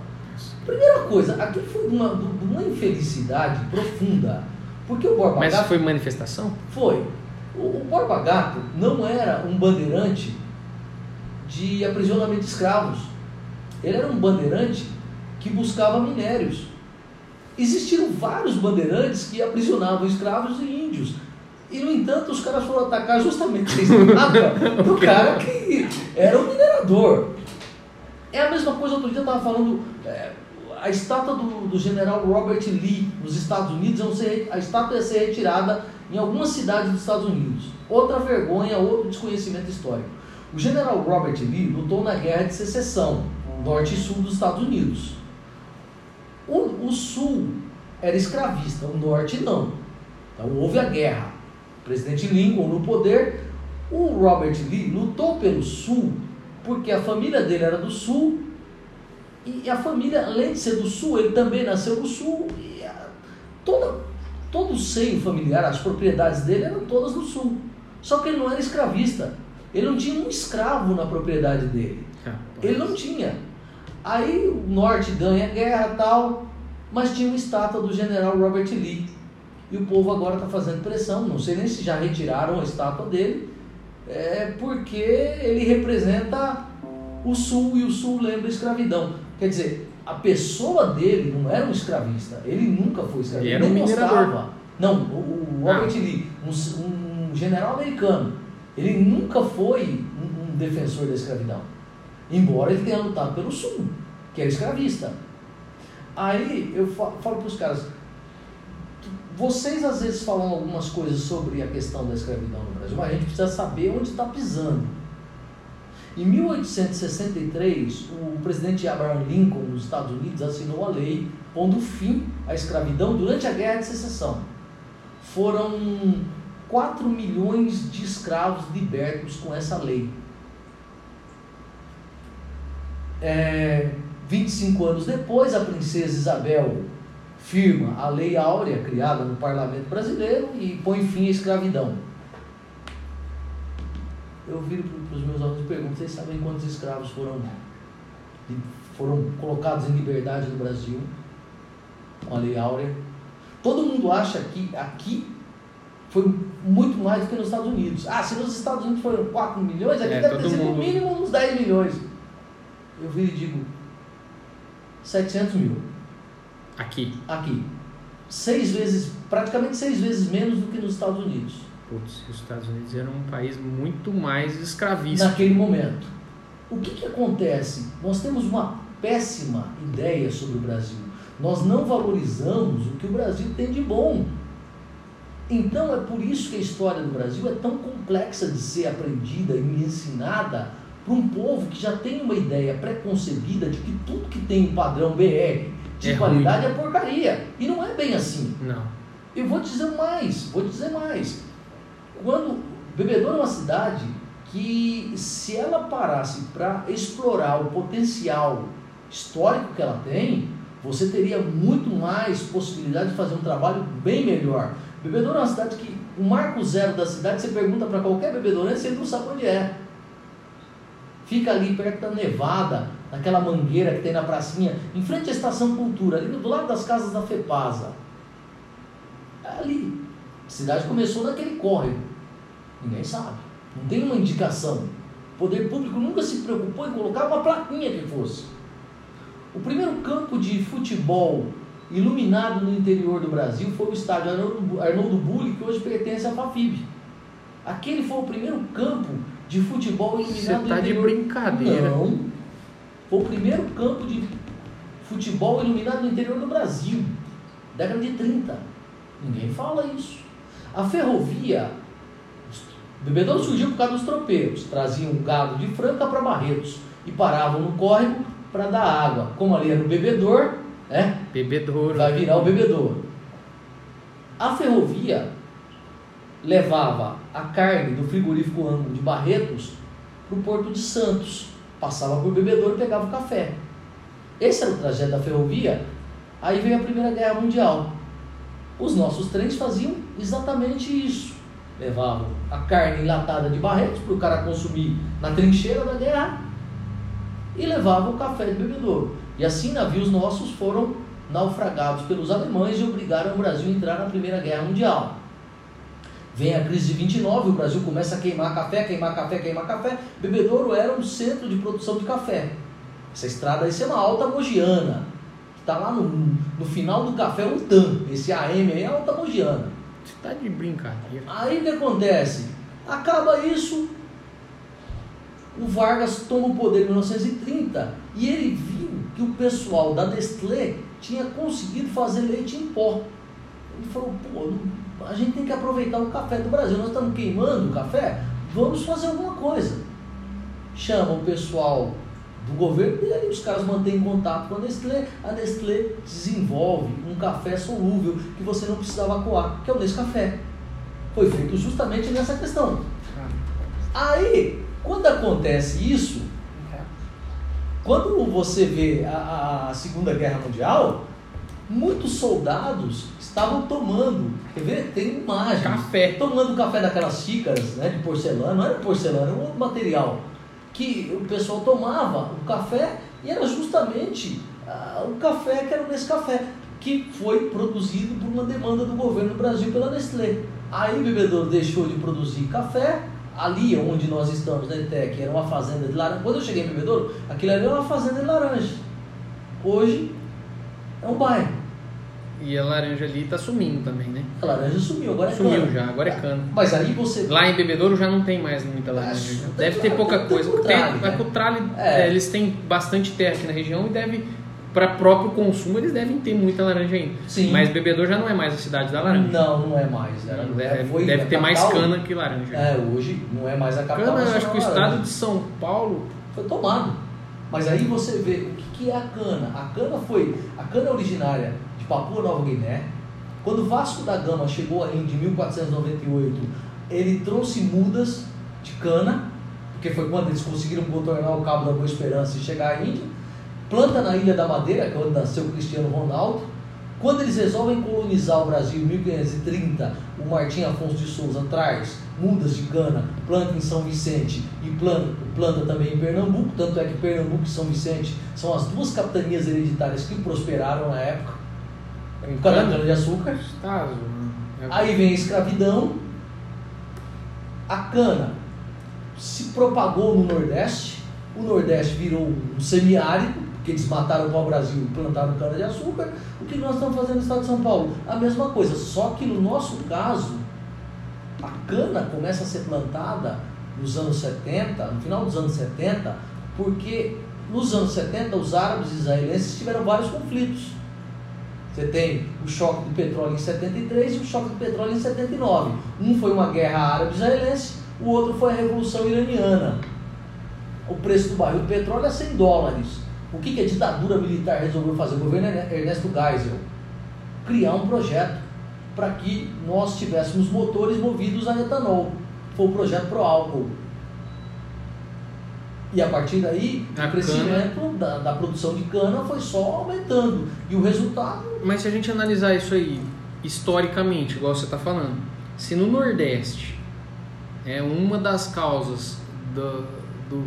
Primeira coisa, aquilo foi uma, uma infelicidade profunda. Porque o Borba Mas Gato foi manifestação? foi. O, o Borba Gato não era um bandeirante de aprisionamento de escravos. Ele era um bandeirante que buscava minérios. Existiram vários bandeirantes que aprisionavam escravos e índios. E, no entanto, os caras foram atacar justamente a estátua do cara que era um minerador. É a mesma coisa, outro dia eu estava falando, é, a estátua do, do, general Robert Lee nos Estados Unidos, a estátua ia ser retirada em algumas cidades dos Estados Unidos. Outra vergonha, outro desconhecimento histórico. O general Robert Lee lutou na Guerra de Secessão, norte e sul dos Estados Unidos. O, o sul era escravista, o norte não. Então houve a guerra. Presidente Lincoln no poder, o Robert Lee lutou pelo sul porque a família dele era do sul e a família, além de ser do sul, ele também nasceu no sul e a, toda, todo o seio familiar, as propriedades dele eram todas no sul. Só que ele não era escravista. Ele não tinha um escravo na propriedade dele. Ele não tinha. Aí o norte ganha a guerra tal, mas tinha uma estátua do general Robert Lee. E o povo agora está fazendo pressão, não sei nem se já retiraram a estátua dele, é porque ele representa o sul e o sul lembra a escravidão. Quer dizer, a pessoa dele não era um escravista, ele nunca foi escravista. Ele era um minerador. Não, o, o Robert ah. Lee, um, um, general americano, ele nunca foi um, um defensor da escravidão. Embora ele tenha lutado pelo sul, que era escravista. Aí eu falo para os caras, vocês às vezes falam algumas coisas sobre a questão da escravidão no Brasil, mas a gente precisa saber onde está pisando. Em 1863, o presidente Abraham Lincoln, nos Estados Unidos, assinou a lei pondo fim à escravidão durante a Guerra de Secessão. Foram 4 milhões de escravos libertos com essa lei. É, 25 anos depois, a princesa Isabel firma a Lei Áurea, criada no parlamento brasileiro, e põe fim à escravidão. Eu viro para os meus alunos e pergunto: vocês sabem quantos escravos foram, foram colocados em liberdade no Brasil? Com a Lei Áurea. Todo mundo acha que aqui foi muito mais do que nos Estados Unidos. Ah, se nos Estados Unidos foram 4 milhões, aqui é, deve ter sido no mínimo uns 10 milhões. Eu viro e digo: 700 mil. Aqui? Aqui. Seis vezes, praticamente seis vezes menos do que nos Estados Unidos. Putz, os Estados Unidos eram um país muito mais escravista. Naquele momento. O que, que acontece? Nós temos uma péssima ideia sobre o Brasil. Nós não valorizamos o que o Brasil tem de bom. Então é por isso que a história do Brasil é tão complexa de ser aprendida e ensinada para um povo que já tem uma ideia preconcebida de que tudo que tem um padrão BR de é qualidade ruim. é porcaria. E não é bem assim. Não. Eu vou dizer mais, vou dizer mais. Quando Bebedouro é uma cidade que se ela parasse para explorar o potencial histórico que ela tem, você teria muito mais possibilidade de fazer um trabalho bem melhor. Bebedouro é uma cidade que o marco zero da cidade, você pergunta para qualquer bebedourense, ele não sabe onde é. Fica ali perto da Nevada, naquela mangueira que tem na pracinha, em frente à Estação Cultura, ali do lado das casas da FEPASA. É ali. A cidade começou naquele córrego. Ninguém sabe. Não tem uma indicação. O poder público nunca se preocupou em colocar uma plaquinha que fosse. O primeiro campo de futebol iluminado no interior do Brasil foi o estádio Arnoldo, Bulli, que hoje pertence à FAFIB. Aquele foi o primeiro campo de futebol iluminado Você tá de brincadeira. Não. Foi o primeiro campo de futebol iluminado no interior do Brasil. Década de 30. Ninguém fala isso. A ferrovia, o bebedouro surgiu por causa dos tropeiros. Traziam gado de Franca para Barretos e paravam no córrego para dar água. Como ali era o bebedor, né? Bebedouro. Vai virar o bebedouro. A ferrovia levava a carne do frigorífico Ango de Barretos para o Porto de Santos. Passava por bebedouro e pegava o café. Esse era o trajeto da ferrovia. Aí veio a Primeira Guerra Mundial. Os nossos trens faziam exatamente isso. Levavam a carne enlatada de Barretos para o cara consumir na trincheira da guerra e levavam o café de bebedouro. E assim navios nossos foram naufragados pelos alemães e obrigaram o Brasil a entrar na Primeira Guerra Mundial. Vem a crise de 29, o Brasil começa a queimar café, queimar café, queimar café. Bebedouro era um centro de produção de café. Essa estrada aí é uma alta mogiana, que está lá no, no final do café Utam. Esse AM aí é alta mogiana. Você está de brincadeira. Aí o que acontece? Acaba isso, o Vargas toma o poder em 1930 e ele viu que o pessoal da Nestlé tinha conseguido fazer leite em pó. Ele falou, pô, a gente tem que aproveitar o café do Brasil, nós estamos queimando o café, vamos fazer alguma coisa. Chama o pessoal do governo e ali os caras mantêm contato com a Nestlé. A Nestlé desenvolve um café solúvel que você não precisava coar, que é o Nescafé. Foi feito justamente nessa questão. Aí, quando acontece isso, quando você vê a, a Segunda Guerra Mundial, muitos soldados estavam tomando, quer ver? Tem imagem. Café. Tomando café daquelas xícaras né, de porcelana, não era porcelana, era um outro material. Que o pessoal tomava o café e era justamente ah, o café que era o Nescafé, que foi produzido por uma demanda do governo do Brasil pela Nestlé. Aí o bebedouro deixou de produzir café, ali onde nós estamos, na ETEC, era uma fazenda de laranja. Quando eu cheguei em Bebedouro, aquilo ali era uma fazenda de laranja. Hoje é um bairro. E a laranja ali tá sumindo também, né? A laranja sumiu, agora é Sumiu cana. já, agora é cana. Mas aí você. Lá em Bebedouro já não tem mais muita laranja. Deve ter pouca tem coisa. Tem, tralho, vai né? pro tralho, É. é, eles têm bastante terra aqui na região e deve, para próprio consumo, eles devem ter muita laranja ainda. Sim. Mas Bebedouro já não é mais a cidade da laranja. Não, não é mais. Era, Deve, foi deve ter mais capital. cana que laranja. É, hoje não é mais a capital. Cana, acho que o estado de São Paulo foi tomado. Mas aí você vê que, é a cana. A cana foi a cana originária de Papua Nova Guiné. Quando Vasco da Gama chegou à Índia em 1498, ele trouxe mudas de cana, porque foi quando eles conseguiram contornar o Cabo da Boa Esperança e chegar à Índia. Planta na Ilha da Madeira, que é onde nasceu Cristiano Ronaldo. Quando eles resolvem colonizar o Brasil em 1530, o Martim Afonso de Souza traz mudas de cana, planta em São Vicente e planta, planta também em Pernambuco, tanto é que Pernambuco e São Vicente são as duas capitanias hereditárias que prosperaram na época, causa da cana. cana-de-açúcar. Estado, né? Aí vem a escravidão, a cana se propagou no Nordeste, o Nordeste virou um semiárido, porque eles mataram o pau-brasil e plantaram cana-de-açúcar. O que nós estamos fazendo no estado de São Paulo? A mesma coisa, só que no nosso caso, a cana começa a ser plantada nos anos 70, no final dos anos 70, porque nos anos 70 os árabes israelenses tiveram vários conflitos. Você tem o choque do petróleo em 73 e o choque do petróleo em 79. Um foi uma guerra árabe-israelense, o outro foi a Revolução Iraniana. O preço do barril de petróleo é 100 dólares. O que, que a ditadura militar resolveu fazer? O governo Ernesto Geisel criar um projeto para que nós tivéssemos motores movidos a etanol. Foi o projeto Pro Álcool. E a partir daí, A o crescimento da, da produção de cana foi só aumentando. E o resultado Mas se a gente analisar isso aí historicamente, igual você está falando, se no Nordeste é uma das causas do, do,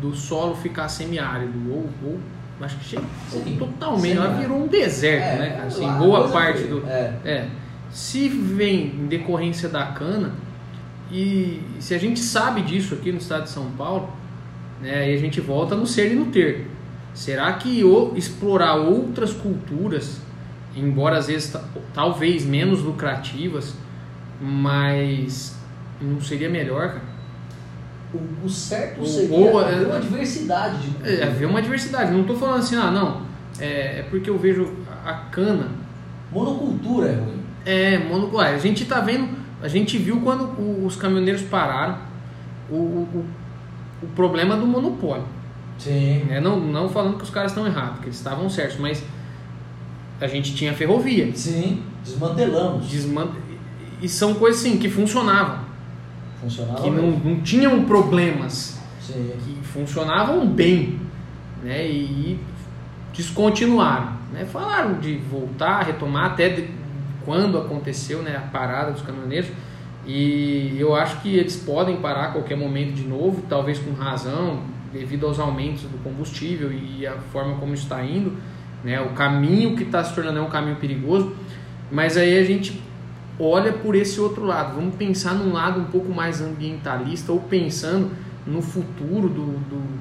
do solo ficar semiárido, ou, ou acho que chega Sim, totalmente, ela semiárido. virou um deserto, É, né? cara? Assim, lá, boa parte que- do. é. É. Se vem em decorrência da cana, e se a gente sabe disso aqui no estado de São Paulo, né, aí a gente volta no ser e no ter. Será que o, explorar outras culturas, embora às vezes ta- talvez menos lucrativas, mas não seria melhor, cara? O, o certo seria ou, é, uma diversidade de É, haver uma diversidade. Não estou falando assim, ah, não, é, é porque eu vejo a cana Monocultura é ruim. É, monocular. A gente tá vendo, a gente viu quando o- os caminhoneiros pararam o, o, o problema do monopólio. Sim. né? Não, não falando que os caras estão errados, que eles estavam certos, mas a gente tinha ferrovia. Sim. Desmantelamos. Desman... E são coisas assim que funcionavam, Funcionava que não, não tinham problemas, Sim. que funcionavam bem, né? E descontinuaram, né? Falaram de voltar, retomar até quando aconteceu, né, a parada dos caminhoneiros. E eu acho que eles podem parar a qualquer momento de novo, talvez com razão, devido aos aumentos do combustível e a forma como está indo, né? O caminho que está se tornando é um caminho perigoso. Mas aí a gente olha por esse outro lado. Vamos pensar num lado um pouco mais ambientalista ou pensando no futuro do, do-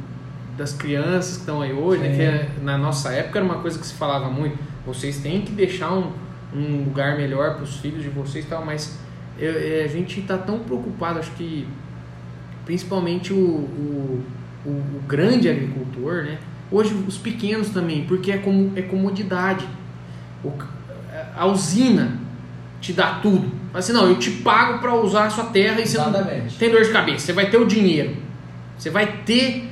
das crianças que estão aí hoje, né? Que é- na nossa época era uma coisa que se falava muito. Vocês têm que deixar um, um lugar melhor para os filhos de vocês, e tal. Mas eu- é, a gente está tão preocupado, acho que principalmente o, o, o- o grande agricultor, né? Hoje os pequenos também, porque é, como, é comodidade. O, a usina te dá tudo. Mas assim, não, eu te pago para usar a sua terra e você não Exatamente. tem dor de cabeça. Você vai ter o dinheiro. Você vai ter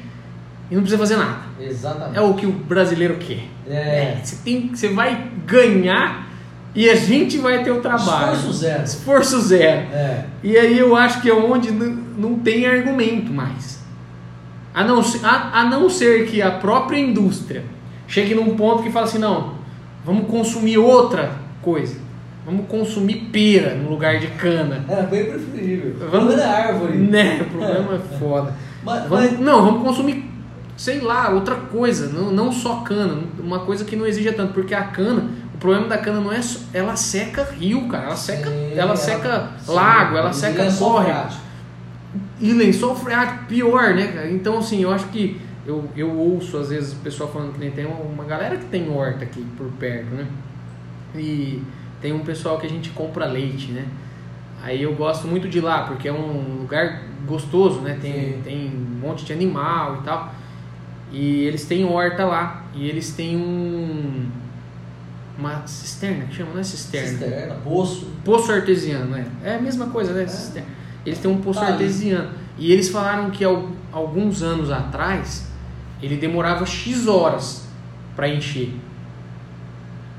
e não precisa fazer nada. Exatamente. É o que o brasileiro quer. É. Você, tem, você vai ganhar e a gente vai ter o trabalho. Esforço zero. Esforço zero. É. E aí eu acho que é onde não, não tem argumento mais. A não, ser, a, a não ser que a própria indústria chegue num ponto que fala assim, não, vamos consumir outra coisa. Vamos consumir pera no lugar de cana. É bem preferível. Vamos- Vamos... é árvore. Né? O problema é foda. Mas, Vamos- mas- não, vamos consumir, sei lá, outra coisa, não, não só cana, uma coisa que não exija tanto, porque a cana, o problema da cana não é só, ela seca rio, cara, ela seca, Sim, ela seca sim, lago, ela seca córrego. freático. E lençol freático, pior, né, cara? Então, assim, eu acho que eu, eu ouço às vezes o pessoal falando que nem tem uma, uma galera que tem horta aqui por perto, né? E tem um pessoal que a gente compra leite, né? Aí eu gosto muito de lá, porque é um lugar gostoso, né? Tem, Sim. tem um monte de animal e tal. E eles têm horta lá. E eles têm um. Uma cisterna, que chama, não é cisterna? Cisterna, poço. Poço artesiano, né? É a mesma coisa, né? Cisterna. Eles têm um poço Tá artesiano. E eles falaram que al- alguns anos atrás ele demorava X horas para encher.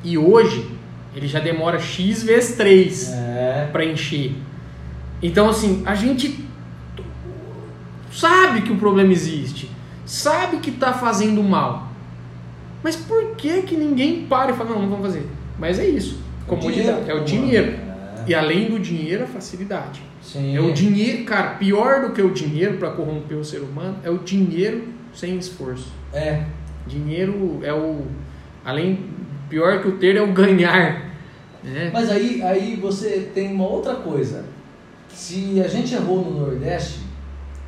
E hoje ele já demora X vezes 3 É. para encher. Então, assim, a gente sabe que o problema existe, sabe que está fazendo mal. Mas por que que ninguém para e fala, não, não vamos fazer? Mas é isso, comodidade, é o dinheiro. É. E além do dinheiro, a facilidade. Sim. É o dinheiro, cara, pior do que o dinheiro para corromper o ser humano é o dinheiro sem esforço. É. Dinheiro é o além pior que o ter é o ganhar, né? Mas aí, aí você tem uma outra coisa. Se a gente errou no Nordeste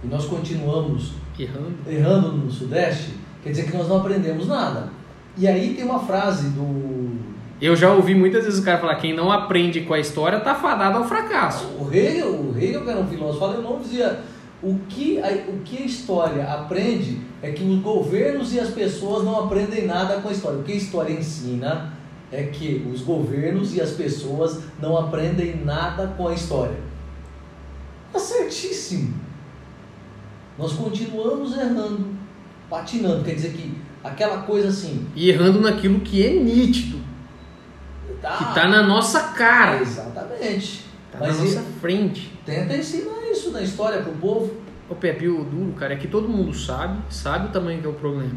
e nós continuamos Errando. errando no Sudeste, quer dizer que nós não aprendemos nada. E aí tem uma frase do Eu já ouvi muitas vezes o cara falar: quem não aprende com a história tá fadado ao fracasso. o Hegel, o Hegel que era um filósofo alemão, dizia o que, a, o que a história aprende é que os governos e as pessoas não aprendem nada com a história. O que a história ensina é que os governos e as pessoas não aprendem nada com a história. Tá certíssimo. Nós continuamos errando, patinando. Quer dizer que aquela coisa assim. E errando naquilo que é nítido, que tá na nossa cara, Exatamente. tá Mas na nossa frente. Tenta ensinar isso na história pro povo. O Pepe, o duro, cara, é que todo mundo sabe, sabe o tamanho que é o problema.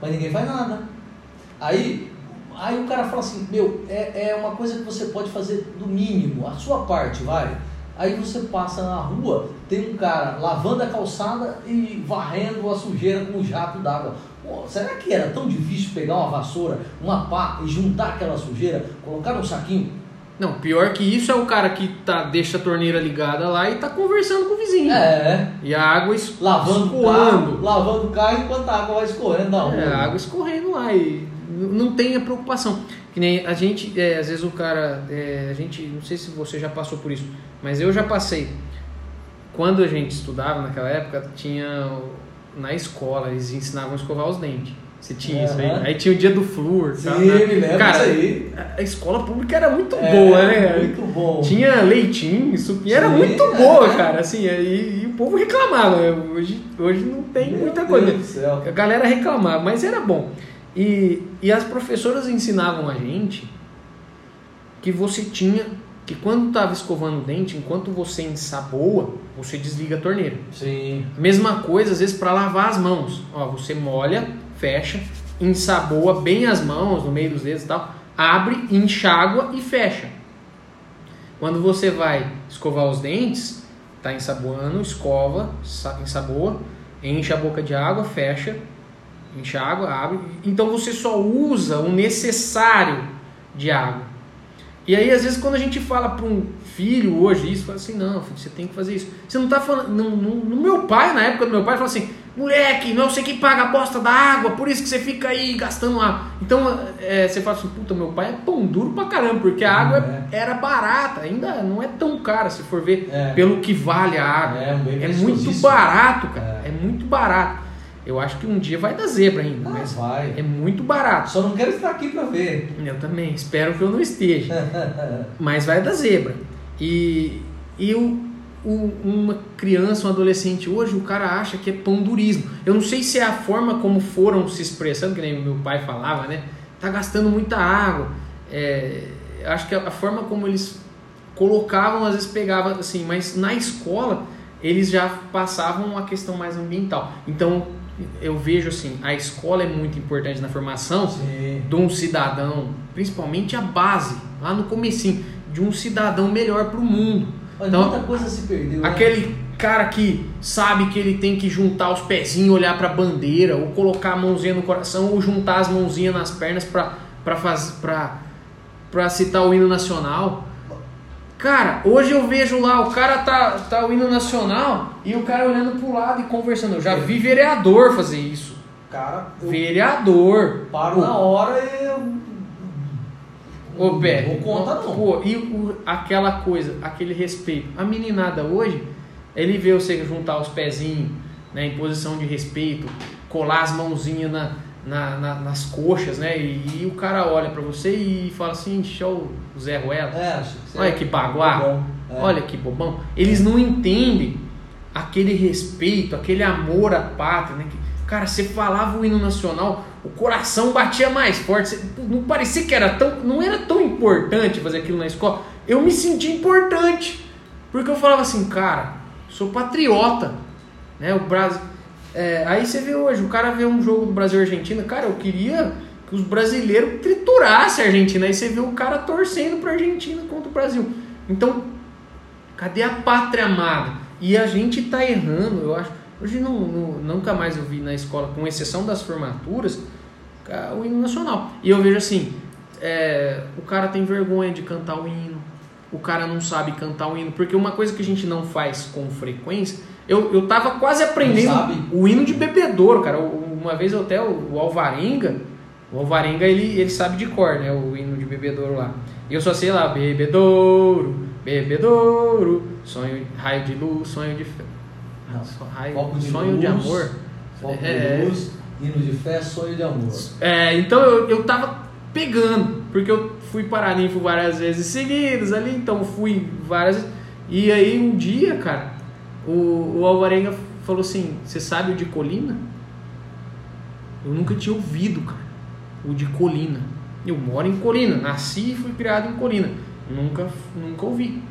mas ninguém faz nada. Aí, aí o cara fala assim, meu, é, é uma coisa que você pode fazer do mínimo, a sua parte, vai. Aí você passa na rua, tem um cara lavando a calçada e varrendo a sujeira com um jato d'água. Pô, será que era tão difícil pegar uma vassoura, uma pá e juntar aquela sujeira, colocar num saquinho? Não, pior que isso é o cara que tá, deixa a torneira ligada lá e tá conversando com o vizinho. É, E a água es- lavando o escoando. carro, lavando o carro enquanto a água vai escorrendo rua. É, a água escorrendo lá e não tem a preocupação. Que nem a gente, é, às vezes o cara, é, a gente, não sei se você já passou por isso, mas eu já passei. Quando a gente estudava naquela época, tinha na escola, eles ensinavam a escovar os dentes. Você tinha isso aí? Aí tinha o dia do flúor. Sim, né? me lembro Cara, aí. a- escola pública era muito É, boa, né? Muito bom. Tinha leitinho, isso e era muito é. boa, cara. Assim, e, e o povo reclamava. Hoje, hoje não tem Meu muita Deus coisa. do céu. A galera reclamava, mas era bom. E, e as professoras ensinavam a gente que você tinha que quando estava escovando o dente, enquanto você ensaboa, você desliga a torneira. Sim. Mesma coisa às vezes para lavar as mãos. Ó, você molha, fecha, ensaboa bem as mãos no meio dos dedos e tal, abre, enxágua e fecha. Quando você vai escovar os dentes, tá ensaboando, escova, sa- ensaboa, enche a boca de água, fecha, enxágua, abre. Então você só usa o necessário de água. E aí, às vezes, quando a gente fala para um filho hoje isso, fala assim, não, filho, você tem que fazer isso. Você não tá falando. No, no- no meu pai, na época do meu pai, fala assim, moleque, não sei quem paga a bosta da água, por isso que você fica aí gastando água. Então é, você fala assim, puta, meu pai é pão duro pra caramba, porque a água É. era barata, ainda não é tão cara se for ver É. pelo que vale a água. É, um É muito barato, cara. É. É. muito barato. Eu acho que um dia vai dar zebra ainda, Ah, mas vai. é muito barato. Só não quero estar aqui para ver. Eu também, espero que eu não esteja. mas vai dar zebra. E, e o, o- uma criança, um adolescente hoje, o cara acha que é pandurismo. Eu não sei se é a forma como foram se expressando, que nem meu pai falava, né? Tá gastando muita água. É, acho que a, a forma como eles colocavam, às vezes pegava assim, mas na escola eles já passavam a questão mais ambiental. Então eu vejo assim, a escola é muito importante na formação Sim. de um cidadão, principalmente a base, lá no comecinho, de um cidadão melhor para o mundo. Mas Então, muita coisa se perdeu. né? Aquele cara que sabe que ele tem que juntar os pezinhos, olhar para a bandeira, ou colocar a mãozinha no coração, ou juntar as mãozinhas nas pernas para fazer para para citar o hino nacional. Cara, hoje eu vejo lá, o cara tá, tá o hino nacional e o cara olhando pro lado e conversando. Eu já vi vereador fazer isso. Cara, Vereador. paro Pô, na hora e eu. Ô, Pé, Não conta não. Pô, e o- aquela coisa, aquele respeito. A meninada hoje, ele vê você juntar os pezinhos né, em posição de respeito, colar as mãozinhas na, na- na- nas coxas, né? E, e o cara olha pra você e fala assim, show o Zé Ruela. É, Olha é que baguá. bom. É. Olha que bobão. Eles não entendem aquele respeito, aquele amor à pátria, né? Cara, você falava o hino nacional, o coração batia mais forte. não parecia que era tão. Não era tão importante fazer aquilo na escola. Eu me senti importante. Porque eu falava assim, cara, sou patriota. Né? O Brasil. É, aí você vê hoje, o cara vê um jogo do Brasil e Argentina, cara, eu queria que os brasileiros triturassem a Argentina. Aí você vê o cara torcendo pra Argentina contra o Brasil. Então, cadê a pátria amada? E a gente tá errando, eu acho. Hoje não, não- nunca mais eu vi na escola, com exceção das formaturas, o hino nacional. E eu vejo assim, é, o cara tem vergonha de cantar o hino, o cara não sabe cantar o hino, porque uma coisa que a gente não faz com frequência, eu, eu tava quase aprendendo o hino de bebedouro, cara. Uma vez até o, Alvarenga, o Alvarenga ele, ele sabe de cor, né? O hino de bebedouro lá. E eu só sei lá, bebedouro, bebedouro, sonho, raio de luz, sonho de fé. Raio, Foco de sonho de luz, amor. Foco É. de luz, hino de fé, sonho de amor. É, então eu, eu tava pegando, porque eu fui paraninfo várias vezes seguidas ali, então fui várias. E aí um dia, cara, o, o Alvarenga falou assim: Você sabe o de Colina? Eu nunca tinha ouvido, cara, o de Colina. Eu moro em Colina, nasci e fui criado em Colina. Nunca, nunca ouvi.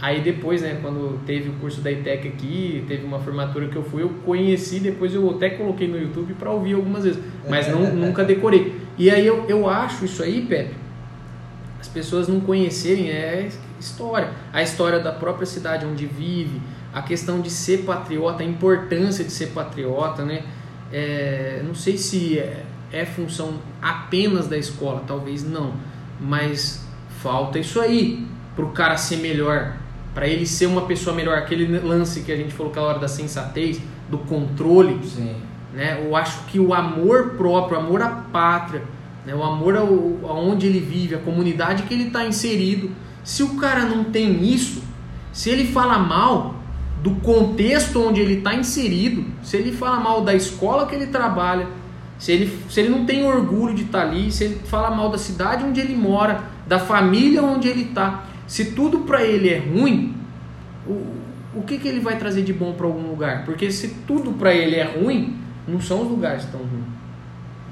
Aí depois, né, quando teve o curso da ITEC aqui, teve uma formatura que eu fui, eu conheci, depois eu até coloquei no YouTube para ouvir algumas vezes, mas não, nunca decorei. E aí eu, eu acho isso aí, Pepe, as pessoas não conhecerem é história. A história da própria cidade onde vive, a questão de ser patriota, a importância de ser patriota, né? É, não sei se é, é função apenas da escola, talvez não, mas falta isso aí para o cara ser melhor, para ele ser uma pessoa melhor. Aquele lance que a gente falou aquela hora da sensatez, do controle, Sim. né? Eu acho que o amor próprio, o amor à pátria, né? o amor ao, aonde ele vive, a comunidade que ele está inserido. Se o cara não tem isso, se ele fala mal do contexto onde ele está inserido, se ele fala mal da escola que ele trabalha, se ele, se ele não tem orgulho de estar ali, se ele fala mal da cidade onde ele mora, da família onde ele está, se tudo para ele é ruim, o, o que, que ele vai trazer de bom para algum lugar? Porque se tudo para ele é ruim, não são os lugares tão ruins.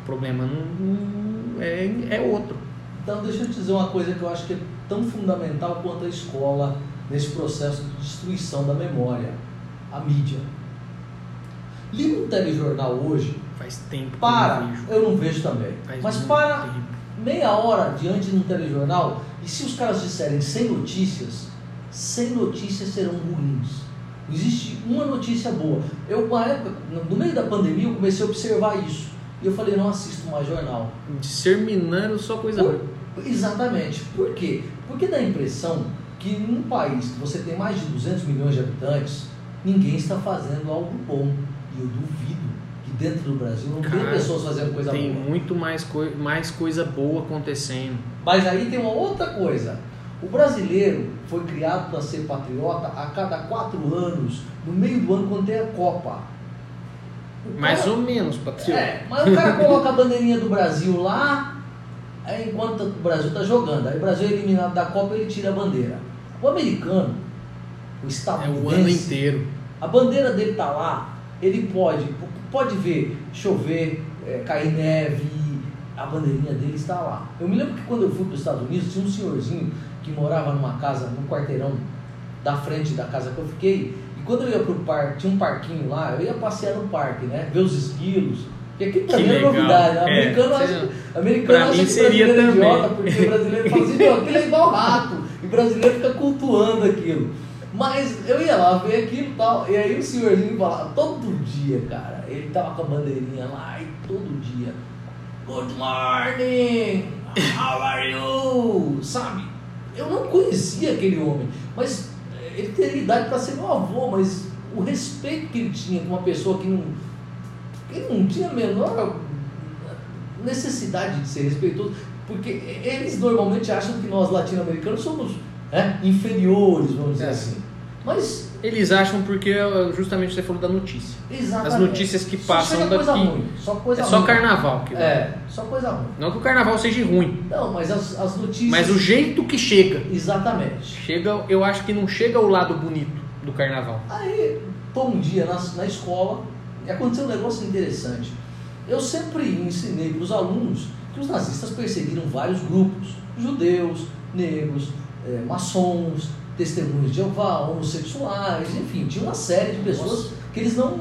O problema não, não- é, é outro. Então, deixa eu te dizer uma coisa que eu acho que é tão fundamental quanto a escola nesse processo de destruição da memória: a mídia. Liga um telejornal hoje, Faz tempo que eu para, não vejo. eu não vejo também, Faz mas para tempo. meia hora diante de um telejornal, e se os caras disserem sem notícias, sem notícias serão ruins. Existe uma notícia boa. Eu, uma época, no meio da pandemia, eu comecei a observar isso. E eu falei, não assisto mais jornal. Disseminando só coisa Por-. Exatamente. Por quê? Porque dá a impressão que num país que você tem mais de 200 milhões de habitantes, ninguém está fazendo algo bom. E eu duvido que dentro do Brasil não tem Cara, pessoas fazendo coisa Tem boa. muito mais, coi mais coisa boa acontecendo. Mas aí tem uma outra coisa. O brasileiro foi criado para ser patriota a cada quatro anos, no meio do ano, quando tem a Copa. Mais ou menos, patriota. É, mas o cara coloca a bandeirinha do Brasil lá, aí enquanto o Brasil tá jogando. Aí o Brasil é eliminado da Copa, ele tira a bandeira. O americano, o É estadunidense, o ano inteiro. a bandeira dele tá lá, ele pode, pode ver chover, é, cair neve, a bandeirinha dele está lá. Eu me lembro que quando eu fui para os Estados Unidos, tinha um senhorzinho que morava numa casa, num quarteirão da frente da casa que eu fiquei, e quando eu ia pro parque, tinha um parquinho lá, eu ia passear no parque, né? Ver os esquilos. Porque aqui também é legal. novidade. né? É, Americano seria- acha, americano acha que seria brasileiro é também. idiota, porque o brasileiro fala assim, "Meu, aquilo é igual rato. E brasileiro fica cultuando aquilo. Mas eu ia lá ver aquilo e tal. E aí o senhorzinho falava, todo dia, cara, ele tava com a bandeirinha lá e todo dia. Good morning! How are you? Sabe? Eu não conhecia aquele homem, mas ele teria idade para ser meu avô, mas o respeito que ele tinha com uma pessoa que não, que não tinha a menor necessidade de ser respeitoso, porque eles normalmente acham que nós latino-americanos somos né, inferiores, vamos dizer É. assim. Mas, Eles acham porque justamente você falou da notícia. exatamente. As notícias que Só passam coisa daqui. ruim, só coisa É só ruim. carnaval que vai. É, só coisa ruim. Não que o carnaval seja ruim, Não, mas as, as notícias. mas o jeito que chega. Exatamente. Chega, eu acho que não chega ao lado bonito do carnaval. Aí, tô um dia na, na escola aconteceu um negócio interessante. Eu sempre ensinei para os alunos que os nazistas perseguiram vários grupos: judeus, negros, eh, maçons, testemunhos de Jeová, homossexuais, enfim, tinha uma série de pessoas que eles não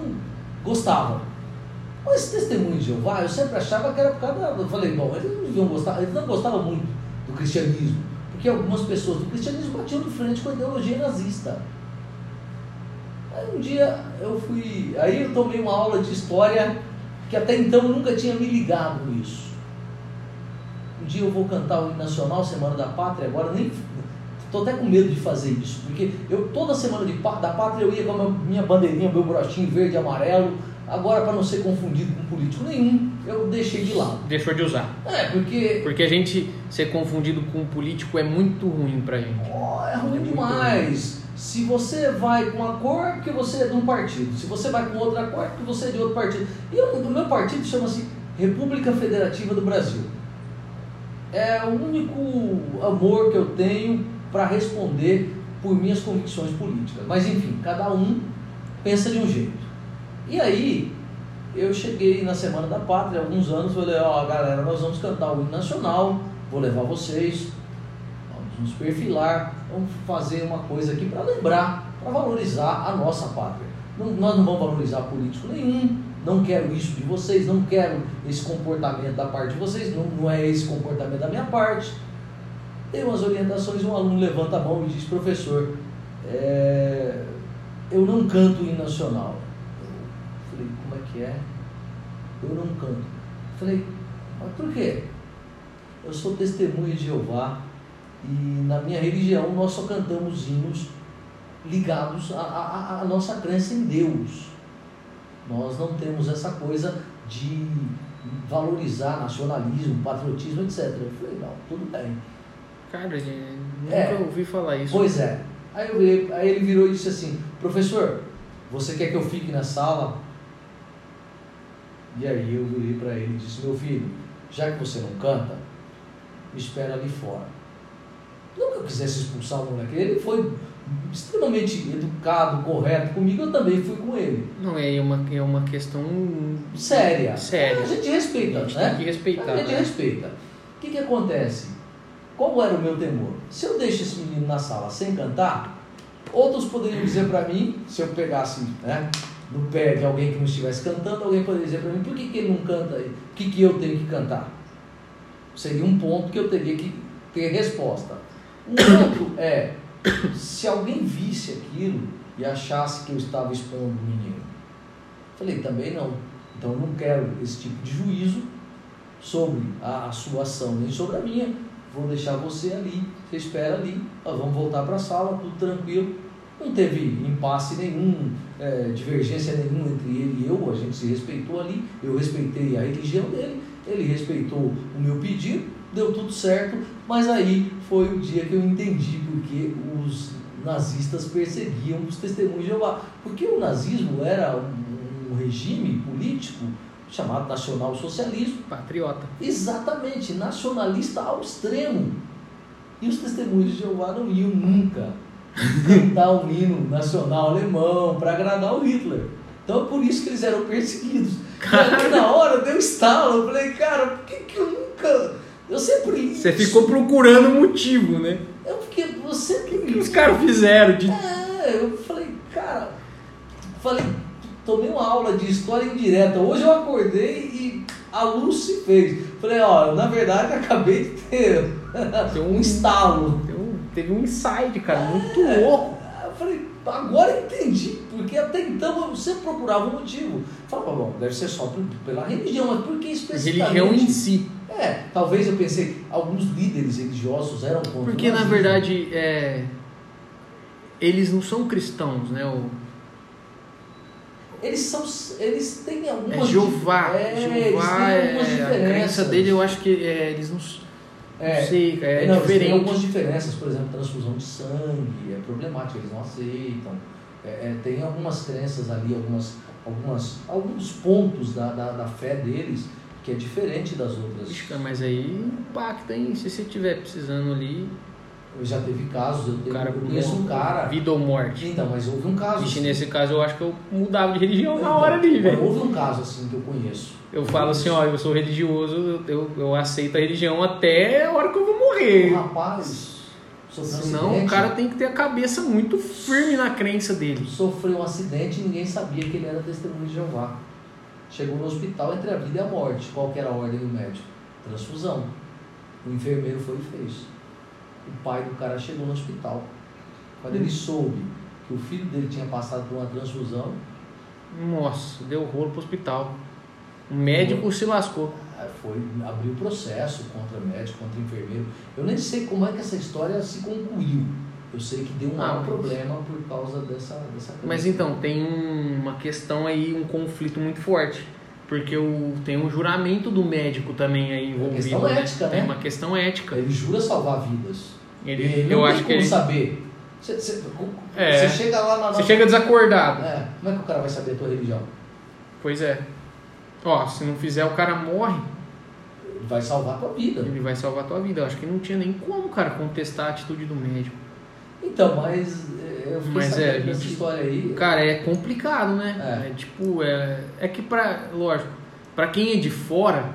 gostavam. Mas esse testemunho de Jeová, eu sempre achava que era por causa da. Eu falei, bom, eles não deviam gostar, eles não gostavam muito do cristianismo, porque algumas pessoas do cristianismo batiam de frente com a ideologia nazista. Aí um dia eu fui. Aí eu tomei uma aula de história que até então eu nunca tinha me ligado nisso. Um dia eu vou cantar o hino nacional, Semana da Pátria, agora nem. Estou até com medo de fazer isso, porque eu toda semana de, da pátria eu ia com a minha- bandeirinha, meu brotinho verde e amarelo, agora para não ser confundido com político nenhum, eu deixei de lado. Deixou de usar. É, porque Porque a gente ser confundido com político é muito ruim pra gente. Ó, é É ruim muito demais. Se você vai com uma cor, é porque você é de um partido. Se você vai com outra cor, é porque você é de outro partido. E o meu partido chama-se República Federativa do Brasil. É o único amor que eu tenho para responder por minhas convicções políticas. Mas enfim, cada um pensa de um jeito. E aí, eu cheguei na Semana da Pátria, alguns anos, falei, ó, galera, nós vamos cantar o hino nacional, vou levar vocês, vamos nos perfilar, vamos fazer uma coisa aqui para lembrar, para valorizar a nossa pátria. Não- nós não vamos valorizar político nenhum, não quero isso de vocês, não quero esse comportamento da parte de vocês, não, não é esse comportamento da minha parte. Dei umas orientações, um aluno levanta a mão e diz, professor, é, eu não canto hino nacional. Eu falei, como é que é? Eu não canto. Falei, mas por quê? Eu sou testemunha de Jeová e na minha religião nós só cantamos hinos ligados à, à- à nossa crença em Deus. Nós não temos essa coisa de valorizar nacionalismo, patriotismo, etc. Eu falei, não, tudo bem. Cara, ele- nunca É. ouvi falar isso. Pois é. Aí, eu aí ele virou e disse assim, professor, você quer que eu fique na sala? E aí eu virei para ele e disse, meu filho, já que você não canta, me espera ali fora. Que eu quisesse expulsar o moleque, ele foi extremamente educado, correto comigo, eu também fui com ele. Não, é uma, é uma questão Séria. Séria. A gente respeita, A gente né? tem que respeitar, A gente né? respeita. O que, que acontece? Qual era o meu temor? Se eu deixo esse menino na sala sem cantar, outros poderiam dizer para mim, se eu pegasse né, no pé de alguém que não estivesse cantando, alguém poderia dizer para mim, por que, que ele não canta aí? O que, que eu tenho que cantar? Seria um ponto que eu teria que ter resposta. Um outro é, se alguém visse aquilo e achasse que eu estava expondo o menino. Falei, também não. Então eu não quero esse tipo de juízo sobre a, a sua ação, nem sobre a minha. Vou deixar você ali, você espera ali, nós vamos voltar para a sala, tudo tranquilo. Não teve impasse nenhum, é, divergência nenhuma entre ele e eu, a gente se respeitou ali, eu respeitei a religião dele, ele respeitou o meu pedido, deu tudo certo, mas aí foi o dia que eu entendi porque os nazistas perseguiam os testemunhos de Jeová. Porque o nazismo era um, um regime político chamado nacional-socialismo. Patriota. Exatamente, nacionalista ao extremo. E os testemunhos de Jeová não iam nunca cantar um hino nacional alemão para agradar o Hitler. Então é por isso que eles eram perseguidos. E na hora deu estalo, eu falei, cara, por que, que eu nunca. Eu sempre. Você ficou procurando motivo, né? Eu fiquei. Você O que os caras fizeram de. É, eu falei, cara. Falei, tomei uma aula de história indireta. Hoje eu acordei e a luz se fez. Falei, ó, na verdade acabei de ter um estalo. Teve um insight, cara, muito É. louco. Eu falei, agora eu entendi, porque até então eu sempre procurava um motivo. Falava, bom, deve ser só pela religião, mas por que especificamente? Religião em si. É, talvez eu pensei, alguns líderes religiosos eram contra Porque na verdade é, eles não são cristãos, né? O, Eles são. Eles têm é algumas. Jeová. É, eles têm Jeová é a crença dele, eu acho que é, eles não, É, não sei, é não, eles têm diferente. algumas diferenças, por exemplo, transfusão de sangue, é problemático, eles não aceitam. É, é, tem algumas crenças ali, algumas, algumas, alguns pontos da, da, da fé deles que é diferente das outras. Mas aí impacta, hein? Se você estiver precisando ali, Já teve casos, eu, o cara eu conheço um cara. vida ou morte. Então, mas houve um caso. Vixe, assim. nesse caso eu acho que eu mudava de religião na Então, hora ali, velho. Houve um caso assim que eu conheço. Eu falo assim, ó, eu sou religioso, eu, eu, eu aceito a religião até a hora que eu vou morrer. Um rapaz sofreu um Senão acidente. o cara tem que ter a cabeça muito firme na crença dele. sofreu um acidente e ninguém sabia que ele era testemunho de Jeová. Chegou no hospital entre a vida e a morte. Qual que era a ordem do médico? Transfusão. O enfermeiro foi e fez. O pai do cara chegou no hospital. Quando ele soube que o filho dele tinha passado por uma transfusão, Nossa, deu rolo pro hospital. O médico se lascou. foi abriu processo contra médico, contra enfermeiro. Eu nem sei como é que essa história se concluiu. Eu sei que deu um Ah, mas- problema por causa dessa dessa Mas crença. então, tem um- uma questão aí, um conflito muito forte. Porque o, tem um juramento do médico também aí envolvido. questão né? ética, Tem né? uma questão ética. Ele jura salvar vidas. Ele, Ele eu não acho tem que como ele, saber. Você, você- É. você chega lá na você chega desacordado. É, como é que o cara vai saber a tua religião? Pois é. Ó, se não fizer, o cara morre. Ele vai salvar a tua vida. Ele vai salvar a tua vida. Eu acho que não tinha nem como, cara, contestar a atitude do médico. Então, mas é, eu fiquei Mas é, gente- história aí. Cara, é complicado, né? É. É, tipo, é, é que pra. Lógico, pra quem é de fora,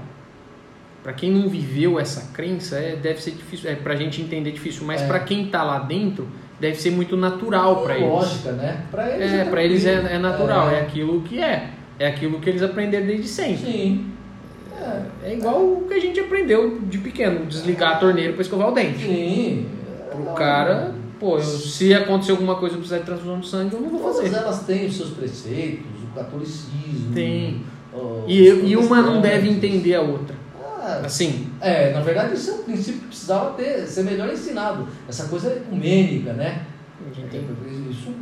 pra quem não viveu essa crença, é, deve ser difícil. É pra gente entender difícil, mas É. pra quem tá lá dentro, deve ser muito natural pra é eles. lógica, né? Pra eles É, pra eles é, é natural, é. É. aquilo que é. É aquilo que eles aprenderam desde sempre. Sim. É. É igual o que a gente aprendeu de pequeno, desligar a torneira pra escovar o dente. Sim. Pro Não, cara, pô, eu- se acontecer alguma coisa eu precisar de transfusão de sangue, eu não vou Todas fazer. elas têm os seus preceitos, o catolicismo. Tem. o- E, e uma não deve entender a outra. Assim, É, na verdade isso é um princípio que precisava ter, ser melhor ensinado. Essa coisa ecumênica, né? Isso,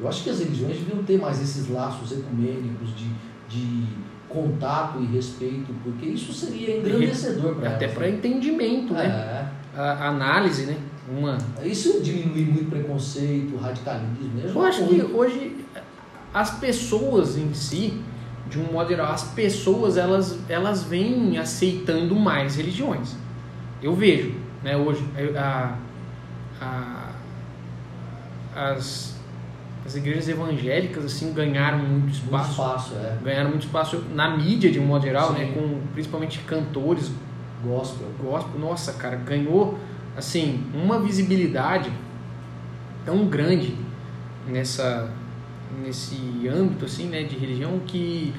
eu acho que as religiões deviam ter mais esses laços ecumênicos de, de contato e respeito, porque isso seria engrandecedor para até para entendimento, né? É. A análise, né? Uma. Isso diminuir muito preconceito, radicalismo. né? Eu acho que hoje as pessoas em si, de um modo geral, as pessoas elas, elas vêm aceitando mais religiões. Eu vejo, né? Hoje a, a- as, as igrejas evangélicas assim ganharam muito muito espaço. espaço, é. ganharam muito espaço na mídia de um modo geral, Sim. né? Com principalmente cantores Gospel. gospel. Nossa, cara, ganhou assim uma visibilidade tão grande nessa nesse âmbito assim, né, de religião que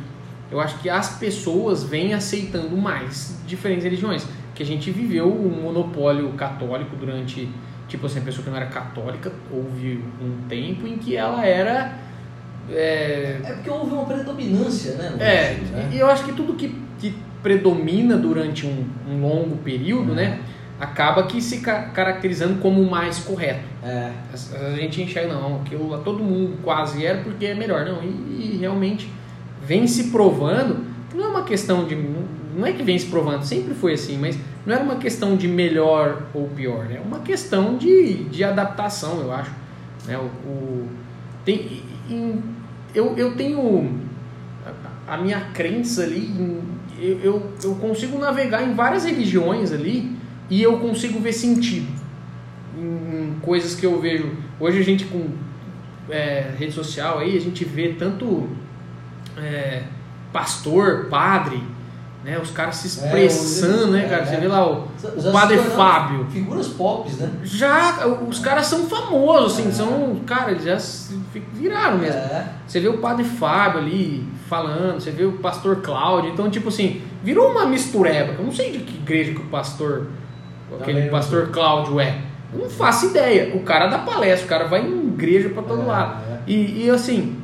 eu acho que as pessoas vêm aceitando mais diferentes religiões. Que a gente viveu um monopólio católico durante, tipo assim, a pessoa que não era católica, houve um tempo em que ela era é, É porque houve uma predominância, né? é, Brasil, né? e eu acho que tudo que, que predomina durante um, um longo período, Uhum. né, acaba que se ca- caracterizando como o mais correto. É. A, a gente enxerga, não, aquilo todo mundo quase era porque é melhor, não, e, e realmente vem se provando, não é uma questão de, não é que vem se provando, sempre foi assim, mas não era uma questão de melhor ou pior, né, é uma questão de, de adaptação, eu acho, né, o, o- tem, em- eu, eu tenho a, a minha crença ali, eu, eu, eu consigo navegar em várias religiões ali e eu consigo ver sentido em coisas que eu vejo. Hoje a gente com é, rede social aí, a gente vê tanto é, pastor, padre, né? Os caras se expressando, é, né, cara? É, Você vê lá o, o Padre Fábio. Figuras pop, né? Já, os caras são famosos, assim, é. são, cara, eles já viraram mesmo. É. Você vê o Padre Fábio ali falando, você vê o Pastor Cláudio, então, tipo assim, virou uma mistureba. Eu não sei de que igreja que o pastor, aquele Também pastor Cláudio é. Eu não faço ideia. O cara dá palestra, o cara vai em igreja para todo é, lado. E, e assim,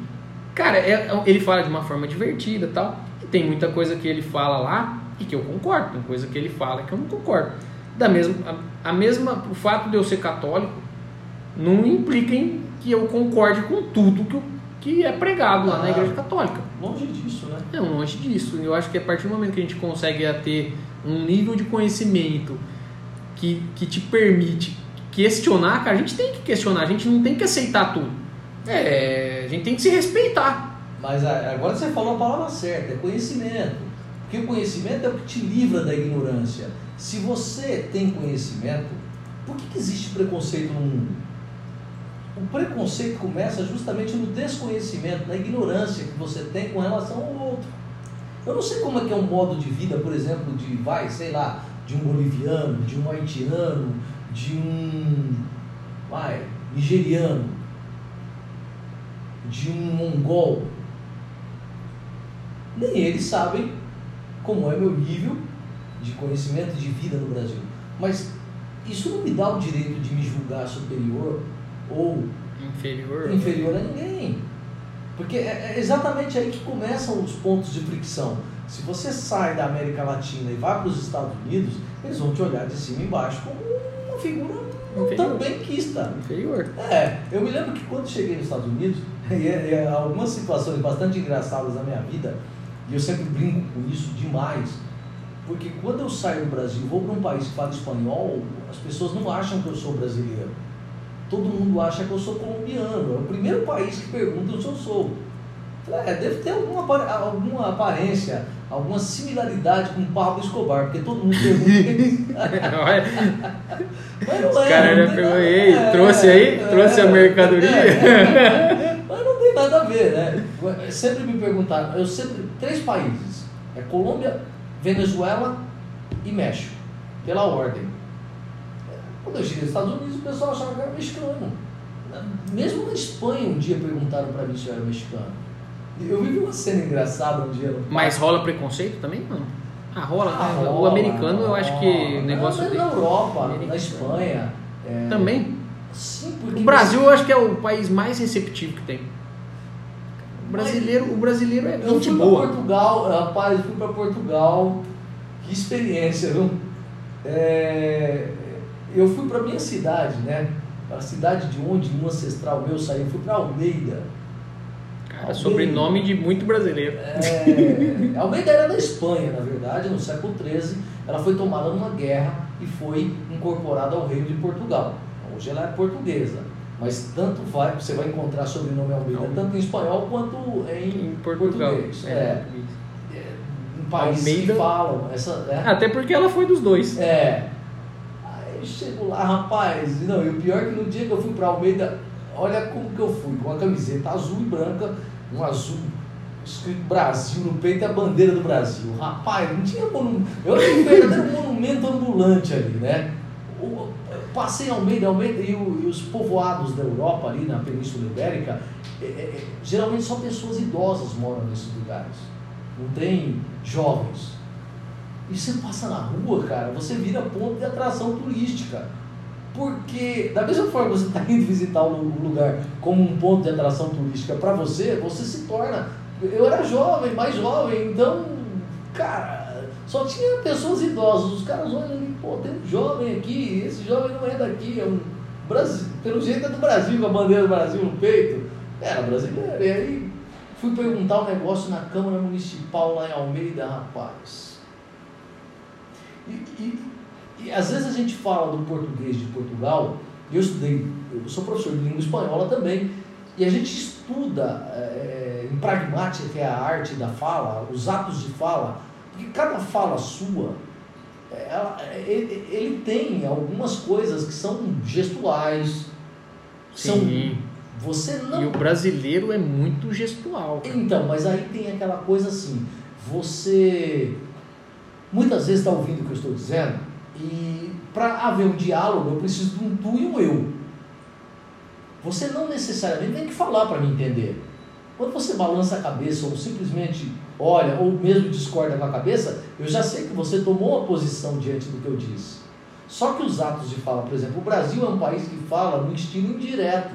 cara, ele fala de uma forma divertida tal tem muita coisa que ele fala lá e que eu concordo, tem coisa que ele fala que eu não concordo. Da mesma, a, a mesma, o fato de eu ser católico não implica em que eu concorde com tudo que, que é pregado lá ah, na Igreja Católica. Longe disso, né? É, longe disso. Eu acho que a partir do momento que a gente consegue ter um nível de conhecimento que, que te permite questionar, cara, a gente tem que questionar, a gente não tem que aceitar tudo. É, a gente tem que se respeitar. Mas agora você falou a palavra certa, é conhecimento. Porque o conhecimento é o que te livra da ignorância. Se você tem conhecimento, por que, que existe preconceito no mundo? O preconceito começa justamente no desconhecimento, na ignorância que você tem com relação ao outro. Eu não sei como é que é um modo de vida, por exemplo, de, vai, sei lá, de um boliviano, de um haitiano, de um, vai, nigeriano, de um mongol nem eles sabem como é meu nível de conhecimento de vida no Brasil. Mas isso não me dá o direito de me julgar superior ou inferior, inferior a ninguém. Porque é, é exatamente aí que começam os pontos de fricção. Se você sai da América Latina e vai para os Estados Unidos, eles vão te olhar de cima e embaixo como uma figura inferior. tão benquista. Inferior. É, eu me lembro que quando cheguei nos Estados Unidos, e, e algumas situações bastante engraçadas na minha vida, e eu sempre brinco com isso demais, porque quando eu saio do Brasil vou para um país que fala espanhol, as pessoas não acham que eu sou brasileiro. Todo mundo acha que eu sou colombiano. É o primeiro país que pergunta se eu sou. É, deve ter alguma, alguma aparência, alguma similaridade com o Pablo Escobar, porque todo mundo pergunta. Mas não é. cara já perguntou, é, trouxe aí? É, trouxe a mercadoria? É, mas não tem nada a ver, né? Sempre me perguntaram, eu sempre três países: é Colômbia, Venezuela e México, pela ordem. Quando eu cheguei nos Estados Unidos, o pessoal achava que era mexicano. Mesmo na Espanha, um dia perguntaram para mim se eu era mexicano. Eu vivi uma cena engraçada um dia. Mas rola preconceito também? Não. Ah, rola, ah, né? rola, O americano, rola, eu acho que o negócio. Não, na Europa, na Espanha. É... Também? Sim, porque. O Brasil, eu acho que é o país mais receptivo que tem. O brasileiro, o brasileiro é eu fui boa. Portugal, rapaz, eu fui para Portugal. Que experiência, viu? É, eu fui para minha cidade, né? A cidade de onde um ancestral meu saiu, eu fui para Almeida. Cara, Almeida. sobrenome de muito brasileiro. É, Almeida era da Espanha, na verdade, no século XIII. Ela foi tomada numa guerra e foi incorporada ao reino de Portugal. Hoje ela é portuguesa. Mas tanto vai, você vai encontrar sobrenome Almeida Almeida. tanto em espanhol quanto em, em português. É, é, é, em países Almeida, que falam. Essa, né? Até porque ela foi dos dois. É. Aí eu chego lá, rapaz, não, e o pior é que no dia que eu fui para Almeida, olha como que eu fui, com uma camiseta azul e branca, um azul escrito Brasil no peito e a bandeira do Brasil. Rapaz, não tinha monumento. Eu tinha um verdadeiro monumento ambulante ali, né? O, passei Almeida, Almeida e, e, os povoados da Europa ali na Península Ibérica, é, é, é, geralmente só pessoas idosas moram nesses lugares. Não tem jovens. E você passa na rua, cara, você vira ponto de atração turística. Porque, da mesma forma que você está indo visitar um lugar como um ponto de atração turística para você, você se torna. Eu era jovem, mais jovem, então, cara, só tinha pessoas idosas. Os caras olham ali, pô, tem um jovem aqui, esse jovem não é daqui, é um Brasil, pelo jeito é do Brasil, com a bandeira do Brasil no peito. Era brasileiro. E aí fui perguntar um negócio na Câmara Municipal lá em Almeida, rapaz. E, e, e às vezes a gente fala do português de Portugal, eu estudei, eu sou professor de língua espanhola também, E a gente estuda é, em pragmática, que é a arte da fala, os atos de fala, porque cada fala sua, ela, ele, ele, tem algumas coisas que são gestuais, são você não. E o brasileiro é muito gestual. Cara. Então, mas aí tem aquela coisa assim, você muitas vezes está ouvindo o que eu estou dizendo e para haver um diálogo eu preciso de um tu e um eu. Você não necessariamente tem que falar para me entender. Quando você balança a cabeça ou simplesmente olha ou mesmo discorda com a cabeça, eu já sei que você tomou uma posição diante do que eu disse. Só que os atos de fala, por exemplo, o Brasil é um país que fala no estilo indireto.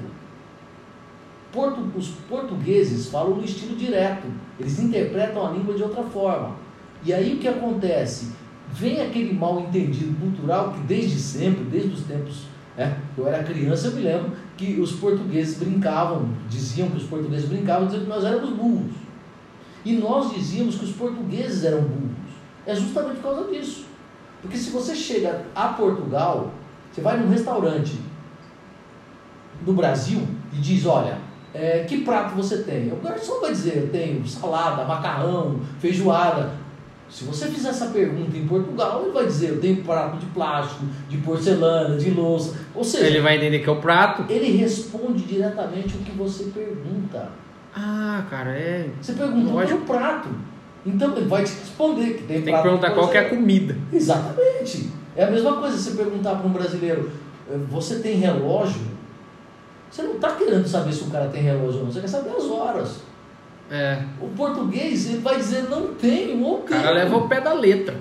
Os portugueses falam no estilo direto, eles interpretam a língua de outra forma. E aí o que acontece? Vem aquele mal entendido cultural que desde sempre, desde os tempos é, eu era criança, eu me lembro que os portugueses brincavam, diziam que os portugueses brincavam, dizendo que nós éramos burros. E nós dizíamos que os portugueses eram burros. É justamente por causa disso. Porque se você chega a Portugal, você vai num restaurante no Brasil e diz, olha, é, que prato você tem? O garçom vai dizer, eu tenho salada, macarrão, feijoada. Se você fizer essa pergunta em Portugal, ele vai dizer, eu tenho prato de plástico, de porcelana, de louça. Ou seja, ele vai entender que é o prato. Ele responde diretamente o que você pergunta. Ah, cara, é. Você perguntou pelo prato. Então ele vai te responder que tem, tem que perguntar qual que é a comida. Exatamente. É a mesma coisa você perguntar para um brasileiro, eh, você tem relógio? Você não está querendo saber se o cara tem relógio ou não, você quer saber as horas. É. O português ele vai dizer não tenho ou tenho. O cara leva o pé da letra.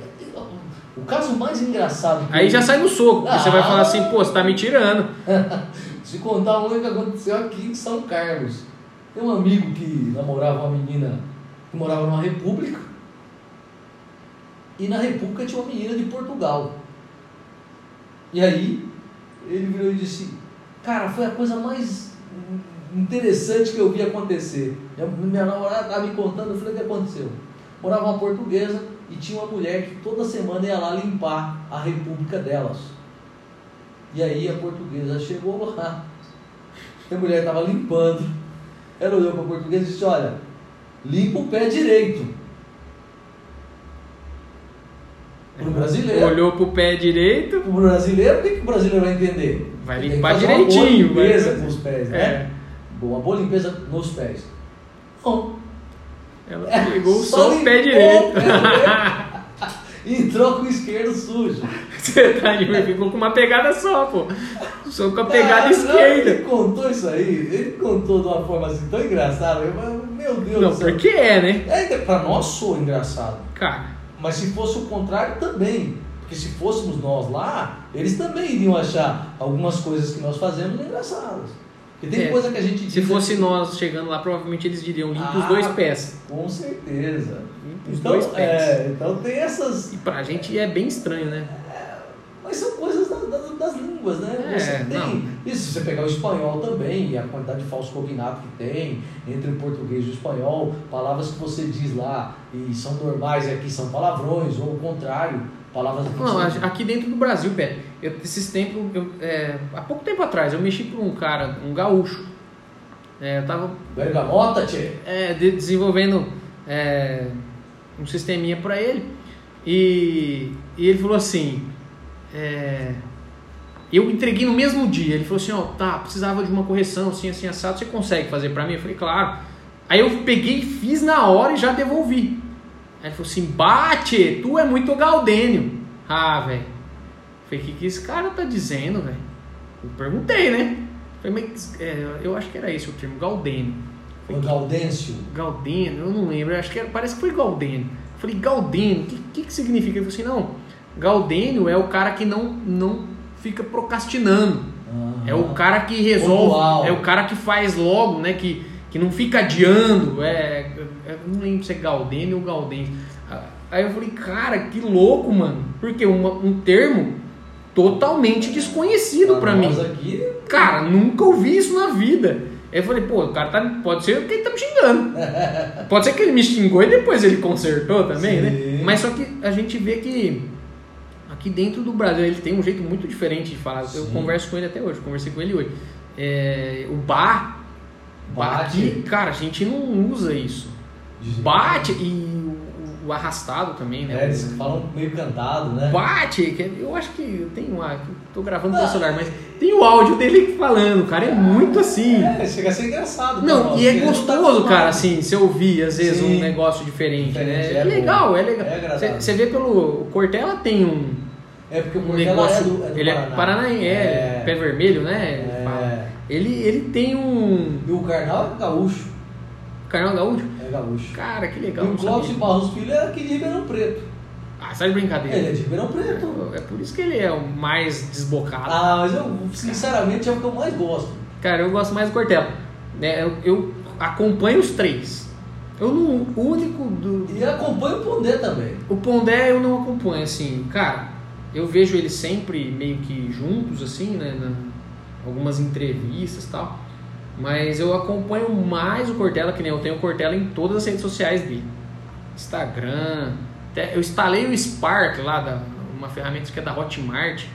O caso mais engraçado. Aí eu... já sai no soco, ah, você vai falar assim, pô, você tá me tirando. Se contar um que aconteceu aqui em São Carlos. Tem um amigo que namorava uma menina que morava numa república. E na república tinha uma menina de Portugal. E aí ele virou e disse: Cara, foi a coisa mais interessante que eu vi acontecer. Minha namorada estava me contando, eu falei: O que aconteceu? Morava uma portuguesa e tinha uma mulher que toda semana ia lá limpar a república delas. E aí a portuguesa chegou lá. A mulher estava limpando. Ela olhou para a portuguesa e disse: Olha, limpa o pé direito. Para o brasileiro. Olhou para o pé direito. Para o brasileiro, o que, que o brasileiro vai entender? Vai limpar direitinho. Uma vai... com os pés, né? É. Uma boa limpeza nos pés. Bom. Ela é, pegou só, o pé direito. Entrou com o esquerdo sujo. Você tá de ficou com uma pegada só, pô. Só com a pegada ah, esquerda. Ele contou isso aí, ele contou de uma forma assim tão engraçada. Eu, meu Deus Não, do céu. porque é, né? É, pra nós sou engraçado. Cara. Mas se fosse o contrário também. Porque se fôssemos nós lá, eles também iriam achar algumas coisas que nós fazemos engraçadas. Porque tem é, coisa que a gente. Se fosse aqui... nós chegando lá, provavelmente eles diriam limpa ah, os dois pés. Com certeza. Limpa os então, dois pés. É, então tem essas. E pra gente é bem estranho, né? É, mas são coisas das, das, das línguas, né? É, você tem. Não. E se você pegar o espanhol também, e a quantidade de falso cognato que tem entre o português e o espanhol, palavras que você diz lá e são normais e aqui são palavrões, ou o contrário palavras Não, aqui dentro do Brasil, Pé, eu, esses tempos, eu, é, há pouco tempo atrás, eu mexi com um cara, um gaúcho. É, eu tava. Bergamota, tchê? É, de, desenvolvendo é, um sisteminha para ele. E, e, ele falou assim. É, eu entreguei no mesmo dia. Ele falou assim: Ó, tá, precisava de uma correção, assim, assim, assado. Você consegue fazer para mim? Eu falei: Claro. Aí eu peguei, fiz na hora e já devolvi. Aí ele falou assim: bate, tu é muito gaudênio. Ah, velho. Falei: o que, que esse cara tá dizendo, velho? Eu perguntei, né? Falei, é, eu acho que era esse o termo, gaudênio. Falei, Gaudêncio? Gaudênio, eu não lembro, eu acho que era, parece que foi gaudênio. falei, gaudênio, o que, que, que significa? Ele falou assim: não, gaudênio é o cara que não, não fica procrastinando. Uhum. É o cara que resolve, é o cara que faz logo, né? Que, que não fica adiando. É, eu não lembro se é Galdênio ou Gaudense. Aí eu falei, cara, que louco, mano. Porque um, um termo totalmente desconhecido para mim. Aqui... Cara, nunca ouvi isso na vida. Aí eu falei, pô, o cara tá, pode ser que ele tá me xingando. pode ser que ele me xingou e depois ele consertou também, né? Sim. né? Mas só que a gente vê que aqui dentro do Brasil ele tem um jeito muito diferente de falar. Sim. Eu converso com ele até hoje, conversei com ele hoje. É, o bar Bate. Aqui, cara, a gente não usa isso. Bate e o, o arrastado também, né? É, eles falam meio cantado, né? Bate, é- eu acho que que eu Tô gravando pelo celular, mas tem o áudio dele falando, cara. É muito assim. É, chega a ser engraçado. Não, e é gente não tá gostoso, cara, assim, você ouvir às vezes Sim. um negócio diferente, Diferente, né? é É legal, é legal. É. Você vê pelo. O Cortella tem um, É porque o um Portela negócio. é do, é do ele Paraná. é paranaense, é, pé vermelho, né? É. Ele, ele tem um. E o Karnal é gaúcho. Carnal Gaúcho? É gaúcho. Cara, que legal. e o sabia. Barros Filho é aqui de Ribeirão Preto. Ah, sai de brincadeira. Ele é de Ribeirão Preto. É por isso que ele é o mais desbocado. Ah, mas eu, sinceramente, é o que eu mais gosto. Cara, eu gosto mais do Cortella. Né, eu, eu acompanho os três. Eu não. O único do. E acompanha o Pondé também. O Pondé eu não acompanho, assim, cara, eu vejo eles sempre meio que juntos, assim, né, na, algumas entrevistas e tal, mas eu acompanho mais o Cortella, que nem eu tenho o Cortella em todas as redes sociais dele, Instagram, eu instalei o Spark lá, da, uma ferramenta que é da Hotmart,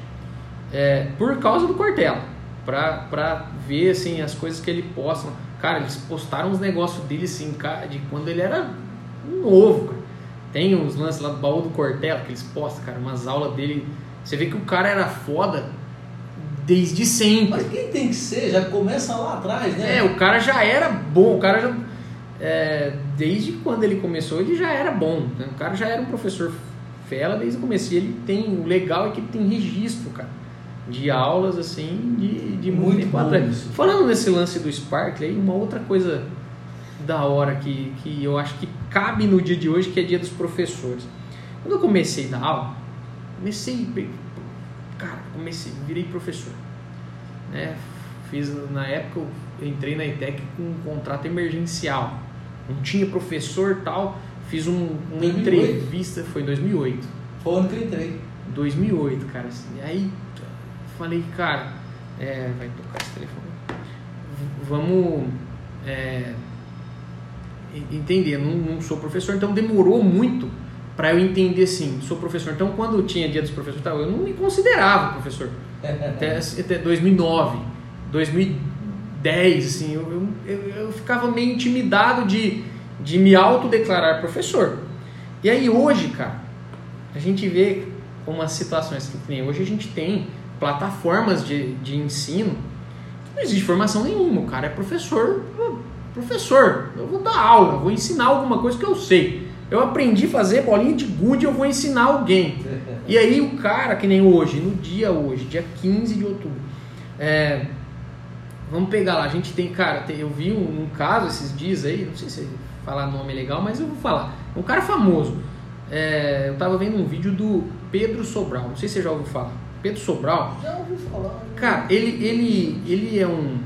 é, por causa do Cortella, pra, pra ver, assim, as coisas que ele posta, cara, eles postaram uns negócios dele, assim, de quando ele era novo, cara. Tem uns lances lá do baú do Cortella que eles postam, cara, umas aulas dele. Você vê que o cara era foda desde sempre. Mas quem tem que ser, já começa lá atrás, né? É, o cara já era bom, o cara já. é, desde quando ele começou, ele já era bom. né? O cara já era um professor fera desde o começo. Ele tem. O legal é que ele tem registro, cara. De aulas, assim, de, de muito, Muito tempo atrás. Falando nesse lance do Sparkle, aí, uma outra coisa da hora que, que eu acho que cabe no dia de hoje, que é dia dos professores. Quando eu comecei a dar aula, comecei. Cara, comecei, virei professor. Né? Fiz, na época, eu entrei na ITEC com um contrato emergencial. Não tinha professor tal. Fiz um, uma 2008? entrevista, foi em 2008. Foi o ano que eu entrei. 2008, cara. Assim, aí falei, cara, é, vai tocar esse telefone. Vamos é, en- entender. Não, não sou professor, então demorou muito para eu entender assim. Sou professor. Então, quando tinha dia dos professores, eu não me considerava professor. Até, até 2009, 2010, assim, eu, eu, eu, ficava meio intimidado de, de me autodeclarar professor. E aí hoje, cara, a gente vê umas situações que nem hoje a gente tem plataformas de, de ensino, não existe formação nenhuma, o cara é professor, professor, eu vou dar aula, vou ensinar alguma coisa que eu sei. Eu aprendi a fazer bolinha de gude, eu vou ensinar alguém. E aí o cara, que nem hoje, no dia hoje, dia 15 de outubro, é, vamos pegar lá, a gente tem, cara, tem- eu vi um, um caso esses dias aí, não sei se falar nome é legal, mas eu vou falar. Um cara famoso. É, eu tava vendo um vídeo do Pedro Sobral, não sei se você já ouviu falar. Pedro Sobral, Já ouvi falar. Cara, ele, ele, ele é um.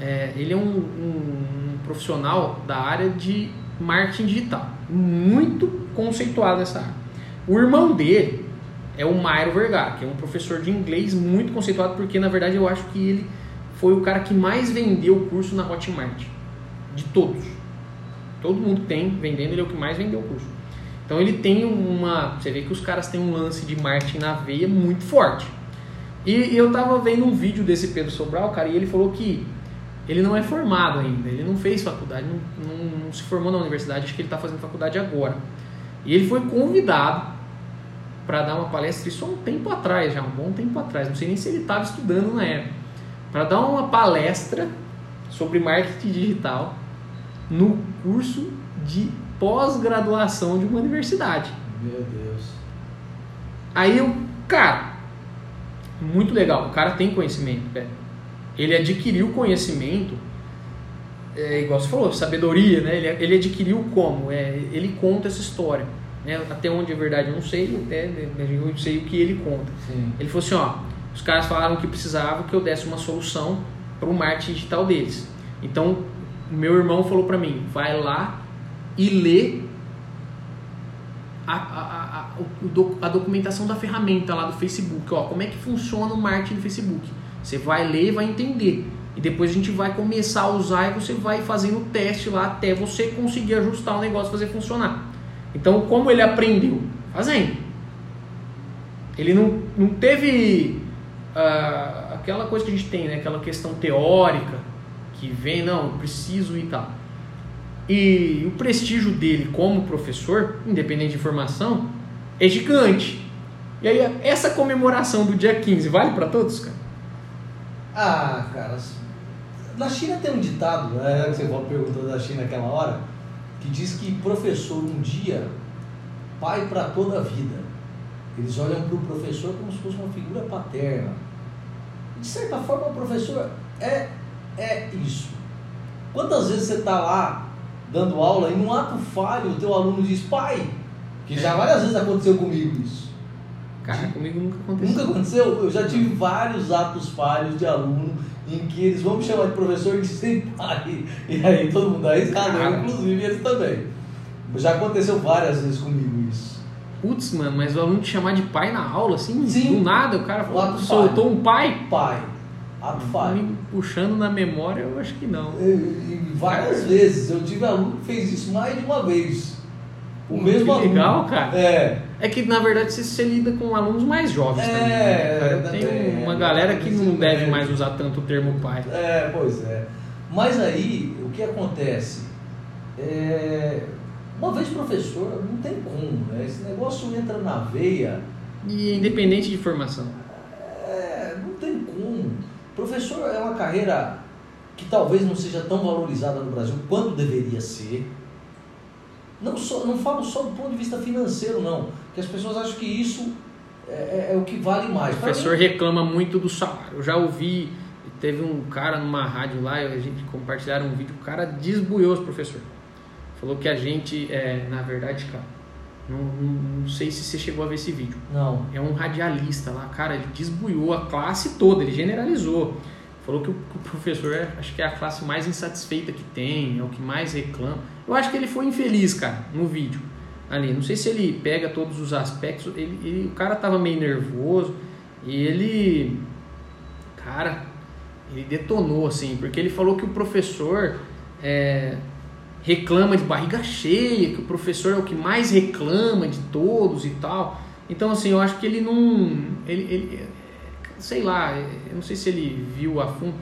é, ele é um, um- um profissional da área de marketing digital. Muito conceituado nessa área. O irmão dele é o Mairo Vergara, que é um professor de inglês muito conceituado, porque na verdade eu acho que ele foi o cara que mais vendeu o curso na Hotmart. De todos. Todo mundo tem vendendo, ele é o que mais vendeu o curso. Então ele tem uma. Você vê que os caras têm um lance de marketing na veia muito forte. E eu tava vendo um vídeo desse Pedro Sobral, cara, e ele falou que ele não é formado ainda, ele não fez faculdade, não, não- não se formou na universidade, acho que ele está fazendo faculdade agora. E ele foi convidado para dar uma palestra, isso há um tempo atrás, já um bom tempo atrás, não sei nem se ele estava estudando na época, para dar uma palestra sobre marketing digital no curso de pós-graduação de uma universidade. Meu Deus. Aí eu, cara, muito legal. O cara tem conhecimento, velho. Ele adquiriu conhecimento, é, igual você falou, sabedoria, né? Ele, ele adquiriu como? É, ele conta essa história. Né? Até onde é verdade eu não sei, até né, eu sei o que ele conta. Sim. Ele falou assim, ó, os caras falaram que precisavam que eu desse uma solução para o marketing digital deles. Então, meu irmão falou para mim, vai lá e lê a, a, a, a documentação da ferramenta lá do Facebook, ó, como é que funciona o marketing do Facebook. Você vai ler e vai entender. E depois a gente vai começar a usar e você vai fazendo o teste lá até você conseguir ajustar o negócio, fazer funcionar. Então, como ele aprendeu? Fazendo. Ele não, não teve ah, aquela coisa que a gente tem, né? aquela questão teórica que vem, não, eu preciso e tal. E o prestígio dele como professor, independente de formação, é gigante. E aí, essa comemoração do dia 15 vale para todos, cara? Ah, cara, na China tem um ditado, né, que você perguntou da China naquela hora, que diz que professor um dia, pai para toda a vida. Eles olham para o professor como se fosse uma figura paterna. De certa forma, o professor é, é isso. Quantas vezes você está lá dando aula e num ato falho o teu aluno diz, pai, que já várias vezes aconteceu comigo isso. Cara, comigo nunca aconteceu. Nunca aconteceu? Eu já tive vários atos falhos de aluno em que eles vão me chamar de professor e dizem pai. E aí todo mundo dá risada, inclusive eles também. Já aconteceu várias vezes comigo isso. Putz, mano, mas o aluno te chamar de pai na aula, assim, Sim. do nada, o cara falou, soltou um pai? Pai. Ato falho. Me puxando na memória, eu acho que não. Várias vezes. Eu tive aluno que fez isso mais de uma vez. O Hum, mesmo que aluno. legal, cara. É. É que na verdade você, você lida com alunos mais jovens É, também. Né, cara? também, Tem uma é, galera que não deve mais usar tanto o termo pai. É, pois é. Mas aí, o que acontece? É, uma vez professor, não tem como, né? Esse negócio entra na veia, E independente de formação. é, não tem como. Professor é uma carreira que talvez não seja tão valorizada no Brasil quanto deveria ser. Não, só, não falo só do ponto de vista financeiro, não. Que as pessoas acham que isso é, é- é o que vale mais. O professor mim, reclama muito do salário. Eu já ouvi, teve um cara numa rádio lá, a gente compartilharam um vídeo, o cara desbuiou os professores. Falou que a gente, é, na verdade, cara, não, não- não sei se você chegou a ver esse vídeo. Não. É um radialista lá, cara, ele desbuiou a classe toda, ele generalizou. Falou que o, que o professor é, acho que é a classe mais insatisfeita que tem, é o que mais reclama. Eu acho que ele foi infeliz, cara, no vídeo. Ali, não sei se ele pega todos os aspectos. Ele, ele- o cara tava meio nervoso e ele, cara, ele detonou assim, porque ele falou que o professor é, reclama de barriga cheia, que o professor é o que mais reclama de todos e tal. Então, assim, eu acho que ele não. Ele, ele- sei lá, eu não sei se ele viu a fundo.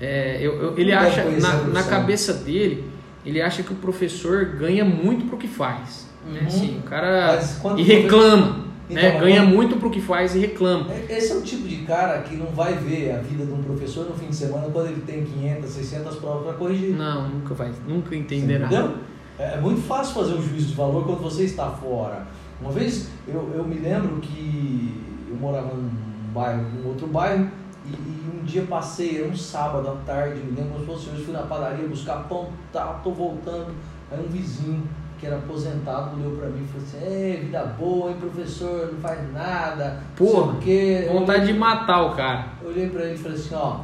é, eu- eu- ele Não acha, na, na cabeça dele, ele acha que o professor ganha muito pro que faz. Né? Uhum. Assim, o cara. E reclama. Então, né? Ganha quando- muito pro que faz e reclama. É- Esse é o tipo de cara que não vai ver a vida de um professor no fim de semana quando ele tem 500, 600 provas para corrigir. Não, nunca vai, nunca entenderá. Entendeu? É é muito fácil fazer um juízo de valor quando você está fora. Uma vez eu, eu me lembro que eu morava num bairro, num outro bairro, e, e um dia passei, era um sábado à tarde, me lembro como se fosse hoje, fui na padaria buscar pão, tá, tô voltando. Aí um vizinho que era aposentado olhou pra mim e falou assim, é, vida boa, hein, professor, não faz nada, Porra. Eu Vontade de olhei- matar o cara. eu olhei pra ele e falei assim, ó,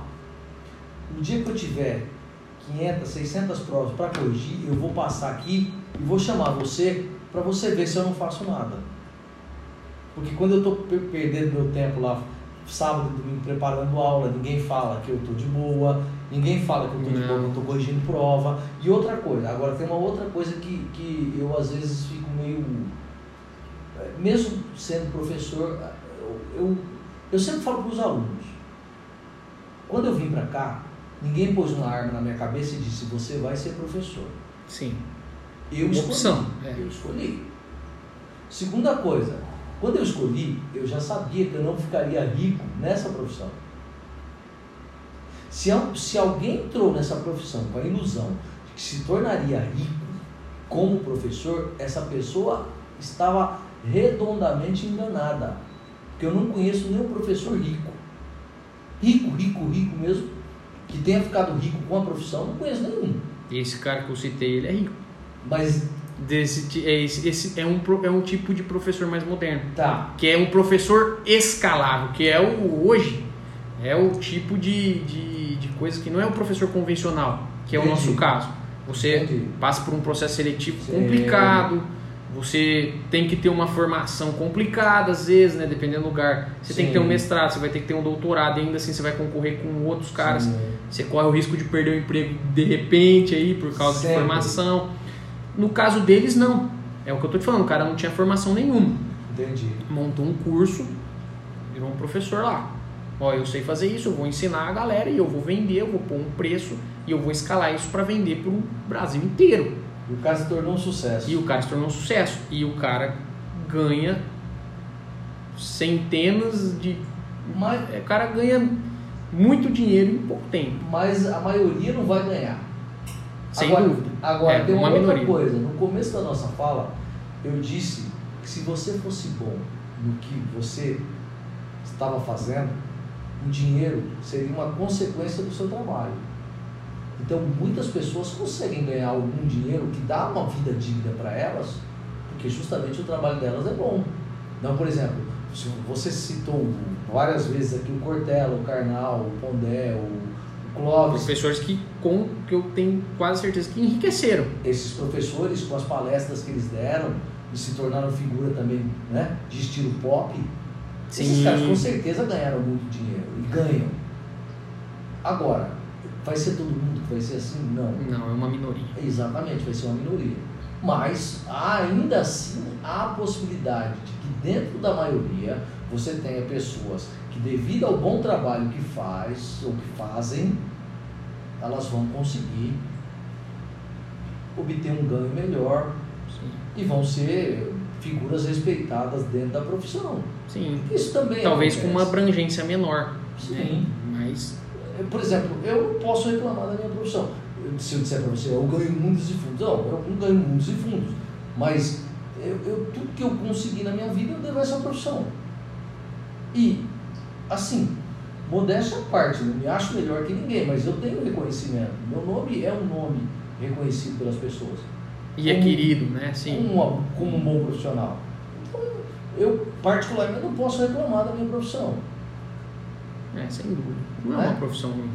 no dia que eu tiver 500, 600 provas para corrigir, eu vou passar aqui e vou chamar você para você ver se eu não faço nada. Porque quando eu tô per- perdendo meu tempo lá, sábado e domingo preparando aula, ninguém fala que eu tô de boa, ninguém fala que eu tô de Não. boa, eu tô corrigindo prova. E outra coisa, agora tem uma outra coisa que, que eu às vezes fico meio. eh, Mesmo sendo professor, eu, eu, eu sempre falo para os alunos. Quando eu vim para cá, ninguém pôs uma arma na minha cabeça e disse: Você vai ser professor. Sim. Eu Uma escolhi. opção, é. Eu escolhi. Segunda coisa, quando eu escolhi, eu já sabia que eu não ficaria rico nessa profissão. Se, se alguém entrou nessa profissão com a ilusão de que se tornaria rico como professor, essa pessoa estava redondamente enganada. Porque eu não conheço nenhum professor rico. Rico, rico, rico mesmo, que tenha ficado rico com a profissão, não conheço nenhum. E esse cara que eu citei, ele é rico. Mas Desse, é, esse, esse é, um, é um tipo de professor mais moderno. tá, Que é um professor escalável, que é o hoje. É o tipo de, de, de coisa que não é o professor convencional, que é o Entendi. nosso caso. Você Entendi. passa por um processo seletivo Sim. complicado, você tem que ter uma formação complicada às vezes, né? Dependendo do lugar. Você tem que ter um Sim. mestrado, você vai ter que ter um doutorado, e ainda assim você vai concorrer com outros caras. Sim. Você corre o risco de perder o emprego de repente aí por causa Sempre. de formação. No caso deles, não. É o que eu tô te falando, o cara não tinha formação nenhuma. Entendi. Montou um curso, virou um professor lá. Ó, eu sei fazer isso, eu vou ensinar a galera e eu vou vender, eu vou pôr um preço e eu vou escalar isso para vender para o Brasil inteiro. E o cara se tornou um sucesso. E o cara se tornou um sucesso. E o cara ganha centenas de. Mas, O cara ganha muito dinheiro em pouco tempo. mas a maioria não vai ganhar. Sem agora, dúvida. Agora, É, tem uma, uma outra minoria. coisa. No começo da nossa fala, eu disse que se você fosse bom no que você estava fazendo, o dinheiro seria uma consequência do seu trabalho. Então, muitas pessoas conseguem ganhar algum dinheiro que dá uma vida digna para elas, porque justamente o trabalho delas é bom. Então, por exemplo, se você citou várias vezes aqui o Cortella, o Karnal, o Pondé, o, o Clóvis, Professores que, com, que eu tenho quase certeza que enriqueceram. esses professores com as palestras que eles deram e se tornaram figura também né, de estilo pop, esses Sim. caras com certeza ganharam muito dinheiro e ganham. Agora, vai ser todo mundo que vai ser assim? Não. Não, é uma minoria. Exatamente, vai ser uma minoria. Mas ainda assim há a possibilidade de que dentro da maioria você tenha pessoas que devido ao bom trabalho que faz ou que fazem, elas vão conseguir obter um ganho melhor Sim. e vão ser figuras respeitadas dentro da profissão. Sim. Isso também Talvez com uma acontece. abrangência menor. Sim. né? Mas. Eu, Por exemplo, eu posso reclamar da minha profissão. Se eu disser para você, eu ganho mundos e fundos. Não, eu não ganho mundos e fundos. Mas eu, eu- tudo que eu consegui na minha vida eu devo a essa profissão. E, assim, modéstia à parte, não me acho melhor que ninguém, mas eu tenho reconhecimento. Meu nome é um nome reconhecido pelas pessoas. E é Como- querido, né? Sim. Como, como um bom profissional. Eu, particularmente, não posso reclamar da minha profissão. É, sem dúvida. Não é Né? uma profissão ruim.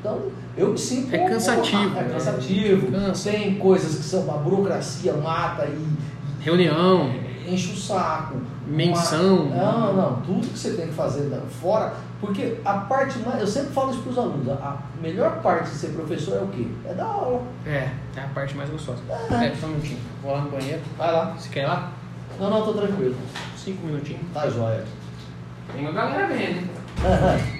Então, eu me sinto. É cansativo, É né? cansativo. Cansa. Tem coisas que são. A burocracia mata e, Reunião, enche o saco. menção. Uma- Não, não. Tudo que você tem que fazer fora. Porque a parte mais. Eu sempre falo isso para os alunos. A, melhor parte de ser professor é o quê? É dar aula. É, é a parte mais gostosa. É. É, só um minutinho. Vou lá no banheiro. Vai lá. Você quer ir lá? Não, não, tô tranquilo. Cinco minutinhos. Tá jóia. Tem uma galera vendo.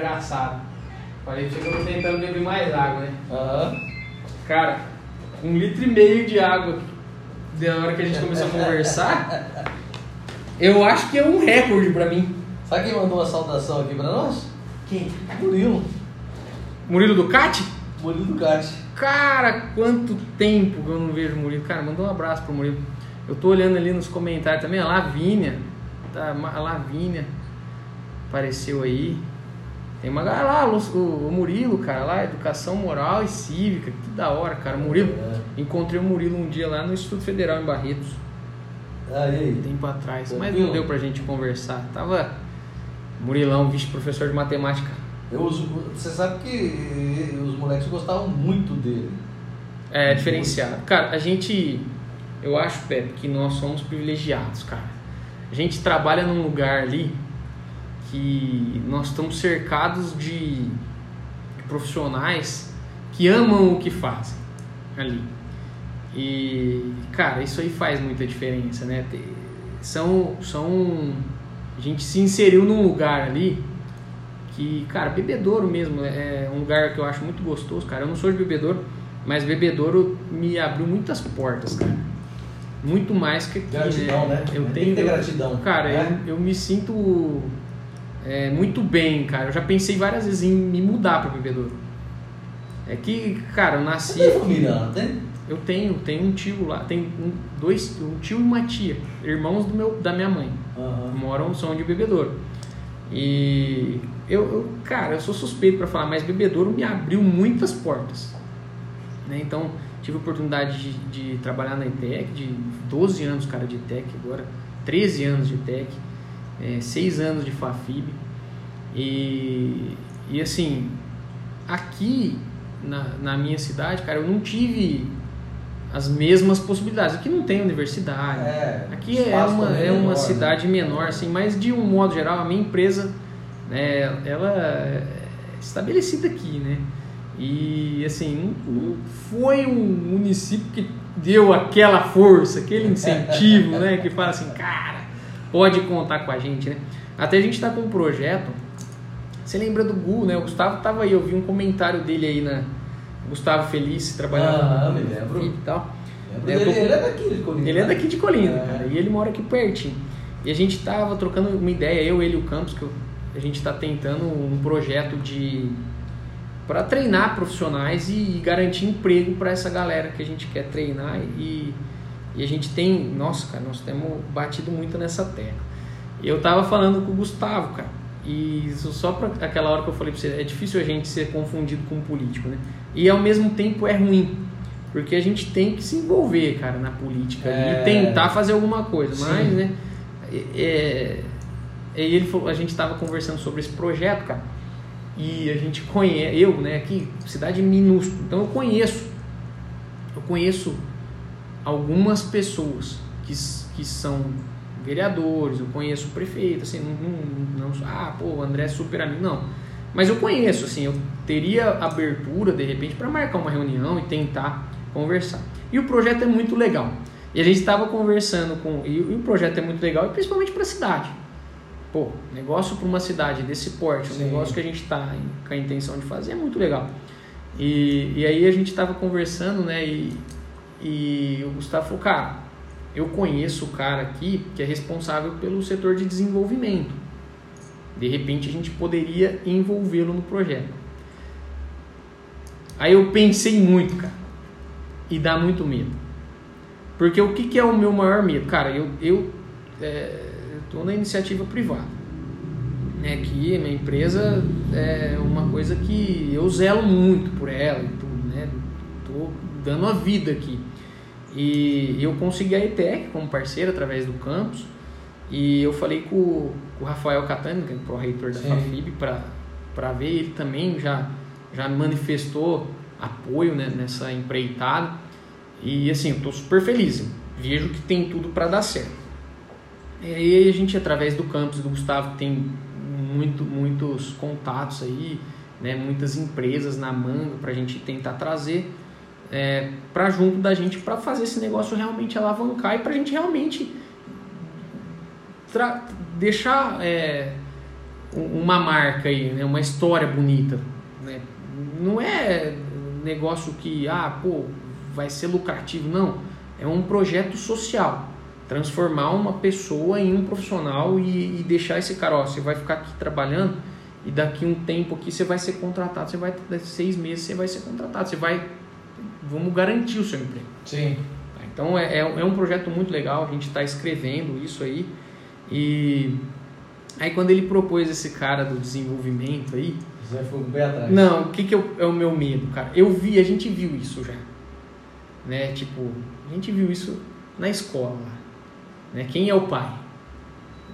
engraçado. Falei pra você que eu tô tentando beber mais água, né? Aham. Cara, um litro e meio de água da hora que a gente começou a conversar, eu acho que é um recorde pra mim. Sabe quem mandou uma saudação aqui para nós? Quem? Murilo. Murilo Ducati? Murilo Ducati. Cara, quanto tempo que eu não vejo o Murilo. Cara, manda um abraço pro Murilo. Eu tô olhando ali nos comentários também, a Lavínia. Tá, a Lavínia apareceu aí. Tem uma galera lá, o, o Murilo, cara, lá, Educação Moral e Cívica. Que da hora, cara. Murilo. É. Encontrei o Murilo um dia lá no Instituto Federal em Barretos. Ah, e aí? tempo atrás, mas não deu pra gente conversar. Tava Murilão, vice-professor de matemática. Eu uso, você sabe que os moleques gostavam muito dele. É diferenciado. Cara, a gente. Eu acho, Pepe, que nós somos privilegiados, cara. A gente trabalha num lugar ali que nós estamos cercados de, de profissionais que amam o que fazem. ali. E, cara, isso aí faz muita diferença, né? São, são... A gente se inseriu num lugar ali que, cara, bebedouro mesmo, é um lugar que eu acho muito gostoso, cara. Eu não sou de bebedouro, mas bebedouro me abriu muitas portas, cara. Muito mais que aqui, Gratidão, né? Eu Tem tenho, que ter gratidão, Cara, né? eu, eu me sinto é, muito bem, cara. Eu já pensei várias vezes em me mudar para bebedouro. É que, cara, eu nasci. Você tem família lá, tem? Eu tenho, tenho um tio lá, tem um, dois, um tio e uma tia, irmãos do meu, da minha mãe. Aham. Moram, são de bebedouro. E eu, eu, cara, eu sou suspeito para falar, mas bebedouro me abriu muitas portas. Né? Então, tive a oportunidade de, de trabalhar na ITEC, de 12 anos, cara, de ITEC agora, 13 anos de ITEC, é, 6 anos de FAFIB. E, e assim, aqui na, na minha cidade, cara, eu não tive as mesmas possibilidades. Aqui não tem universidade. É, Aqui é uma, é uma menor, né? cidade menor, assim, mas de um modo geral, a minha empresa, né, ela é estabelecida aqui, né? E, assim, foi um município que deu aquela força, aquele incentivo, né? Que fala assim, cara, pode contar com a gente, né? Até a gente está com um projeto, você lembra do Gu, né? O Gustavo tava aí, eu vi um comentário dele aí na... Gustavo Feliz, trabalhava Ah, no me lembro. e tal. Lembra É, dele? tô- Ele é daqui de Colina. Ele é daqui de Colina, É. cara, e ele mora aqui pertinho. E a gente tava trocando uma ideia, eu, ele e o Campos, que eu- a gente tá tentando um projeto de para treinar profissionais e garantir emprego para essa galera que a gente quer treinar e, e a gente tem, nossa, cara, nós temos batido muito nessa tecla. Eu tava falando com o Gustavo, cara, e isso só para aquela hora que eu falei para você, é difícil a gente ser confundido com um político, né? E ao mesmo tempo é ruim, porque a gente tem que se envolver, cara, na política É. e tentar fazer alguma coisa, Sim. mas, né? É, e ele falou, a gente estava conversando sobre esse projeto, cara, e a gente conhece, eu, né, aqui, cidade minúscula, então eu conheço, eu conheço algumas pessoas que, que são vereadores, eu conheço o prefeito, assim, não, não, não ah, pô, o André é super amigo, não. Mas eu conheço, assim, eu teria abertura, de repente, para marcar uma reunião e tentar conversar. E o projeto é muito legal. E a gente estava conversando com. E, e o projeto é muito legal, e principalmente para a cidade. Pô, negócio para uma cidade desse porte, um Sim. negócio que a gente está com a intenção de fazer é muito legal. E, e aí a gente estava conversando, né? E, e o Gustavo falou, cara, eu conheço o cara aqui que é responsável pelo setor de desenvolvimento. De repente a gente poderia envolvê-lo no projeto. Aí eu pensei muito, cara, e dá muito medo. Porque o que, que é o meu maior medo? Cara, eu, é, estou na iniciativa privada. Né, que minha empresa é uma coisa que eu zelo muito por ela e tudo, né? Tô dando a vida aqui. E eu consegui a ETEC como parceiro através do campus. E eu falei com, o- com o Rafael Catani, que é o pró-reitor da. FAFIB, para ver. Ele também já, já manifestou apoio né, nessa empreitada. E assim, eu estou super feliz. Vejo que tem tudo para dar certo. E aí a gente, através do campus do Gustavo, tem muito, muitos contatos aí, né, muitas empresas na manga para a gente tentar trazer é, para junto da gente para fazer esse negócio realmente alavancar e para a gente realmente deixar é, um- uma marca aí, né, uma história bonita. Né? Não é negócio que, ah, pô, vai ser lucrativo, não. É um projeto social. Transformar uma pessoa em um profissional e, e deixar esse cara, ó, você vai ficar aqui trabalhando e daqui um tempo aqui você vai ser contratado, você vai, daqui seis meses você vai ser contratado, você vai, vamos garantir o seu emprego. Sim. Então é, é, é um projeto muito legal, a gente está escrevendo isso aí. E aí quando ele propôs esse cara do desenvolvimento aí, Você ficou o pé atrás. não, o que, que eu- é o meu medo, cara? Eu vi, a gente viu isso já. Né? Tipo, a gente viu isso na escola. Né? Quem é o pai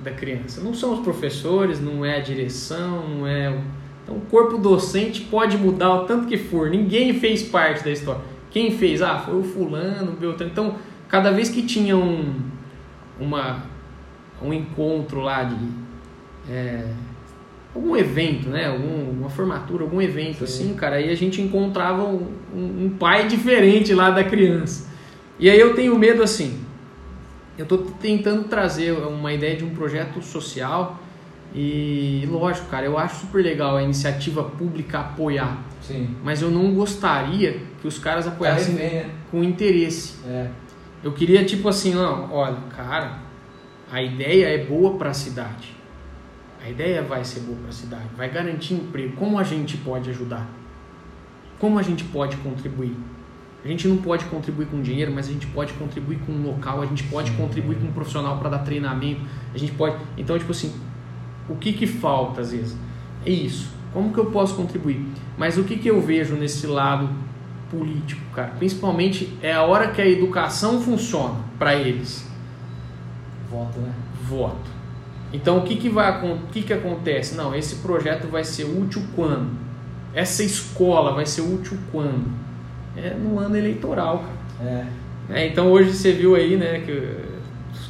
da criança? Não são os professores, não é a direção, não é o. Então o corpo docente pode mudar o tanto que for. Ninguém fez parte da história. Quem fez? Ah, foi o fulano, o Beltrano. Então, cada vez que tinha um, uma, um encontro lá de. é, algum evento, né? Algum, uma formatura, algum evento Sim. assim, cara. Aí a gente encontrava um, um, um, pai diferente lá da criança. E aí eu tenho medo assim. Eu estou tentando trazer uma ideia de um projeto social e lógico, cara, eu acho super legal a iniciativa pública apoiar. Sim. Mas eu não gostaria que os caras apoiassem né? com interesse. É. Eu queria tipo assim, não, olha, cara, a ideia é boa para a cidade. A ideia vai ser boa para a cidade, vai garantir emprego. Como a gente pode ajudar? Como a gente pode contribuir? A gente não pode contribuir com dinheiro, mas a gente pode contribuir com um local, a gente pode contribuir com um profissional para dar treinamento, a gente pode. Então, tipo assim, o que que falta às vezes? É isso. Como que eu posso contribuir? Mas o que que eu vejo nesse lado político, cara? Principalmente é a hora que a educação funciona para eles. Voto, né? Voto. Então o que que vai o que que acontece? Não, esse projeto vai ser útil quando? Essa escola vai ser útil quando? É no ano eleitoral, cara. É. É, então hoje você viu aí, né, que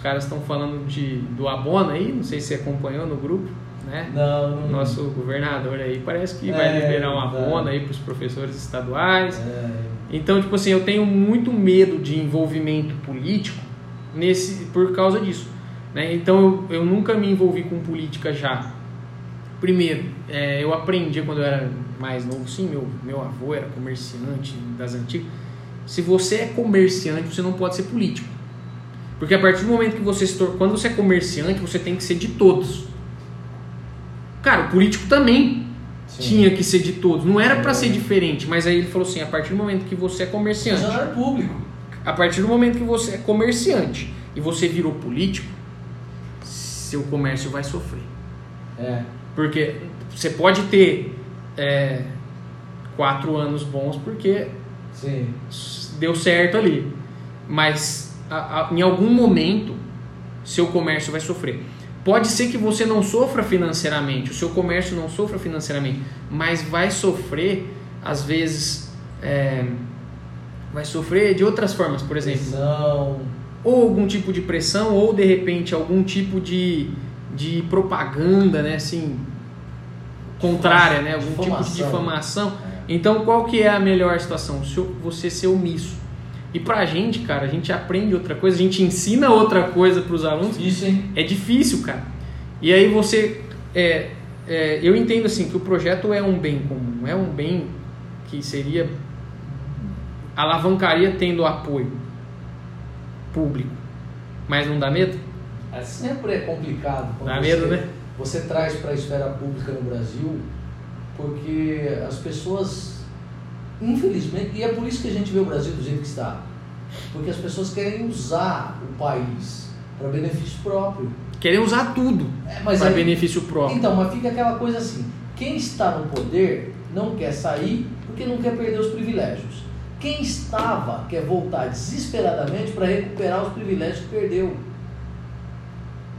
caras estão falando de, do abono aí, não sei se você acompanhou no grupo, né? Não, não. Nosso governador aí parece que é, vai liberar um abono aí para os professores estaduais. É. Então, tipo assim, eu tenho muito medo de envolvimento político nesse por causa disso. Né? Então, eu, eu nunca me envolvi com política já. Primeiro, é, eu aprendi quando eu era mais novo, sim, meu, meu avô era comerciante das antigas. Se você é comerciante, você não pode ser político. Porque a partir do momento que você se torna. Quando você é comerciante, você tem que ser de todos. Cara, o político também Sim. tinha que ser de todos. Não era para ser diferente, mas aí ele falou assim: a partir do momento que você é comerciante. Funcionário público. A partir do momento que você é comerciante e você virou político, seu comércio vai sofrer. É. Porque você pode ter é, quatro anos bons porque Sim. deu certo ali. Mas a, a, em algum momento seu comércio vai sofrer. Pode ser que você não sofra financeiramente, o seu comércio não sofra financeiramente, mas vai sofrer, às vezes, é, vai sofrer de outras formas, por exemplo. Pressão. Ou algum tipo de pressão, ou de repente algum tipo de, de propaganda, né? Assim, contrária, né? Algum difamação. tipo de difamação. É. Então, qual que é a melhor situação? Você ser omisso. E pra gente, cara, a gente aprende outra coisa, a gente ensina outra coisa para os alunos. Isso, hein? É difícil, cara. E aí você. É, é, eu entendo assim que o projeto é um bem comum, é um bem que seria. alavancaria tendo apoio público. Mas não dá medo? É, sempre é complicado. Dá medo, você, né? Você traz para a esfera pública no Brasil, porque as pessoas Infelizmente, e é por isso que a gente vê o Brasil do jeito que está. Porque as pessoas querem usar o país para benefício próprio. Querem usar tudo é, para benefício próprio. Então, mas fica aquela coisa assim: quem está no poder não quer sair porque não quer perder os privilégios. Quem estava quer voltar desesperadamente para recuperar os privilégios que perdeu.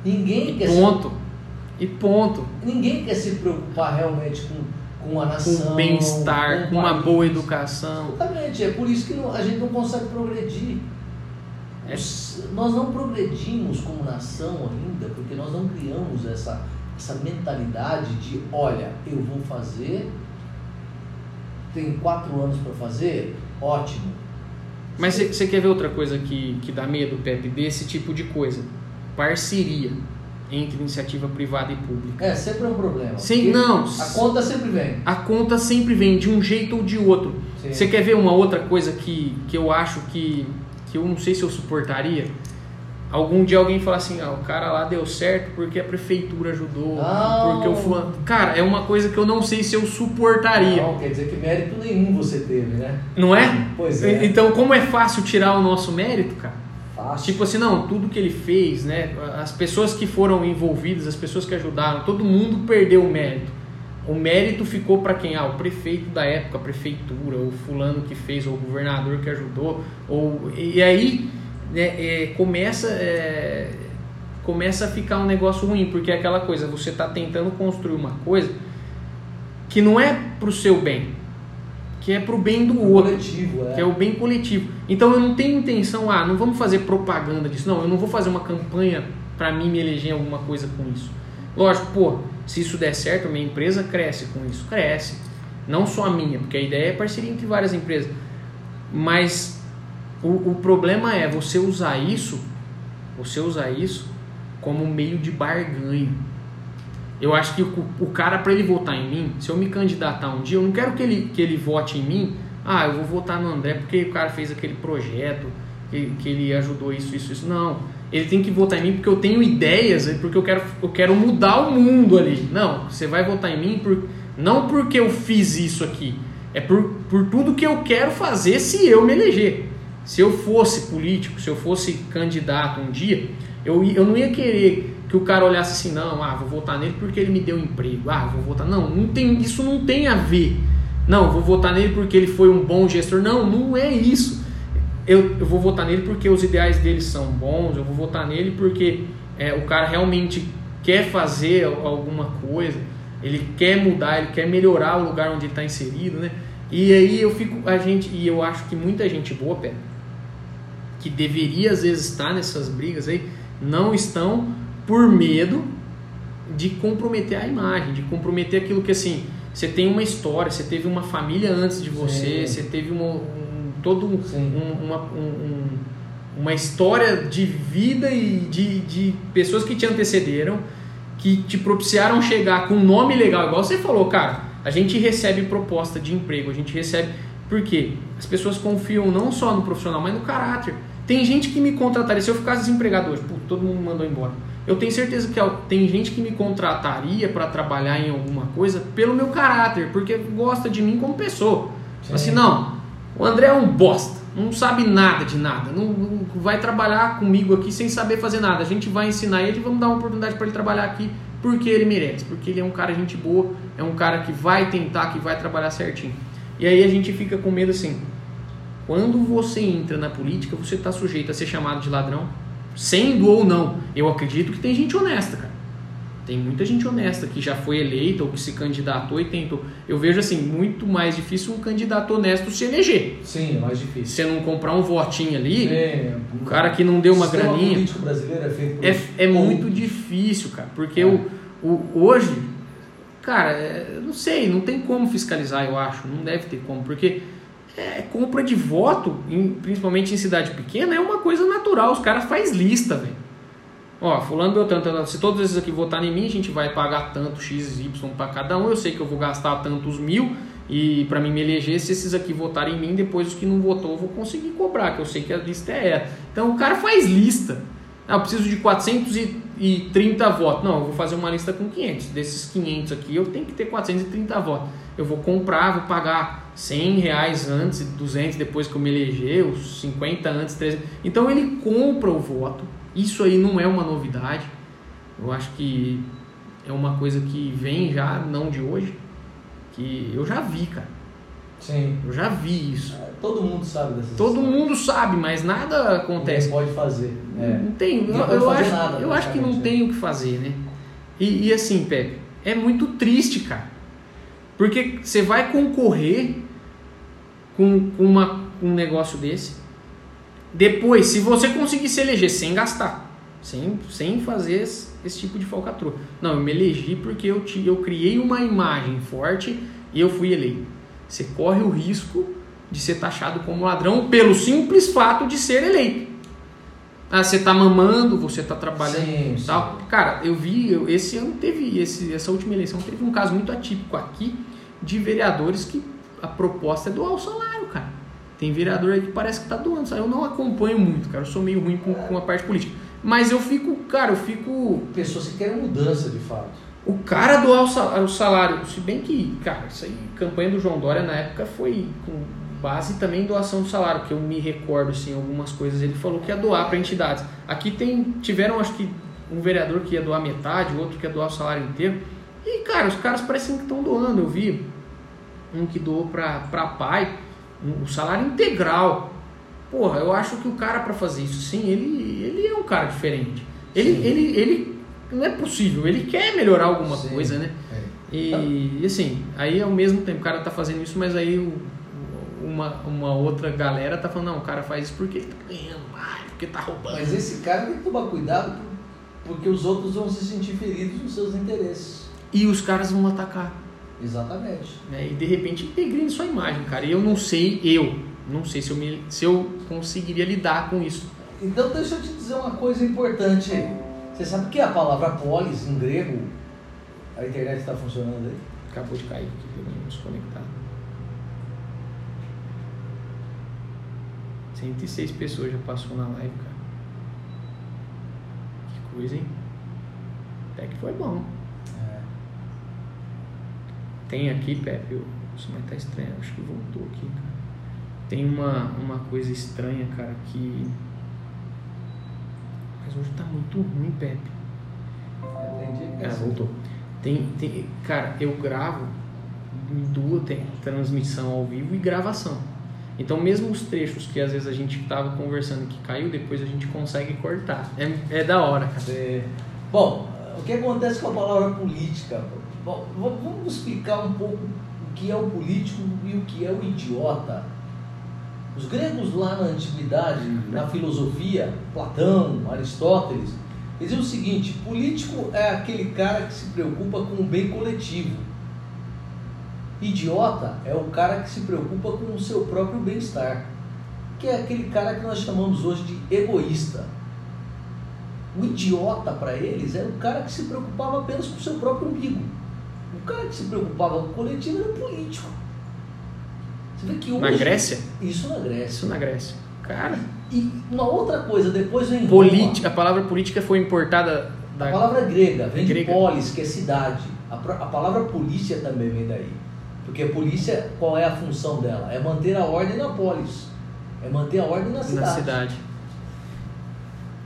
Ninguém e quer ponto. Se... E ponto. Ninguém quer se preocupar realmente com com a nação, com bem-estar, com, com uma boa educação. Exatamente, é por isso que a gente não consegue progredir. É. Nós não progredimos como nação ainda, porque nós não criamos essa, essa mentalidade de, olha, eu vou fazer, tenho quatro anos para fazer, ótimo. Mas você quer ver outra coisa que, que dá medo, Pepe, desse tipo de coisa? Parceria entre iniciativa privada e pública. É, sempre é um problema. Sem, não. A conta sempre vem. A conta sempre vem, de um jeito ou de outro. Sim. Você quer ver uma outra coisa que, que eu acho que, que eu não sei se eu suportaria? Algum dia alguém fala assim, ah, o cara lá deu certo porque a prefeitura ajudou, não. porque o fulano... Cara, é uma coisa que eu não sei se eu suportaria. Não, quer dizer que mérito nenhum você teve, né? Não é? Pois é. Então, como é fácil tirar o nosso mérito, cara? Tipo assim, não, tudo que ele fez, né? As pessoas que foram envolvidas, as pessoas que ajudaram, todo mundo perdeu o mérito. O mérito ficou para quem? Ah, o prefeito da época, a prefeitura, o fulano que fez, ou o governador que ajudou. Ou, e aí né, é, começa, é, começa a ficar um negócio ruim, porque é aquela coisa, você está tentando construir uma coisa que não é para o seu bem, que é para o bem do outro, coletivo, é. que é o bem coletivo. Então eu não tenho intenção, ah, não vamos fazer propaganda disso, não, eu não vou fazer uma campanha para mim me eleger em alguma coisa com isso. Lógico, pô, Se isso der certo, minha empresa cresce com isso. Cresce. Não só a minha, porque a ideia é parceria entre várias empresas. Mas o, o problema é você usar isso, você usar isso como meio de barganho. Eu acho que o, cara, para ele votar em mim, se eu me candidatar um dia, eu não quero que ele, que ele vote em mim. Ah, eu vou votar no André porque o cara fez aquele projeto, que, que ele ajudou isso, isso, isso. Não. Ele tem que votar em mim porque eu tenho ideias, porque eu quero, eu quero mudar o mundo ali. Não, você vai votar em mim por, não porque eu fiz isso aqui, é por, por tudo que eu quero fazer se eu me eleger. Se eu fosse político, se eu fosse candidato um dia, eu, eu não ia querer que o cara olhasse assim, não, ah, vou votar nele porque ele me deu emprego. Ah, vou votar. Não, não tem, isso não tem a ver. Não, vou votar nele porque ele foi um bom gestor. Não, não é isso. Eu, eu vou votar nele porque os ideais dele são bons. Eu vou votar nele porque é, o cara realmente quer fazer alguma coisa ele quer mudar, ele quer melhorar o lugar onde ele está inserido, né? E aí eu fico, a gente, e eu acho que muita gente boa, pé, que deveria às vezes estar nessas brigas aí, não estão por medo de comprometer a imagem, de comprometer aquilo que assim, você tem uma história, você teve uma família antes de você, Sim. você teve uma, um, todo um, uma, um, uma história de vida e de, de pessoas que te antecederam que te propiciaram chegar com um nome legal, igual você falou, cara. A gente recebe proposta de emprego, a gente recebe. Por quê? As pessoas confiam não só no profissional, mas no caráter. Tem gente que me contrataria, se eu ficasse desempregado hoje, pô, todo mundo mandou embora. Eu tenho certeza que tem gente que me contrataria para trabalhar em alguma coisa pelo meu caráter, porque gosta de mim como pessoa. Sim. Assim, não, o André é um bosta, não sabe nada de nada, não, não, vai trabalhar comigo aqui sem saber fazer nada. A gente vai ensinar ele, vamos dar uma oportunidade para ele trabalhar aqui porque ele merece, porque ele é um cara gente boa, é um cara que vai tentar, que vai trabalhar certinho. E aí a gente fica com medo assim. Quando você entra na política, você está sujeito a ser chamado de ladrão, sendo ou não. Eu acredito que tem gente honesta, cara. Tem muita gente honesta que já foi eleita ou que se candidatou e tentou. Eu vejo assim, muito mais difícil um candidato honesto se eleger. Sim, é mais difícil. Você não comprar um votinho ali, é, o cara que não deu uma graninha. político brasileiro é feito por É, é muito difícil, cara, porque é. o, o, hoje, cara, é, não sei, não tem como fiscalizar, eu acho, não deve ter como, porque é, compra de voto, em, principalmente em cidade pequena, é uma coisa natural, os caras fazem lista, velho. Ó, fulano deu tanto, se todos esses aqui votarem em mim, a gente vai pagar tanto x, y para cada um. Eu sei que eu vou gastar tantos mil e para mim me eleger, se esses aqui votarem em mim, depois os que não votou eu vou conseguir cobrar, que eu sei que a lista é essa. Então o cara faz lista. Ah, eu preciso de 430 votos. Não, eu vou fazer uma lista com 500. Desses 500 aqui, eu tenho que ter 430 votos. Eu vou comprar, vou pagar 100 reais antes, 200 depois que eu me eleger, os 50 antes, 300. Então ele compra o voto isso aí não é uma novidade. Eu acho que é uma coisa que vem já, não de hoje, que eu já vi, cara. Sim. Eu já vi isso. É, todo mundo sabe dessas Todo mundo sabe, mas nada acontece. Ninguém pode fazer. É. Não tem. Eu, eu acho, nada, eu acho que não tem o que fazer, né? E, e assim, Pepe, é muito triste, cara. Porque você vai concorrer com, com uma, um negócio desse depois, se você conseguir se eleger sem gastar, sem, sem fazer esse, esse tipo de falcatrua. Não, eu me elegi porque eu, te, eu criei uma imagem forte e eu fui eleito. Você corre o risco de ser taxado como ladrão pelo simples fato de ser eleito. Ah, você está mamando, você está trabalhando sim, tal. Sim. Cara, eu vi, eu, esse ano teve, esse, essa última eleição teve um caso muito atípico aqui de vereadores que a proposta é doar o salário, cara. Tem vereador aí que parece que tá doando. Eu não acompanho muito, cara. Eu sou meio ruim com, com a parte política. Mas eu fico, cara, eu fico. Pessoas que querem mudança de fato. O cara doar o salário, se bem que, cara, isso aí, campanha do João Dória na época foi com base também doação do salário, que eu me recordo, assim, algumas coisas. Ele falou que ia doar para entidades. Aqui tem, tiveram, acho que, um vereador que ia doar metade, outro que ia doar o salário inteiro. E, cara, os caras parecem que estão doando. Eu vi um que doou para pai o salário integral. Porra, eu acho que o cara para fazer isso, sim, ele, ele é um cara diferente. Ele, ele, ele não é possível, ele quer melhorar alguma sim. coisa, né? É. E, e, assim, aí ao mesmo tempo o cara tá fazendo isso, mas aí o, uma, uma outra galera tá falando, não, o cara faz isso porque ele tá ganhando mais, porque tá roubando. Mas esse cara tem que tomar cuidado porque os outros vão se sentir feridos nos seus interesses. e os caras vão atacar. Exatamente. Né? E de repente integrem sua imagem, cara. E eu não sei, eu, não sei se eu, me, se eu conseguiria lidar com isso. Então deixa eu te dizer uma coisa importante. Você sabe que a palavra polis em grego, a internet está funcionando aí? Acabou de cair aqui, vamos conectar. 106 pessoas já passou na live, cara. Que coisa, hein? Até que foi bom. É. Tem aqui, Pepe, o som tá estranho, acho que voltou aqui, cara. Tem uma, uma coisa estranha, cara, que. Mas hoje tá muito ruim, Pepe. Entendi. É, voltou. Tem, tem, cara, eu gravo em duas, tem transmissão ao vivo e gravação. Então, mesmo os trechos que às vezes a gente tava conversando que caiu, depois a gente consegue cortar. É, é da hora, cara. É. Bom, o que acontece com a palavra política? Bom, vamos explicar um pouco o que é o político e o que é o idiota. Os gregos lá na antiguidade, na filosofia, Platão, Aristóteles, eles diziam o seguinte: político é aquele cara que se preocupa com o bem coletivo. Idiota é o cara que se preocupa com o seu próprio bem-estar, que é aquele cara que nós chamamos hoje de egoísta. O idiota para eles era o cara que se preocupava apenas com o seu próprio umbigo. O cara que se preocupava com o coletivo era o político. Você vê que hoje, Na Grécia? Isso na Grécia. Isso na Grécia. Cara, E uma outra coisa, depois vem política, a palavra política foi importada A da. palavra grega vem Grega. de polis, que é cidade. A, a palavra polícia também vem daí. Porque a polícia, qual é a função dela? É manter a ordem na polis. É manter a ordem na cidade. na cidade.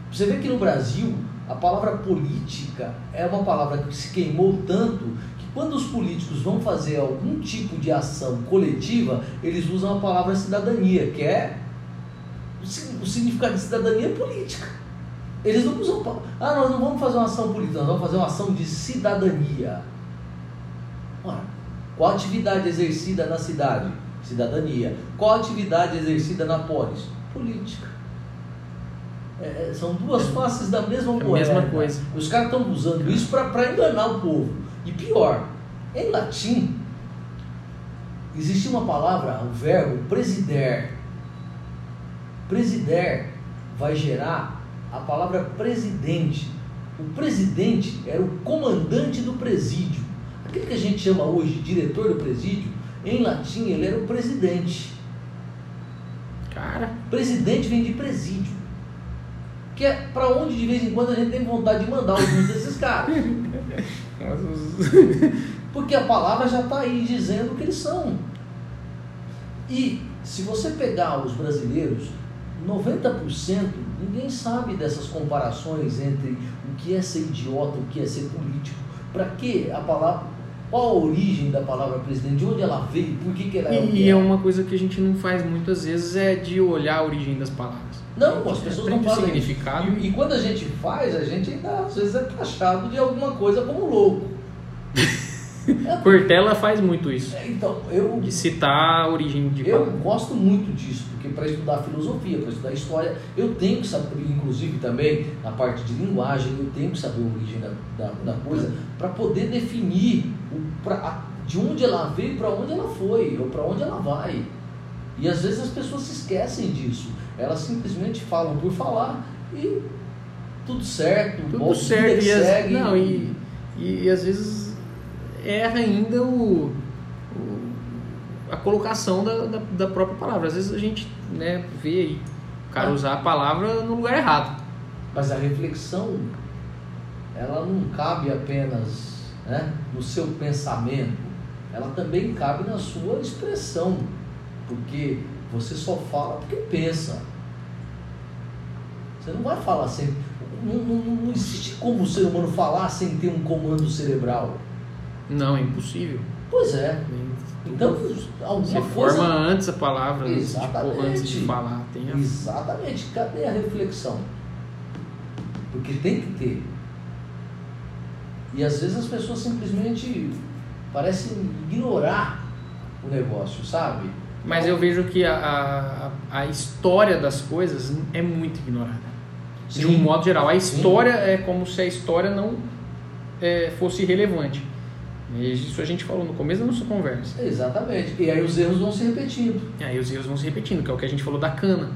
Você vê que no Brasil, a palavra política é uma palavra que se queimou tanto que quando os políticos vão fazer algum tipo de ação coletiva, eles usam a palavra cidadania, que é o si- o significado de cidadania é política. Eles não usam. Ah, nós não vamos fazer uma ação política, nós vamos fazer uma ação de cidadania. Ora, qual a atividade exercida na cidade? Cidadania. Qual a atividade exercida na polis? Política. É, é, são duas faces da mesma É a moeda. mesma coisa. Os caras estão usando isso para enganar o povo. E pior, em latim, existe uma palavra, o verbo presider. Presider vai gerar a palavra presidente. O presidente era o comandante do presídio. Aquele que a gente chama hoje de diretor do presídio, em latim ele era o presidente. Cara, Presidente vem de presídio. Que é para onde de vez em quando a gente tem vontade de mandar alguns desses caras. Porque a palavra já está aí dizendo o que eles são. E se você pegar os brasileiros, 90% ninguém sabe dessas comparações entre o que é ser idiota, o que é ser político. Para que a palavra. Qual a origem da palavra presidente? De onde ela veio? Por que, que ela é que e é? é uma coisa que a gente não faz muitas vezes é de olhar a origem das palavras. Não, as pessoas não Aprende o fazem significado. E, e quando a gente faz, a gente ainda às vezes é taxado de alguma coisa como louco. Cortella faz muito isso. É, então, eu, De citar a origem de eu palavras. gosto muito disso, porque para estudar filosofia, para estudar história, eu tenho que saber, inclusive também na parte de linguagem, eu tenho que saber a origem da, da, da coisa para poder definir o, pra, a- de onde ela veio, para onde ela foi, ou para onde ela vai. E às vezes as pessoas se esquecem disso. Elas simplesmente falam por falar e tudo certo, Tudo bom, certo. E, segue. não, e, e, e às vezes erra ainda o- a colocação da, da, da própria palavra. Às vezes a gente né, vê aí o cara Ah. usar a palavra no lugar errado. Mas a reflexão, ela não cabe apenas né, no seu pensamento, ela também cabe na sua expressão, porque você só fala porque pensa. Você não vai falar sem. Não, não, não existe como o ser humano falar sem ter um comando cerebral. Não, é impossível. Pois é. Então, alguma Você coisa. forma antes a palavra, antes de, Exatamente. antes de falar. Tem a... Exatamente. Cadê a reflexão? Porque tem que ter. E às vezes as pessoas simplesmente parecem ignorar o negócio, sabe? Mas eu vejo que a, a, a história das coisas é muito ignorada. De Sim. um modo geral. A Sim. história é como se a história não é, fosse relevante. Isso a gente falou no começo da nossa conversa. Exatamente. E aí os erros vão se repetindo. E aí os erros vão se repetindo, que é o que a gente falou da cana.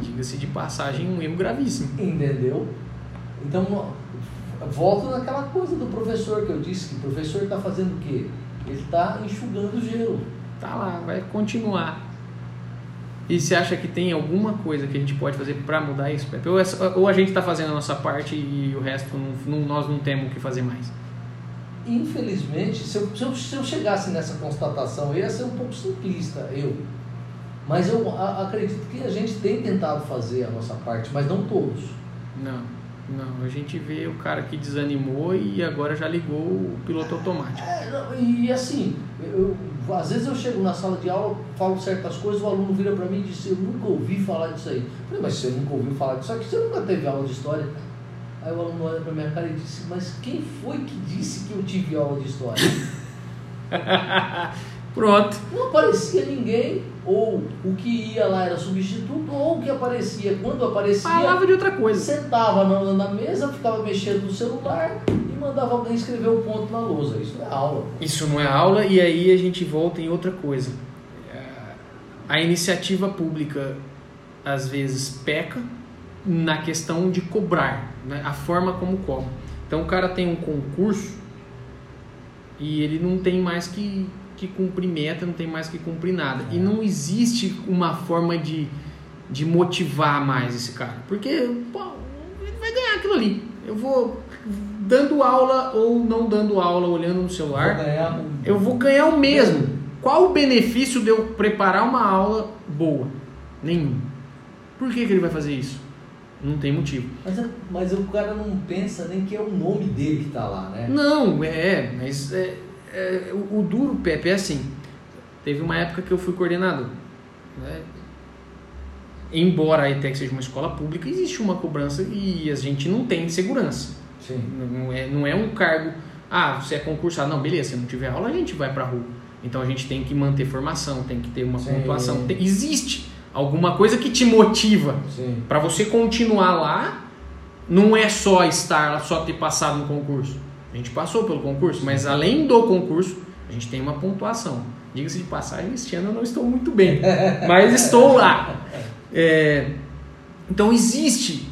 Diga-se de passagem, um erro gravíssimo. Entendeu? Então, volto naquela coisa do professor que eu disse, que o professor está fazendo o quê? Ele está enxugando o gelo. Tá lá, vai continuar. E você acha que tem alguma coisa que a gente pode fazer para mudar isso, Pepe? Ou, ou a gente está fazendo a nossa parte e o resto não, não, nós não temos o que fazer mais? Infelizmente, se eu, se, eu, se eu chegasse nessa constatação, eu ia ser um pouco simplista, eu. Mas eu acredito que a gente tem tentado fazer a nossa parte, mas não todos. Não, não. A gente vê o cara que desanimou e agora já ligou o piloto automático. É, e assim, eu, às vezes eu chego na sala de aula, falo certas coisas, o aluno vira para mim e diz: Eu nunca ouvi falar disso aí. Eu falei, mas você nunca ouviu falar disso aqui? Você nunca teve aula de história? Aí o aluno olha para minha cara e disse: Mas quem foi que disse que eu tive aula de história? Pronto. Não aparecia ninguém, ou o que ia lá era substituto, ou o que aparecia, quando aparecia. Falava de outra coisa. Sentava na, na mesa, ficava mexendo no celular e mandava alguém escrever o um ponto na lousa. Isso não é aula. Isso não é aula, e aí a gente volta em outra coisa. É, a iniciativa pública às vezes peca na questão de cobrar, né? a forma como cobra. Então o cara tem um concurso e ele não tem mais que que cumprir meta, não tem mais que cumprir nada. E não existe uma forma de, de motivar mais esse cara. Porque, pô, ele vai ganhar aquilo ali. Eu vou dando aula ou não dando aula, olhando no celular, vou eu vou ganhar o mesmo. Qual o benefício de eu preparar uma aula boa? Nenhum. Por que, que ele vai fazer isso? Não tem motivo. Mas, mas o cara não pensa nem que é o nome dele que está lá, né? Não, é, mas é, é, o, o, duro, Pepe, é assim. Teve uma época que eu fui coordenador. Né? Embora a ETEC seja uma escola pública, existe uma cobrança e a gente não tem segurança. Sim. Não, é, não é um cargo. Ah, você é concursado. Não, beleza, se não tiver aula, a gente vai para rua. Então a gente tem que manter formação, tem que ter uma Sim. pontuação. Tem, existe alguma coisa que te motiva para você continuar lá. Não é só estar, só ter passado no concurso. A gente passou pelo concurso, mas além do concurso, a gente tem uma pontuação. Diga-se de passagem, este ano eu não estou muito bem, mas estou lá. É, então existe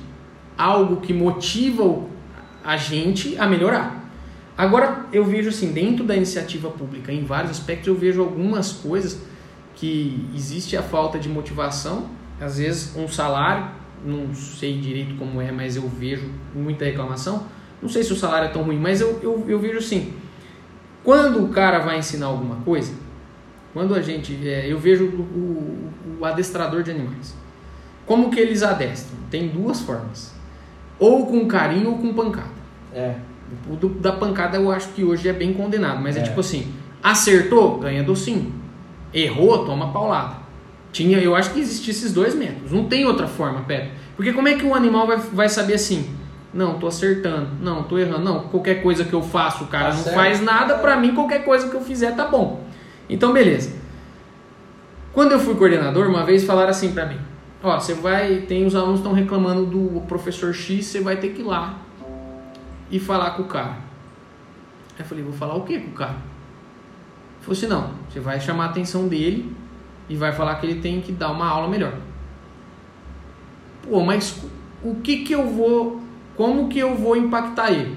algo que motiva a gente a melhorar. Agora eu vejo assim, dentro da iniciativa pública, em vários aspectos, eu vejo algumas coisas que existe a falta de motivação, às vezes um salário, não sei direito como é, mas eu vejo muita reclamação não sei se o salário é tão ruim, mas eu, eu, eu vejo assim. Quando o cara vai ensinar alguma coisa, quando a gente. É, eu vejo o, o, o, adestrador de animais. Como que eles adestram? Tem duas formas. Ou com carinho ou com pancada. É. O do, da pancada eu acho que hoje é bem condenado, mas é, é tipo assim: acertou, ganha docinho. Errou, toma paulada. Tinha, eu acho que existem esses dois métodos. Não tem outra forma, Pepe. Porque como é que um animal vai, vai saber assim? Não, tô acertando. Não, tô errando. Não, qualquer coisa que eu faço, o cara tá não certo. faz nada, para mim qualquer coisa que eu fizer tá bom. Então, beleza. Quando eu fui coordenador, uma vez falaram assim para mim: Ó, você vai. Tem os alunos estão reclamando do professor X, você vai ter que ir lá e falar com o cara. Aí eu falei: Vou falar o que com o cara? Falou assim: Não, você vai chamar a atenção dele e vai falar que ele tem que dar uma aula melhor. Pô, mas o que que eu vou como que eu vou impactar ele?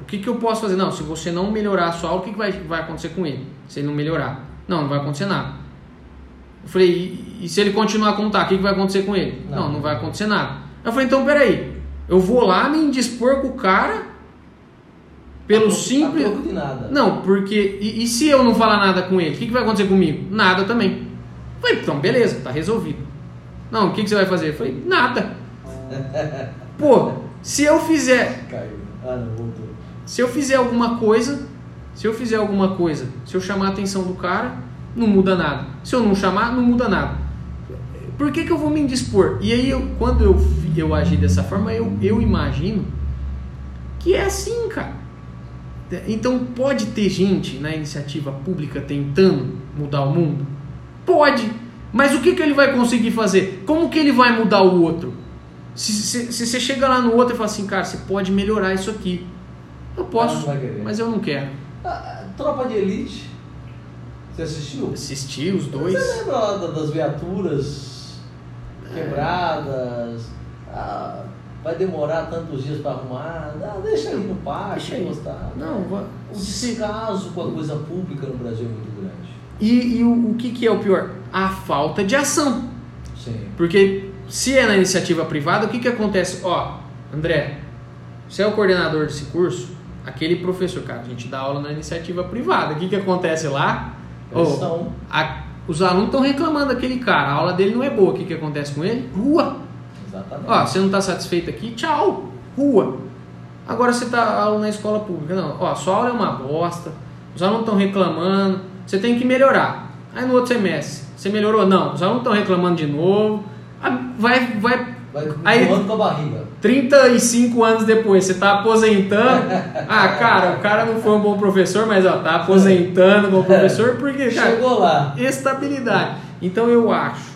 O que, que eu posso fazer? Não, se você não melhorar a sua aula, o que, que vai, vai acontecer com ele? Se ele não melhorar? Não, não vai acontecer nada. Eu falei, e, e se ele continuar a contar, o que, que vai acontecer com ele? Não. não, não vai acontecer nada. Eu falei, então peraí, eu vou lá me indispor com o cara pelo simples. A de nada. Não, porque. E, e, se eu não falar nada com ele, o que, que vai acontecer comigo? Nada também. Eu falei, então beleza, tá resolvido. Não, o que, que você vai fazer? Eu falei, nada. Pô, se eu fizer. Caiu. Ah, não, voltou. Se eu fizer alguma coisa, se eu fizer alguma coisa, se eu chamar a atenção do cara, não muda nada. Se eu não chamar, não muda nada. Por que, que eu vou me indispor? E aí, eu, quando eu, eu agir dessa forma, eu, eu imagino que é assim, cara. Então, pode ter gente na iniciativa pública tentando mudar o mundo? Pode. Mas o que, que ele vai conseguir fazer? Como que ele vai mudar o outro? Se, se, se, você chega lá no outro e fala assim, cara, você pode melhorar isso aqui. Eu posso, mas eu não quero. Ah, ah, Tropa de Elite. Você assistiu? Assisti os Você dois. lembra lá da- das viaturas quebradas? Ah, vai demorar tantos dias para arrumar? Ah, deixa aí no Deixa aí. gostar. Não, va- O descaso com a coisa pública no Brasil é muito grande. E, e o, o que, que é o pior? A falta de ação. Sim. Porque se é na iniciativa privada, o que, que acontece? Ó, André, você é o coordenador desse curso, aquele professor, cara, a gente dá aula na iniciativa privada. O que, que acontece lá? Pressão. a- os alunos estão reclamando daquele cara, a aula dele não é boa. O que, que acontece com ele? Rua. Exatamente. Ó, você não está satisfeito aqui? Tchau. Rua. Agora você está aula na escola pública. Não, ó, sua aula é uma bosta. Os alunos estão reclamando. Você tem que melhorar. Aí no outro semestre, você melhorou? Não. Os alunos estão reclamando de novo. Ah, Vai, vai. Aí- com a barriga. 35 anos depois, você está aposentando. Ah, cara, o cara não foi um bom professor, mas ó, tá aposentando como professor porque, cara, Chegou lá. estabilidade. Então eu acho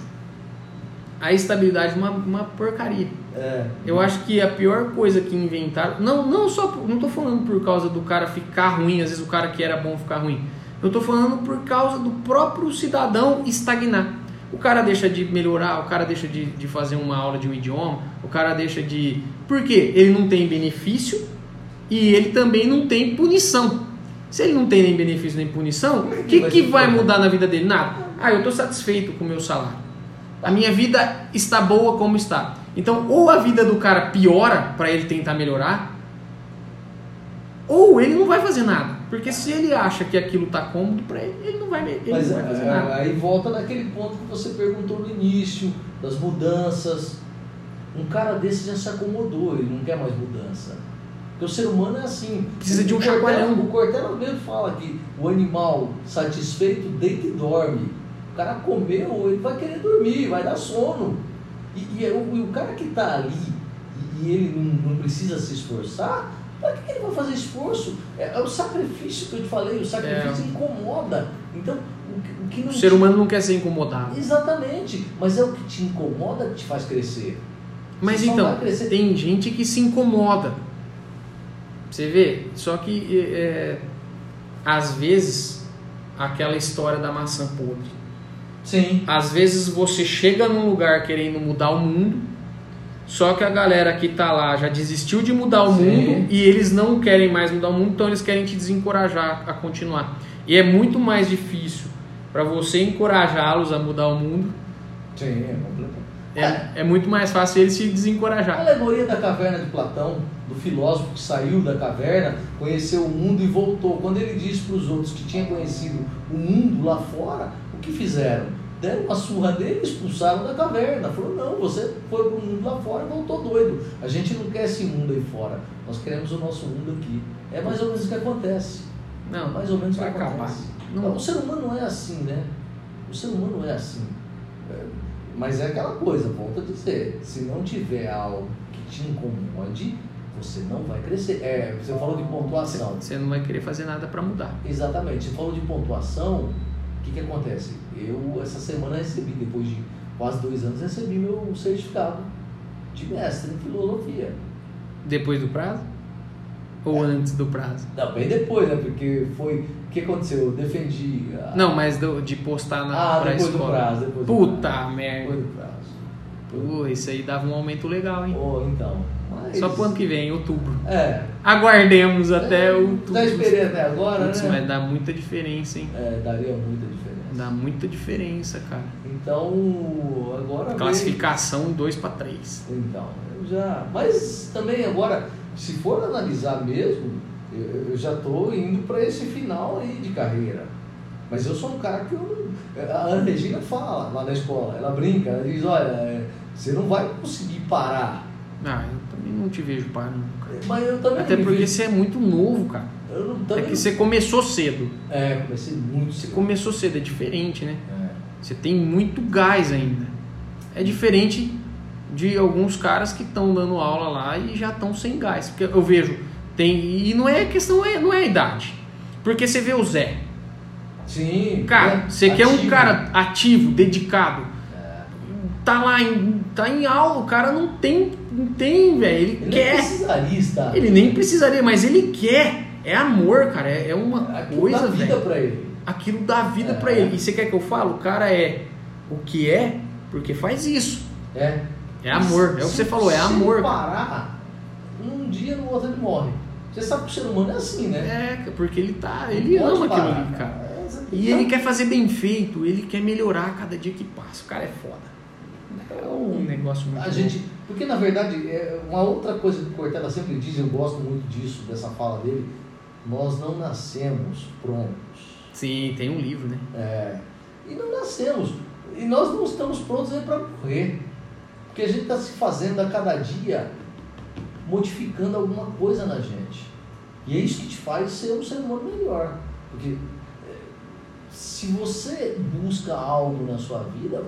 a estabilidade uma, uma porcaria. É. Eu acho que a pior coisa que inventaram, não, não só, não tô falando por causa do cara ficar ruim, às vezes o cara que era bom ficar ruim. Eu tô falando por causa do próprio cidadão estagnar. O cara deixa de melhorar, o cara deixa de, de fazer uma aula de um idioma, o cara deixa de. Por quê? Ele não tem benefício e ele também não tem punição. Se ele não tem nem benefício nem punição, o que, vai que vai mudar na vida dele? Nada. Ah, eu estou satisfeito com o meu salário. A minha vida está boa como está. Então, ou a vida do cara piora para ele tentar melhorar, ou ele não vai fazer nada. Porque se ele acha que aquilo está cômodo para ele, ele não vai, ele Mas não vai fazer é, nada. aí volta naquele ponto que você perguntou no início, das mudanças. Um cara desse já se acomodou, ele não quer mais mudança. Porque o ser humano é assim. Precisa de um chacoalhão. O Cortella mesmo fala que o animal satisfeito deita e dorme. O cara comeu, ele vai querer dormir, vai dar sono. E, e é o, o cara que está ali e, e ele não, não precisa se esforçar, para que, que ele vai fazer esforço? É, é o sacrifício que eu te falei, o sacrifício incomoda. Então, o, o que não É. O ser te- humano não quer ser incomodado. Exatamente, mas é o que te incomoda que te faz crescer. Mas Você então, crescer- tem gente que se incomoda. Você vê? Só que, é, às vezes, aquela história da maçã podre. Sim. Às vezes você chega num lugar querendo mudar o mundo, só que a galera que tá lá já desistiu de mudar o Sim. mundo e eles não querem mais mudar o mundo, então eles querem te desencorajar a continuar. E é muito mais difícil para você encorajá-los a mudar o mundo. Sim, é completamente. É, é muito mais fácil eles se A desencorajar. alegoria da caverna de Platão, do filósofo que saiu da caverna, conheceu o mundo e voltou. Quando ele disse para os outros que tinha conhecido o mundo lá fora, o que fizeram? Deram uma surra dele e expulsaram da caverna. Falou, não, você foi para o mundo lá fora e voltou doido. A gente não quer esse mundo aí fora, nós queremos o nosso mundo aqui. É mais ou menos o que acontece. Não, mais ou menos o que acabar. acontece. Não- Não, o ser humano não é assim, né? O ser humano não é assim. É, mas é aquela coisa, volto a dizer, se não tiver algo que te incomode, você não vai crescer. É, você falou de pontuação. Você não vai querer fazer nada para mudar. Exatamente, você falou de pontuação, o que, que acontece? Eu, essa semana, recebi, depois de quase dois anos, recebi meu certificado de mestre em filosofia. Depois do prazo? Ou antes do prazo? Não, bem depois, né? Porque foi. O que aconteceu? Eu defendi. a- Não, mas do- de postar na Ah, depois do escola. prazo, depois do Puta prazo. merda. Depois do prazo. Pô, isso aí dava um aumento legal, hein? Oh, então. Mas... Só pro ano que vem, em outubro. É. Aguardemos até É, outubro. Já esperei até agora, Putz, né? mas dá muita diferença, hein? É, daria muita diferença. Dá muita diferença, cara. Então, agora. Classificação 2 para 3. veio- Então, eu já. Mas também agora, se for analisar mesmo, eu, eu já estou indo para esse final aí de carreira. Mas eu sou um cara que eu. A Ana Regina fala lá na escola, ela brinca, ela diz: olha, é, você não vai conseguir parar. Ah, eu também não te vejo para nunca. Mas eu também Até porque vejo- você é muito novo, cara. Eu não, É que você começou cedo. É, comecei muito Você cedo. começou cedo, é diferente, né? É. Você tem muito gás ainda. É diferente de alguns caras que estão dando aula lá e já estão sem gás. Porque eu vejo, tem. E não é questão, é- não é a idade. Porque você vê o Zé. Sim. Cara, é você quer um ativo. cara ativo, dedicado. É. tá lá em, tá em aula, o cara não tem, não tem, velho. Ele, Ele quer. nem precisaria estar. Ele nem precisaria, mas ele quer. É amor, cara. É, é uma Aquilo coisa, dá vida velho. pra ele. Aquilo dá vida É. pra ele. E você quer que eu fale? O cara é o que é porque faz isso. É. É amor. É o que Se- você falou, é se amor. ele cara. parar, um dia no outro ele morre. Você sabe que o ser humano é assim, né? É, porque ele tá. Ele pode ama aquilo ali, cara. É, você- E ele quer fazer bem feito, ele quer melhorar a cada dia que passa. O cara é foda. É um negócio muito A bom. gente, porque na verdade, é uma outra coisa que o Cortella sempre diz, eu gosto muito disso, dessa fala dele, nós não nascemos prontos. Sim, tem um livro, né? É, e não nascemos. E nós não estamos prontos nem para morrer. Porque a gente está se fazendo a cada dia, modificando alguma coisa na gente. E é isso que te faz ser um ser humano melhor. Porque é, se você busca algo na sua vida,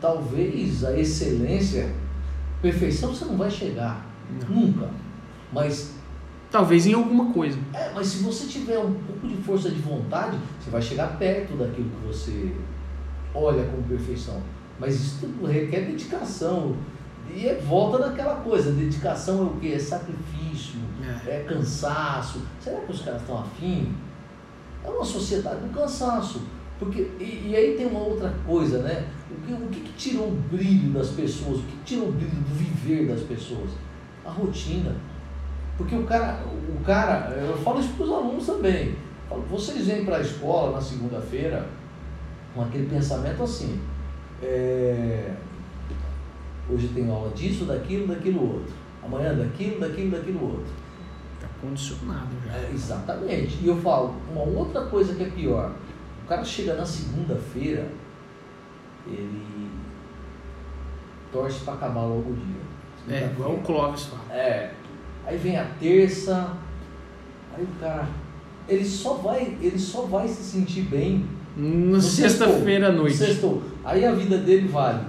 talvez a excelência, perfeição você não vai chegar. Não. Nunca. Mas Talvez em alguma coisa. é, mas se você tiver um pouco de força de vontade, você vai chegar perto daquilo que você olha como perfeição. Mas isso tudo requer dedicação. E é volta daquela coisa, dedicação é o quê? É sacrifício, É. é cansaço. Será que os caras estão afim? É uma sociedade do cansaço. Porque, e, e aí tem uma outra coisa, né? O que, o que, que tirou o brilho das pessoas? O que, que tirou o brilho do viver das pessoas? A rotina. Porque o cara, o cara, eu falo isso para os alunos também. Falo, vocês vêm para a escola na segunda-feira com aquele pensamento assim. é, hoje tem aula disso, daquilo, daquilo outro. Amanhã daquilo, daquilo, daquilo outro. Tá condicionado já. É, exatamente. E eu falo, uma outra coisa que é pior. O cara chega na segunda-feira, ele torce para acabar logo o dia. É, igual o Clóvis fala. É. Aí vem a terça, aí o cara. Ele só vai, ele só vai se sentir bem Na sexta-feira à noite. Sextou. Aí a vida dele vale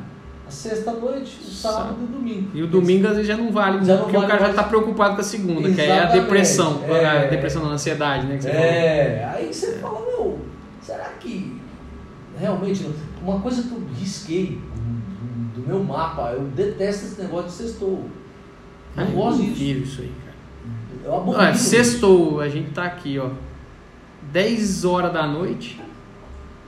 a sexta-noite, o sábado e o domingo. E o domingo às vezes já não vale, Já não porque o vale cara já mais. tá preocupado com a segunda, que aí é a Exatamente, depressão. é. A depressão não, a ansiedade, né? Que falou. É, aí você fala, meu, será que realmente. Uma coisa que eu risquei do meu mapa, eu detesto esse negócio de sextou. Não eu gosto disso. isso aí, cara. Eu abomino Ah, sextou, a gente tá aqui, ó. 10 horas da noite.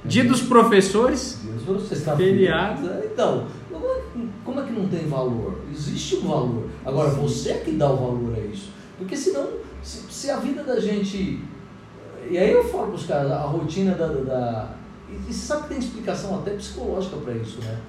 Dia dos professores. Deus, você está Feriado. Então, como é, que- como é que não tem valor? Existe um valor. Agora, você é que dá o valor a isso. Porque senão, se, se a vida da gente. E aí eu falo para os caras, a rotina da. da- da- e, e você sabe que tem explicação até psicológica para isso, né?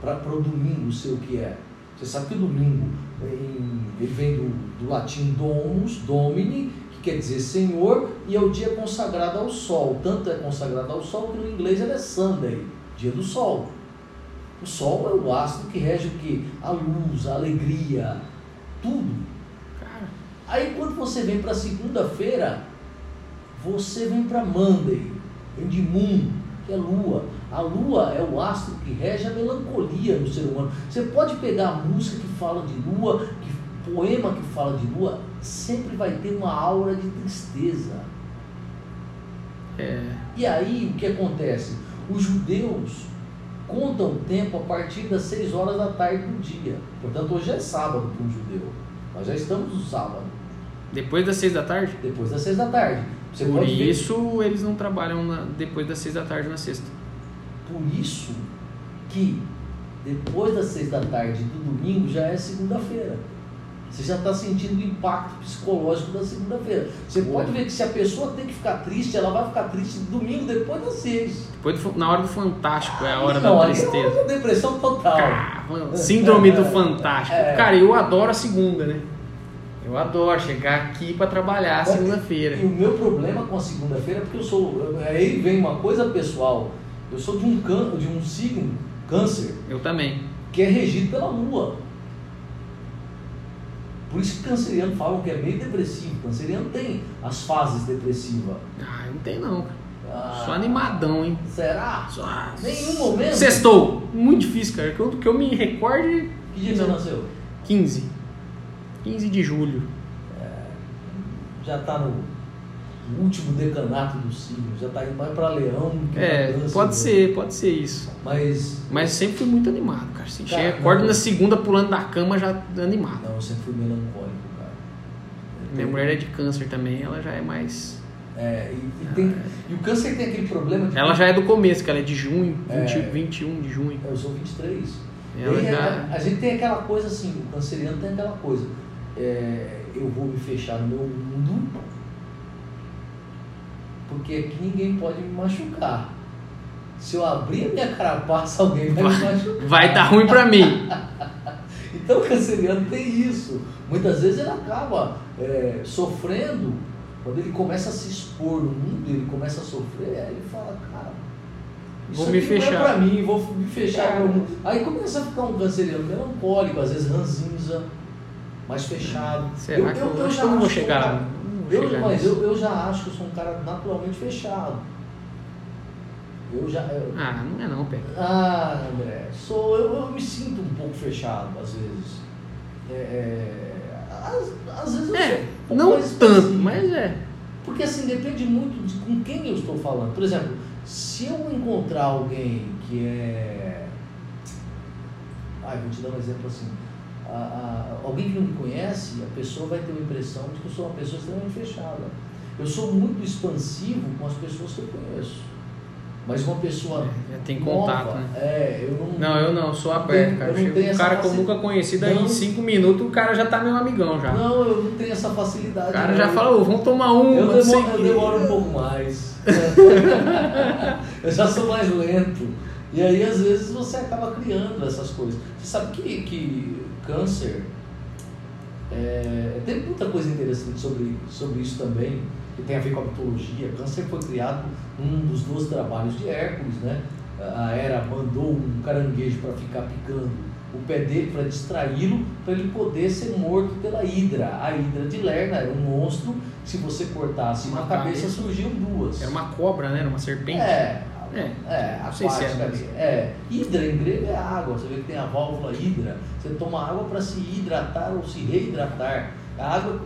Para o domingo ser o que é. Você sabe que o domingo ele vem do, do latim domus, domini, que quer dizer Senhor, e é o dia consagrado ao sol. Tanto é consagrado ao sol que no inglês ele é Sunday, dia do sol. O sol é o astro que rege o quê? A luz, a alegria, tudo. Cara, Aí quando você vem para segunda-feira, você vem para Monday, vem de Moon, que é lua. A lua é o astro que rege a melancolia no ser humano. Você pode pegar a música que fala de lua, que, poema que fala de lua, sempre vai ter uma aura de tristeza. é. E aí o que acontece? Os judeus contam o tempo a partir das 6 horas da tarde do dia. Portanto, hoje é sábado para um judeu. Nós já estamos no sábado, Depois das 6 da tarde? depois das 6 da tarde. Você Por pode ver- isso eles não trabalham na- depois das 6 da tarde na sexta. Por isso que depois das 6 da tarde do domingo já é segunda-feira. Você já está sentindo o impacto psicológico da segunda-feira. Você Boa. pode ver que se a pessoa tem que ficar triste, ela vai ficar triste domingo depois das 6. Depois do- na hora do fantástico é a hora Não, da é tristeza. hora da depressão total. Cara, síndrome do fantástico. É. Cara, eu adoro a segunda, né? Eu adoro chegar aqui pra trabalhar segunda-feira. E o meu problema com a segunda-feira é porque eu sou. Aí vem uma coisa pessoal. Eu sou de um, can, de um signo, câncer, Eu também. que é regido pela lua. Por isso que canceriano falam que é meio depressivo. Canceriano tem as fases depressivas. Ah, não tem não, cara. Ah, Sou animadão, hein? Será? Só... Nenhum momento. Sextou. Muito difícil, cara. Que eu, que eu me recorde. Que dia você nasceu? 15. 15 de julho. Já tá no. Último decanato do signo, já está indo mais para leão que É, pode né? ser, pode ser isso. Mas. Mas sempre fui muito animado, cara. Assim, cara chega, acordo na segunda pulando da cama já animado. Não, eu sempre fui melancólico, cara. Minha mulher é de câncer também, ela já é mais. É, e, e, tem, ah, e o câncer tem aquele problema de. Ela já é do começo, que ela é de junho, 20, é, 21 de junho. Eu sou 23. Ela e já... a, a, gente tem aquela coisa assim, o canceriano tem aquela coisa. É, eu vou me fechar no meu mundo porque aqui ninguém pode me machucar. Se eu abrir a minha carapaça, alguém vai, vai me machucar. Vai estar tá ruim para mim. então o canceriano tem isso. Muitas vezes ele acaba é, sofrendo, quando ele começa a se expor no mundo, ele começa a sofrer, aí ele fala, cara, vou me fechar. Não é pra mim, vou me fechar. Cara. Aí começa a ficar um canceriano melancólico, às vezes ranzinza, mais fechado. Será eu, que eu, eu, eu já não vou chegar? Eu, mas eu, eu já acho que eu sou um cara naturalmente fechado. Eu já. Eu... Ah, não é não, Pé. Ah, André, sou, eu, eu me sinto um pouco fechado às vezes. É, é, às, às vezes eu é, sou um não tanto, mas é. Porque assim, depende muito de com quem eu estou falando. Por exemplo, se eu encontrar alguém que é. Ai, vou te dar um exemplo assim a, a, alguém que não me conhece, a pessoa vai ter uma impressão de que eu sou uma pessoa extremamente fechada. Eu sou muito expansivo com as pessoas que eu conheço. Mas uma pessoa. É, tem contato, nova, né? É, eu não. Não, eu não, sou aberto, cara. Eu um cara que eu nunca conheci, daí não, em cinco minutos o cara já tá meu amigão já. Não, eu não tenho essa facilidade. O cara já fala, oh, vamos tomar um. Eu, demoro, eu demoro um pouco mais. eu já sou mais lento. E aí, às vezes, você acaba criando essas coisas. Você sabe que, que câncer, é, tem muita coisa interessante sobre, sobre isso também, que tem a ver com a mitologia. Câncer foi criado num dos dois trabalhos de Hércules, né? A Hera mandou um caranguejo para ficar picando o pé dele para distraí-lo, para ele poder ser morto pela Hidra. A Hidra de Lerna era um monstro, se você cortasse uma, uma cabeça, surgiam duas. Era uma cobra, né? Era uma serpente. É, é, é aquática ali. É. Hidra em grego é água. Você vê que tem a válvula hidra. Você toma água para se hidratar ou se reidratar. A água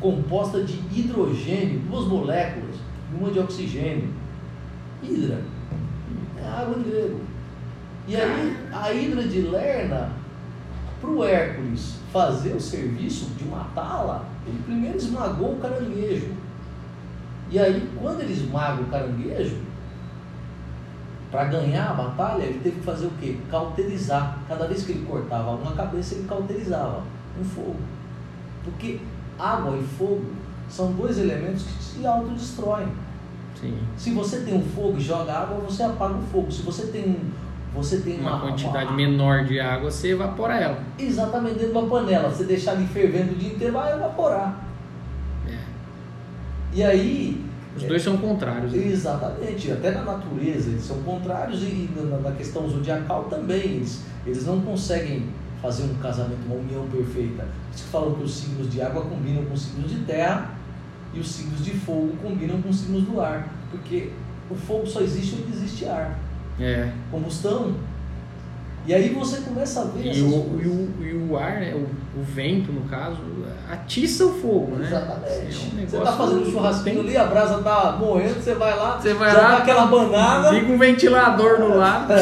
composta de hidrogênio, duas moléculas, e uma de oxigênio. Hidra. É água em grego. E aí, a hidra de Lerna, para o Hércules fazer o serviço de matá-la, ele primeiro esmagou o caranguejo. E aí, quando ele esmaga o caranguejo, para ganhar a batalha, ele teve que fazer o quê? Cauterizar. Cada vez que ele cortava uma cabeça, ele cauterizava um fogo. Porque água e fogo são dois elementos que se autodestroem. Sim. Se você tem um fogo e joga água, você apaga o fogo. Se você tem um, você tem uma, uma quantidade uma... menor de água, você evapora ela. Exatamente, dentro de uma panela. Você deixar ali fervendo o dia inteiro, vai evaporar. É. E aí, os dois são contrários. Né? Exatamente, até na natureza eles são contrários e na, na questão zodiacal também. Eles, eles não conseguem fazer um casamento, uma união perfeita. Por isso que falam que os signos de água combinam com os signos de terra e os signos de fogo combinam com os signos do ar. Porque o fogo só existe onde existe ar. É. Combustão e aí você começa a ver e o, e o, e o ar, né, o, o, vento, no caso, atiça o fogo, né? Exatamente. É um você tá fazendo um churrasquinho ali, a brasa tá morrendo, você vai lá, você vai lá, aquela banana. Liga um ventilador no lado,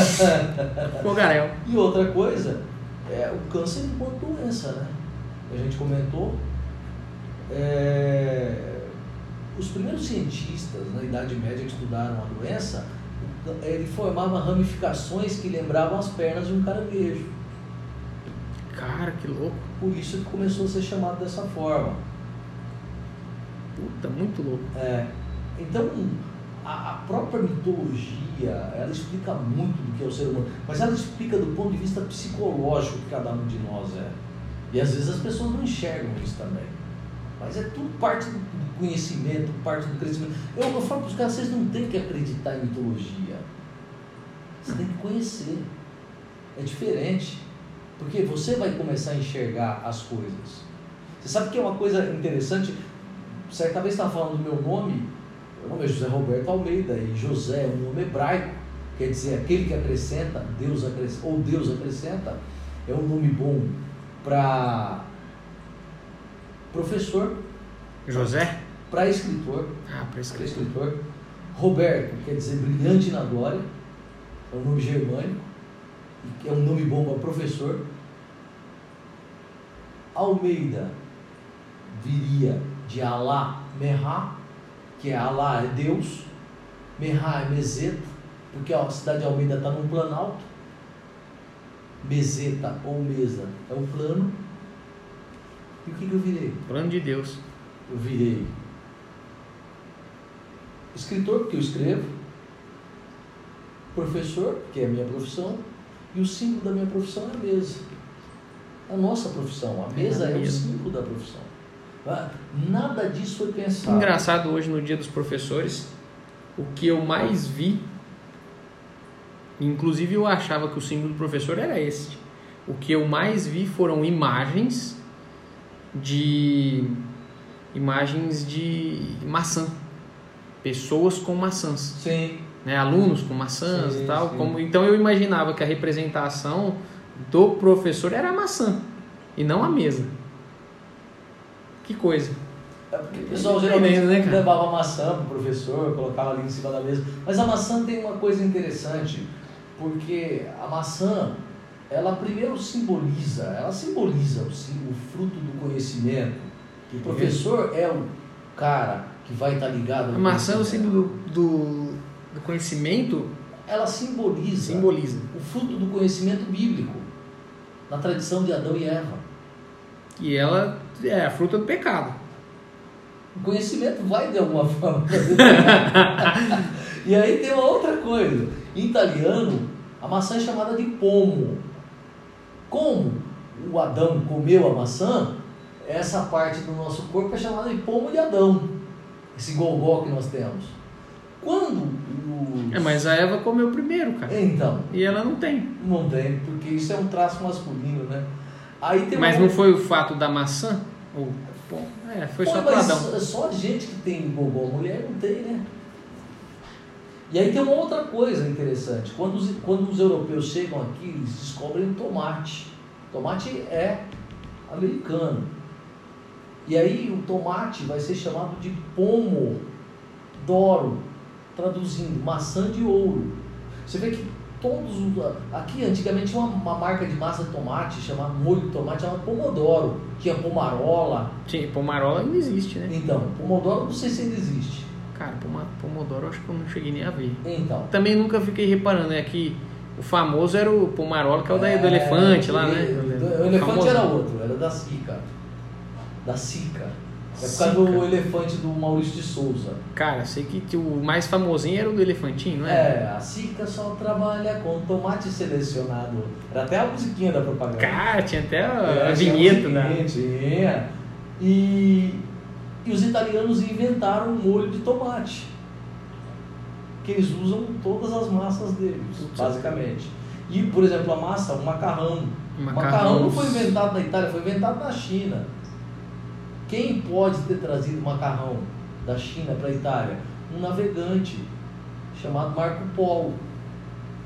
fogaréu. E outra coisa, é o câncer enquanto doença, né? A gente comentou. É, os primeiros cientistas na Idade Média que estudaram a doença ele formava ramificações que lembravam as pernas de um caranguejo. Cara, que louco. Por isso que começou a ser chamado dessa forma. Puta, muito louco. É. Então, a, própria mitologia, ela explica muito do que é o ser humano, mas ela explica do ponto de vista psicológico que cada um de nós é. E às vezes as pessoas não enxergam isso também. Mas é tudo parte do conhecimento, parte do crescimento. Eu, eu falo para os caras, vocês não têm que acreditar em mitologia. Você tem que conhecer. É diferente. Porque você vai começar a enxergar as coisas. Você sabe que é uma coisa interessante? Certa vez estava falando do meu nome, meu nome é José Roberto Almeida, e José é um nome hebraico, quer dizer, aquele que acrescenta, Deus acrescenta, ou Deus acrescenta, é um nome bom para professor. José? para escritor. Ah, para Para escritor. escritor. Roberto, quer dizer brilhante na glória, é um nome germânico, que é um nome bom para professor. Almeida viria de Alá Merá, que é Alá é Deus, Merá é Meseta, porque a cidade de Almeida está num planalto. Meseta ou Mesa é um plano. E o que, que eu virei? Plano de Deus. Eu virei escritor, porque eu escrevo, professor, que é a minha profissão, e o símbolo da minha profissão é a mesa. A nossa profissão, a mesa É é o símbolo da profissão. Ah, Nada disso foi pensado. Engraçado hoje no dia dos professores, o que eu mais vi, inclusive eu achava que o símbolo do professor era esse. O que eu mais vi foram imagens de imagens de maçã, pessoas com maçãs, Sim, né? alunos com maçãs Sim, e tal. sim. Como, então eu imaginava que a representação do professor era a maçã e não a mesa. Que coisa. É porque o pessoal geralmente né, cara? levava maçã pro professor, colocava ali em cima da mesa. Mas a maçã tem uma coisa interessante, porque a maçã, ela primeiro simboliza, ela simboliza o, o fruto do conhecimento. Que o professor é o cara que vai estar ligado ao A maçã é o símbolo do, do, do conhecimento, Ela simboliza simboliza. o fruto do conhecimento bíblico, na tradição de Adão e Eva. E ela é a fruta do pecado. O conhecimento vai de alguma forma. e aí tem uma outra coisa. Em italiano, a maçã é chamada de pomo. Como o Adão comeu a maçã, essa parte do nosso corpo é chamada de pomo de Adão. Esse gogó que nós temos. Quando os... É, mas a Eva comeu primeiro, cara. Então, E ela não tem. não tem, porque isso é um traço masculino, né? Aí tem Mas uma... não foi o fato da maçã? Ou, bom, é, foi só Pô, mas Adão. é só gente que tem gogó, mulher não tem, né? E aí tem uma outra coisa interessante. Quando os, quando os europeus chegam aqui, eles descobrem o tomate. O tomate é americano. E aí o tomate vai ser chamado de pomo d'oro, traduzindo, maçã de ouro. Você vê que todos os. Aqui antigamente tinha uma, uma marca de massa de tomate, chamada molho de tomate, chamada Pomodoro. Tinha pomarola, Sim, pomarola ainda existe, né? então, Pomodoro não sei se ainda existe. Cara, pomodoro eu acho que eu não cheguei nem a ver. Então. Também nunca fiquei reparando, né? Que o famoso era o pomarola, que é o da- do é, elefante lá, né? O elefante Famoso. era outro, era da Sica. Da Sica. É por causa do elefante do Maurício de Souza. Cara, sei que o mais famosinho era o do elefantinho, não é? É, a Sica só trabalha com tomate selecionado. Era até a musiquinha da propaganda. Cara, tinha até a, É, a vinheta, né? Tinha. E, e os italianos inventaram um molho de tomate. Que eles usam todas as massas deles, Putz. basicamente. E, por exemplo, a massa, o macarrão. O macarrão Macarrão. não foi inventado na Itália, foi inventado na China. Quem pode ter trazido macarrão da China para a Itália? Um navegante chamado Marco Polo,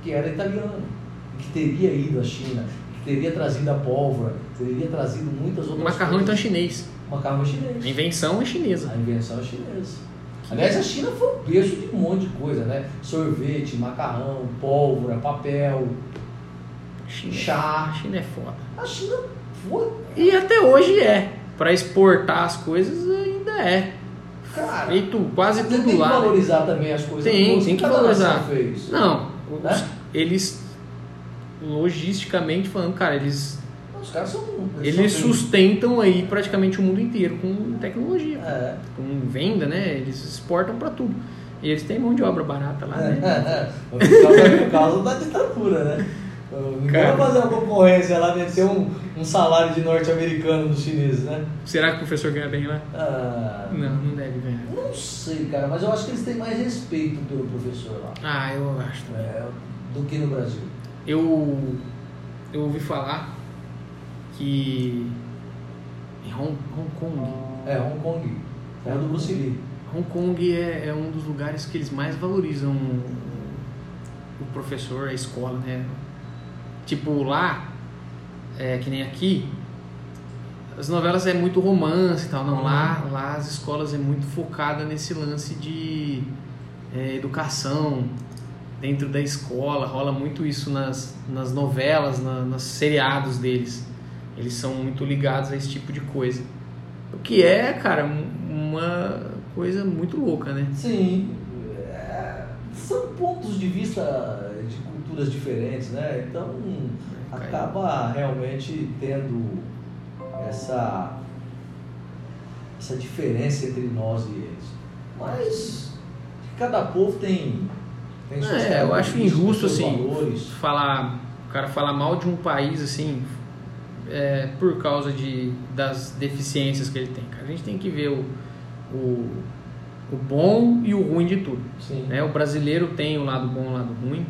que era italiano, que teria ido à China, que teria trazido a pólvora, teria trazido muitas O outras macarrão então é coisas. chinês. Macarrão é A chinês. invenção é chinesa. A invenção é chinesa. Aliás, a China foi um berço de um monte de coisa, né? Sorvete, macarrão, pólvora, papel. China, Chá. A China é foda. A China foi, E até hoje é. Pra exportar as coisas ainda é. cara. Feito quase tem tudo que lá. né? valorizar também as coisas Tem, tem que cada valorizar. Fez. Não, Né? eles logisticamente falando, cara, eles Os caras são. eles são- sustentam aí praticamente o mundo inteiro com tecnologia, É. com venda, né? Eles exportam pra tudo. E eles têm mão de obra barata lá, né? Por causa- por causa da ditadura, né? Cara. vai fazer uma concorrência lá, meter um, um salário de norte-americano dos chineses, né? Será que o professor ganha bem lá? Ah, Não, não deve ganhar. não sei, cara, mas eu acho que eles têm mais respeito pelo professor lá Ah, eu acho. também. é, do que no Brasil. Eu, eu ouvi falar que em Hong, Hong Kong, É, Hong Kong, terra do Bruce Lee. Hong Kong é, é um dos lugares que eles mais valorizam o professor, a escola, né? Tipo, lá, é, que nem aqui, as novelas é muito romance e tal. Não, lá, lá as escolas é muito focada nesse lance de é, educação dentro da escola. Rola muito isso nas, nas novelas, na, nos seriados deles. Eles são muito ligados a esse tipo de coisa. O que é, cara, uma coisa muito louca, né? Sim. É, são pontos de vista culturas diferentes, né? Então acaba realmente tendo essa, essa diferença entre nós e eles. Mas cada povo tem, tem suas É, eu acho injusto assim valores. falar, o cara falar mal de um país assim é, por causa de, das deficiências que ele tem. A gente tem que ver o, o, o bom e o ruim de tudo. Né? O brasileiro tem o lado bom e o lado ruim.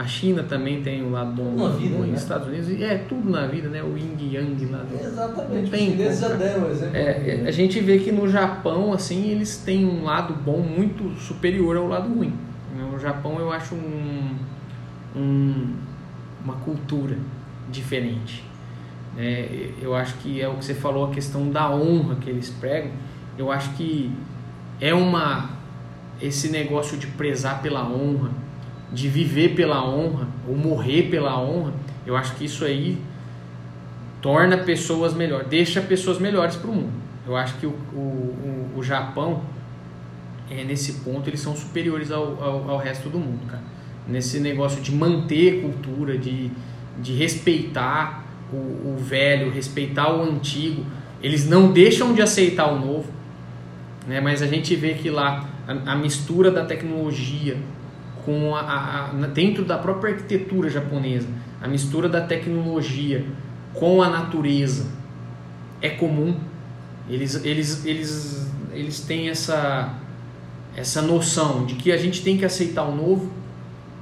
A China também tem o lado bom na vida. Né? Estados Unidos, é tudo na vida, né? O yin e yang lá do... Exatamente, tem, os chineses já deram exemplo. É, a gente vê que no Japão, assim, eles têm um lado bom muito superior ao lado ruim. No Japão eu acho um, um uma cultura diferente. É, eu acho que é o que você falou, a questão da honra que eles pregam. Eu acho que é uma esse negócio de prezar pela honra, de viver pela honra ou morrer pela honra, eu acho que isso aí torna pessoas melhores, deixa pessoas melhores para o mundo. Eu acho que o, o, o Japão, é, nesse ponto, eles são superiores ao, ao, ao, resto do mundo, cara. Nesse negócio de manter cultura, de, de respeitar o, o velho, respeitar o antigo. Eles não deixam de aceitar o novo, né? mas a gente vê que lá a, a mistura da tecnologia, com a, a, dentro da própria arquitetura japonesa, a mistura da tecnologia com a natureza é comum. Eles, eles, eles, eles têm essa, essa noção de que a gente tem que aceitar o novo,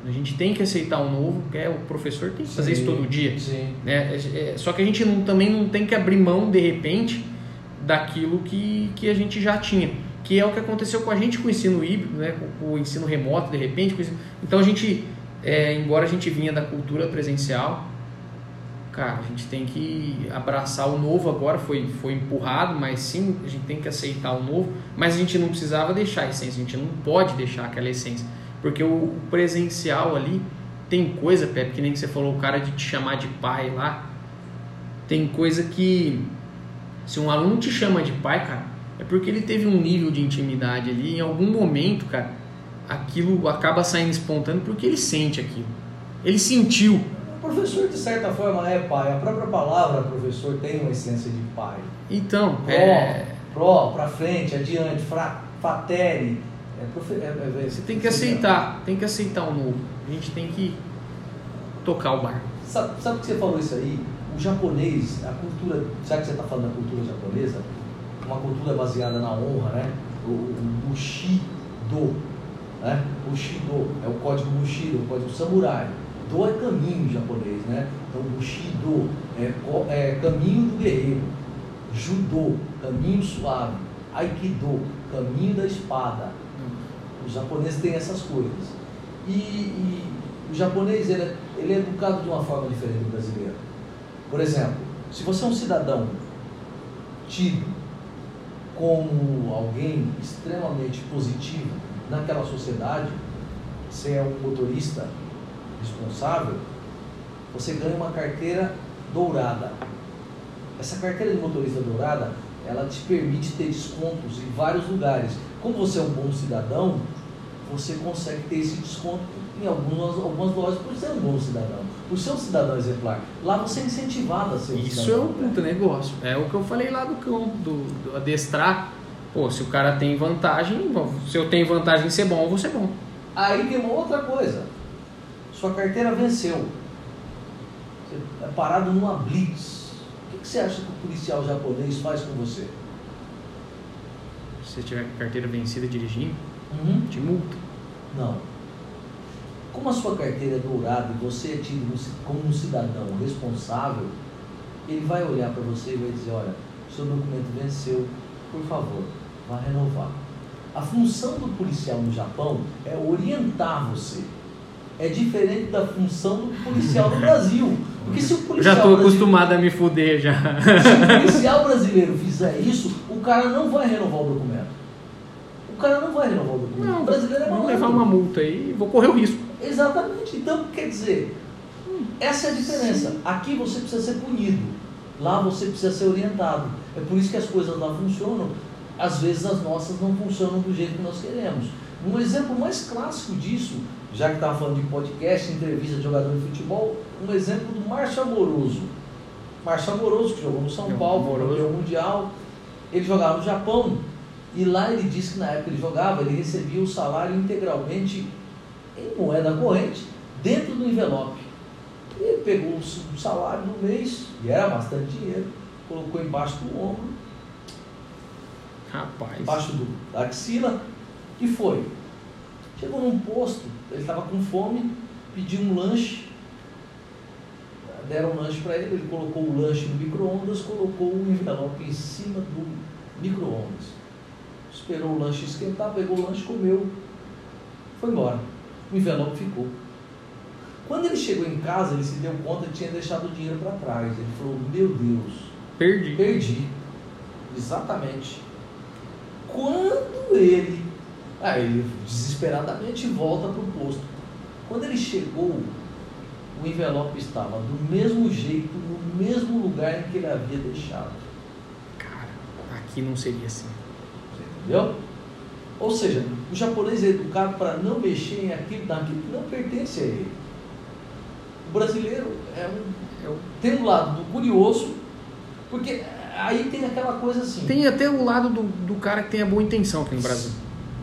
a gente tem que aceitar o novo, que é, o professor tem que fazer sim, isso todo dia. Sim. Né? É, é, só que a gente não, também não tem que abrir mão, de repente, daquilo que, que a gente já tinha que é o que aconteceu com a gente com o ensino híbrido, né, com, o ensino remoto, de repente. Então a gente, é, embora a gente vinha da cultura presencial, cara, a gente tem que abraçar o novo agora, foi, foi empurrado, mas sim, a gente tem que aceitar o novo, mas a gente não precisava deixar a essência, a gente não pode deixar aquela essência, porque o presencial ali tem coisa, Pepe, que nem que você falou, o cara de te chamar de pai lá, tem coisa que se um aluno te chama de pai, cara, é porque ele teve um nível de intimidade ali, em algum momento, cara, aquilo acaba saindo espontâneo porque ele sente aquilo. Ele sentiu. O professor, de certa forma, é pai. A própria palavra professor tem uma essência de pai. Então, pró, é... pró, pra frente, adiante, fra, fatere. É, profe... é, é, é Você tem que aceitar, tem que aceitar o novo. A gente tem que tocar o bar. Sabe, sabe que você falou isso aí? O japonês, a cultura, sabe que você está falando da cultura japonesa? Uma cultura baseada na honra, né? O, o Bushido, né? Bushido é o código Bushido, o código samurai. Do é caminho em japonês, né? Então Bushido é, é caminho do guerreiro. Judô, caminho suave. Aikido, caminho da espada. Os japoneses têm essas coisas. E, e o japonês ele é, ele é educado de uma forma diferente do brasileiro. Por exemplo, se você é um cidadão tido como alguém extremamente positivo naquela sociedade, você é um motorista responsável, você ganha uma carteira dourada. Essa carteira de motorista dourada, ela te permite ter descontos em vários lugares. Como você é um bom cidadão, você consegue ter esse desconto em algumas, algumas lojas por ser um bom cidadão, por ser um cidadão exemplar. Lá você é incentivado a ser um Isso cidadão. é um puta negócio. É o que eu falei lá do campo, do, do adestrar. Pô, se o cara tem vantagem, se eu tenho vantagem em ser bom, eu vou ser bom. Aí tem uma outra coisa. Sua carteira venceu. Você é parado numa blitz. O que você acha que o policial japonês faz com você? Se você tiver carteira vencida dirigindo, uhum. te multa. Não como a sua carteira é dourada e você é tido como um cidadão responsável, ele vai olhar para você e vai dizer, olha, seu documento venceu, por favor, vá renovar. A função do policial no Japão é orientar você. É diferente da função do policial no Brasil. Porque se o policial Já brasileiro- acostumado a me fuder já. Se o policial brasileiro fizer isso, o cara não vai renovar o documento. O cara não vai renovar o documento. Não, o brasileiro é vou malandro. levar uma multa aí e vou correr o risco. Exatamente. Então, quer dizer, essa é a diferença. Aqui você precisa ser punido. Lá você precisa ser orientado. É por isso que as coisas lá funcionam. Às vezes as nossas não funcionam do jeito que nós queremos. Um exemplo mais clássico disso, já que estava falando de podcast, entrevista de jogador de futebol, um exemplo do Márcio Amoroso. Márcio Amoroso, que jogou no São Jogou Paulo, campeão mundial. Ele jogava no Japão. E lá ele disse que na época ele jogava, ele recebia o salário integralmente em moeda corrente dentro do envelope. E ele pegou o salário do mês, e era bastante dinheiro, colocou embaixo do ombro, Rapaz. embaixo do, da axila, e foi. Chegou num posto, ele estava com fome, pediu um lanche, deram um lanche para ele, ele colocou o lanche no micro-ondas, colocou o envelope em cima do micro-ondas. Esperou o lanche esquentar, pegou o lanche, comeu, foi embora. O envelope ficou. Quando ele chegou em casa, ele se deu conta que tinha deixado o dinheiro para trás. Ele falou: Meu Deus, Perdi. Perdi. Exatamente. Quando ele. Aí ele desesperadamente volta para o posto. Quando ele chegou, o envelope estava do mesmo jeito, no mesmo lugar em que ele havia deixado. Cara, aqui não seria assim. Você entendeu? Ou seja, o japonês é educado para não mexer em aquilo, naquilo que não pertence a ele. O brasileiro é um, É o- tem um lado do curioso, porque aí tem aquela coisa assim. Tem até o lado do, do cara que tem a boa intenção aqui no Brasil.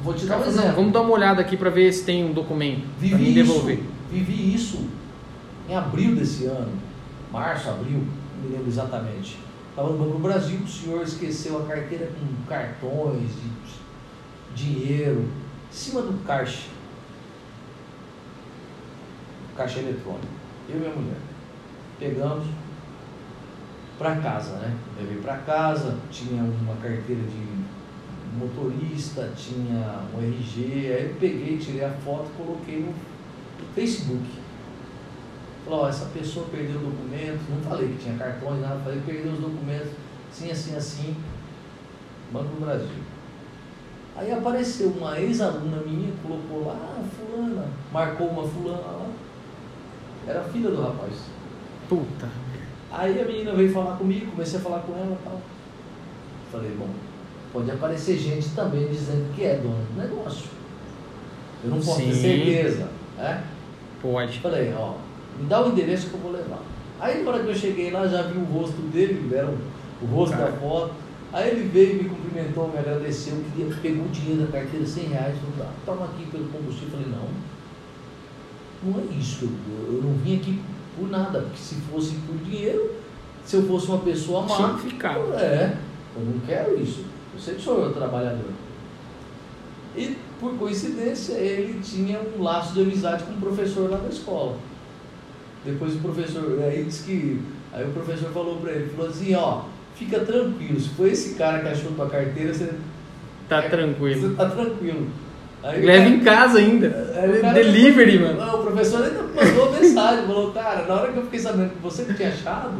Vou te dar um fala, não, exemplo. vamos dar uma olhada aqui para ver se tem um documento para Vivi me isso, devolver. vivi isso em abril desse ano, março, abril, não me lembro exatamente. Estava no Banco do Brasil, o senhor esqueceu a carteira com cartões, de dinheiro, em cima do caixa. Caixa eletrônico. Eu e minha mulher. Pegamos para casa, né? Levei para casa, tinha uma carteira de motorista, tinha um RG, aí eu peguei, tirei a foto e coloquei no Facebook. Falei, ó, essa pessoa perdeu o documento, não falei que tinha cartões, nada, falei, perdeu os documentos, assim, assim, assim, Banco do Brasil. Aí apareceu uma ex-aluna minha, colocou lá, ah, fulana, marcou uma fulana lá, era filha do rapaz. Puta. Aí a menina veio falar comigo, comecei a falar com ela e tal. Falei, bom, pode aparecer gente também dizendo que é dona do negócio. Eu não posso ter Sim. certeza, né? Pode. Falei, ó, me dá o endereço que eu vou levar. Aí na hora que eu cheguei lá, já vi o rosto dele, era o, o rosto Cara. da foto. Aí ele veio, me cumprimentou, me agradeceu, queria, pegou o dinheiro da carteira, 100 reais, falou, tá, toma aqui pelo combustível. Falei, não, não é isso, eu, eu não vim aqui por nada, porque se fosse por dinheiro, se eu fosse uma pessoa má, ficado. é, eu não quero isso. Eu sei que sou eu trabalhador. E por coincidência ele tinha um laço de amizade com um professor lá da escola. Depois o professor, aí disse que. Aí o professor falou pra ele, falou assim, ó, fica tranquilo, se foi esse cara que achou tua carteira, você, Tá você tranquilo. tá tranquilo. Aí Leva em casa ainda. Cara Delivery, mano. Não, O professor ainda mandou mensagem, falou, cara, na hora que eu fiquei sabendo que você tinha achado,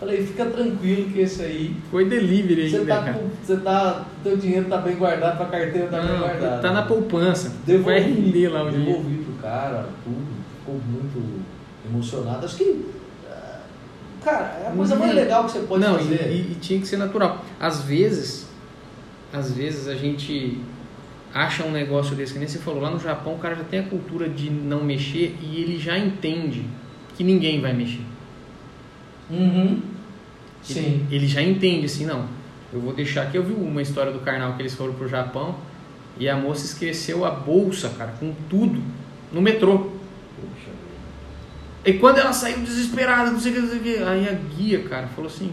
falei, fica tranquilo que esse aí, Foi delivery você ainda, tá cara. com. Você tá. Teu dinheiro tá bem guardado, tua carteira tá bem Não, guardada. tá na poupança. Devolvi, Vai render lá o dinheiro. Devolvi pro cara, tudo. Ficou muito emocionado. Acho que. Cara, é a coisa mais legal que você pode não, fazer. E, e- e tinha que ser natural. Às vezes, às vezes a gente acha um negócio desse, que nem você falou, lá no Japão o cara já tem a cultura de não mexer e ele já entende que ninguém vai mexer. Uhum. Ele, Sim. ele já entende assim, não. Eu vou deixar aqui. Eu vi uma história do carnal que eles foram pro Japão e a moça esqueceu a bolsa, cara, com tudo, no metrô. E quando ela saiu desesperada, não sei o que, não sei o que, aí a guia, cara, falou assim: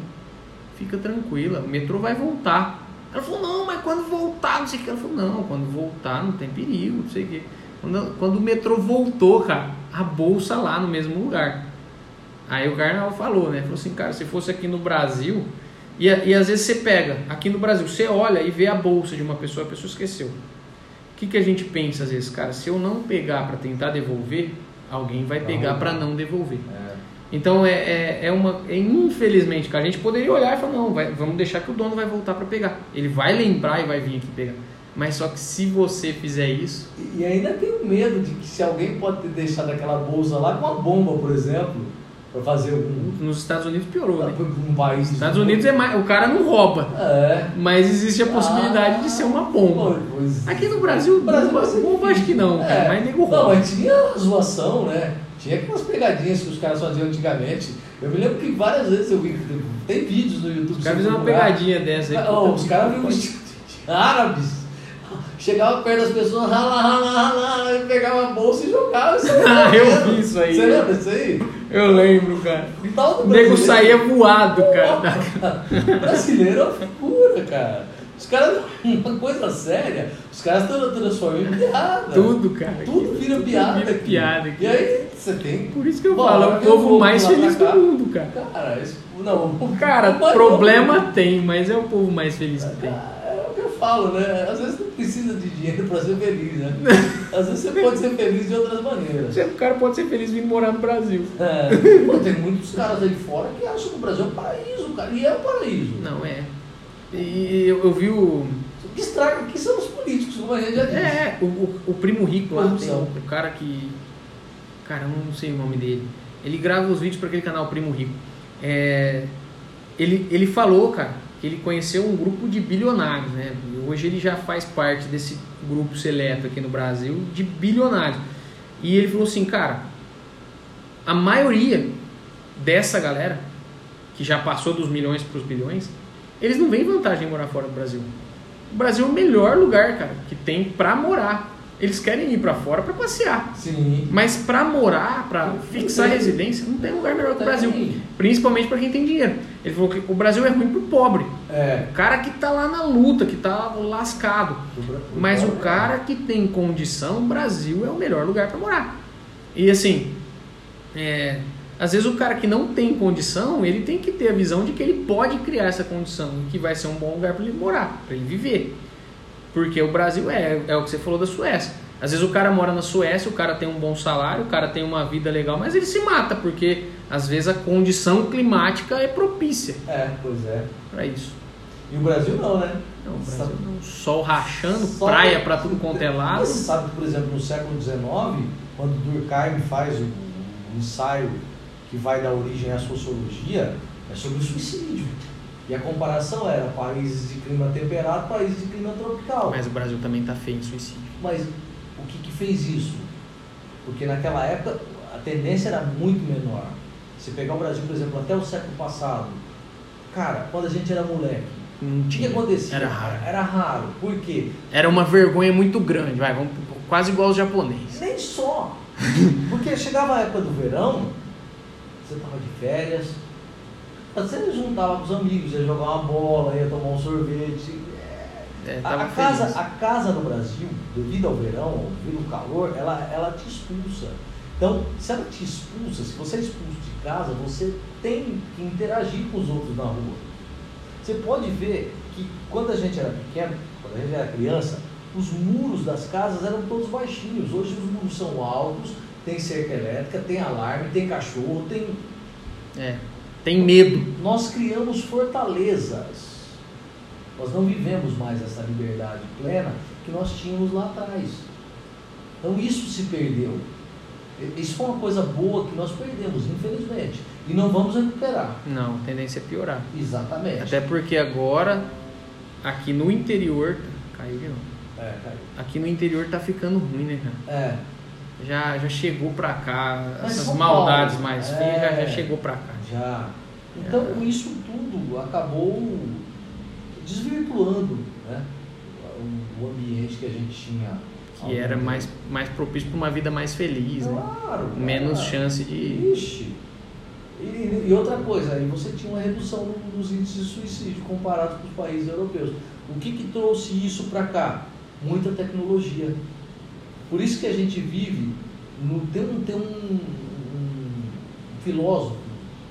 fica tranquila, o metrô vai voltar. Ela falou: não, mas quando voltar, não sei o que. Ela falou: não, quando voltar não tem perigo, não sei o que. Quando, quando o metrô voltou, cara, a bolsa lá no mesmo lugar. Aí o Carnal falou, né? Falou assim: cara, se fosse aqui no Brasil. E, e às vezes você pega, aqui no Brasil, você olha e vê a bolsa de uma pessoa, a pessoa esqueceu. O que, que a gente pensa às vezes, cara? Se eu não pegar para tentar devolver, alguém vai pegar para não devolver. É. Então é, é, é uma. É, infelizmente, cara, a gente poderia olhar e falar, não, vai, vamos deixar que o dono vai voltar para pegar. Ele vai lembrar e vai vir aqui pegar. Mas só que se você fizer isso. E ainda tenho medo de que se alguém pode ter deixado aquela bolsa lá com uma bomba, por exemplo, fazer algum. Nos Estados Unidos piorou, né? Um país. Nos Estados Unidos é mais, o cara não rouba. É. Mas existe a possibilidade ah, de ser uma bomba. Pois, Aqui no Brasil, Brasil bomba, bomba acho que não, é. cara, mas nego rouba. Não, mas tinha zoação, né? Tinha aquelas pegadinhas que os caras faziam antigamente. Eu me lembro que várias vezes eu vi. Tem vídeos no YouTube. Os caras fizeram uma pegadinha dessa aí. Não, os caras viam árabes. Chegava perto das pessoas, rala, rala, rala, e pegava a bolsa e jogava. Ah, eu vi isso aí. Você lembra disso aí? Eu lembro, cara. O nego saía voado, cara. Brasileiro é figura, cara. Os caras, uma coisa séria, os caras estão transformando em piada. Tudo, cara. Tudo vira piada. Tudo vira aqui. piada. Aqui. E aí você tem. Por isso que eu Bom, falo, é o povo mais feliz do mundo, cara. Cara, isso, não. Cara, problema tem, mas é o povo mais feliz que tem. É falo, né? Às vezes não precisa de dinheiro pra ser feliz, né? Às vezes você pode ser feliz de outras maneiras. O cara pode ser feliz vindo morar no Brasil. É. Pô, tem muitos caras aí fora que acham que o Brasil é um paraíso, cara. E é um paraíso. Não, é. E eu, eu vi o. O que estraga aqui são os políticos, como a gente já disse. É, o, o, o primo rico lá, tem, o cara que. Cara, eu não sei o nome dele. Ele grava os vídeos para aquele canal Primo Rico. É, ele, ele falou, cara, que ele conheceu um grupo de bilionários, né? Hoje ele já faz parte desse grupo seleto aqui no Brasil de bilionários. E ele falou assim, cara, a maioria dessa galera que já passou dos milhões para os bilhões, eles não veem vantagem em morar fora do Brasil. O Brasil é o melhor lugar, cara, que tem para morar. Eles querem ir para fora para passear. Sim. Mas para morar, para fixar residência, não tem lugar melhor que o Brasil. Principalmente para quem tem dinheiro. Ele falou que o Brasil é ruim pro pobre. É. O cara que tá lá na luta, que tá lascado. Mas o cara que tem condição, o Brasil é o melhor lugar para morar. E assim, é, às vezes o cara que não tem condição, ele tem que ter a visão de que ele pode criar essa condição, que vai ser um bom lugar para ele morar, para ele viver. Porque o Brasil é, é o que você falou da Suécia. Às vezes o cara mora na Suécia, o cara tem um bom salário, o cara tem uma vida legal, mas ele se mata, porque às vezes a condição climática é propícia. É, pois é. Para isso. E o Brasil não, né? Não, o Brasil não. Sol rachando, Sol praia para tudo quanto é lado. Você sabe, por exemplo, no século XIX, quando Durkheim faz o, o ensaio que vai dar origem à sociologia é sobre o suicídio. E a comparação era países de clima temperado, países de clima tropical. Mas o Brasil também está feio em suicídio. Mas o que, que fez isso? Porque naquela época a tendência era muito menor. Se pegar o Brasil, por exemplo, até o século passado, cara, quando a gente era moleque, o que acontecia? Era raro. Era raro. Por quê? Era uma vergonha muito grande, vai, vamos, quase igual os japoneses. Nem só. Porque chegava a época do verão, você estava de férias, você juntava com os amigos, ia jogar uma bola, ia tomar um sorvete. É, a, a casa, a casa no Brasil, devido ao verão, devido ao calor, ela, ela te expulsa. Então, se ela te expulsa, se você é expulso de casa, você tem que interagir com os outros na rua. Você pode ver que quando a gente era pequeno, quando a gente era criança, os muros das casas eram todos baixinhos. Hoje os muros são altos, tem cerca elétrica, tem alarme, tem cachorro, tem. É, tem medo. Nós criamos fortalezas. Nós não vivemos mais essa liberdade plena que nós tínhamos lá atrás. Então isso se perdeu. Isso foi uma coisa boa que nós perdemos, infelizmente. E não vamos recuperar. Não, a tendência é piorar. Exatamente. Até porque agora, aqui no interior. Caiu de novo. É, caiu. Aqui no interior tá ficando ruim, né, cara? É já, já chegou para cá, Mas essas São maldades Paulo, mais é, feias já, já chegou para cá. Já. Então é. isso tudo acabou desvirtuando né, o ambiente que a gente tinha. Que era mais, mais propício para uma vida mais feliz, né? claro, né? Menos cara. chance de. Ixi. E, e, outra coisa, aí você tinha uma redução nos índices de suicídio comparados com os países europeus. O que, que trouxe isso para cá? Muita tecnologia. Por isso que a gente vive, no, tem, um, tem um, um filósofo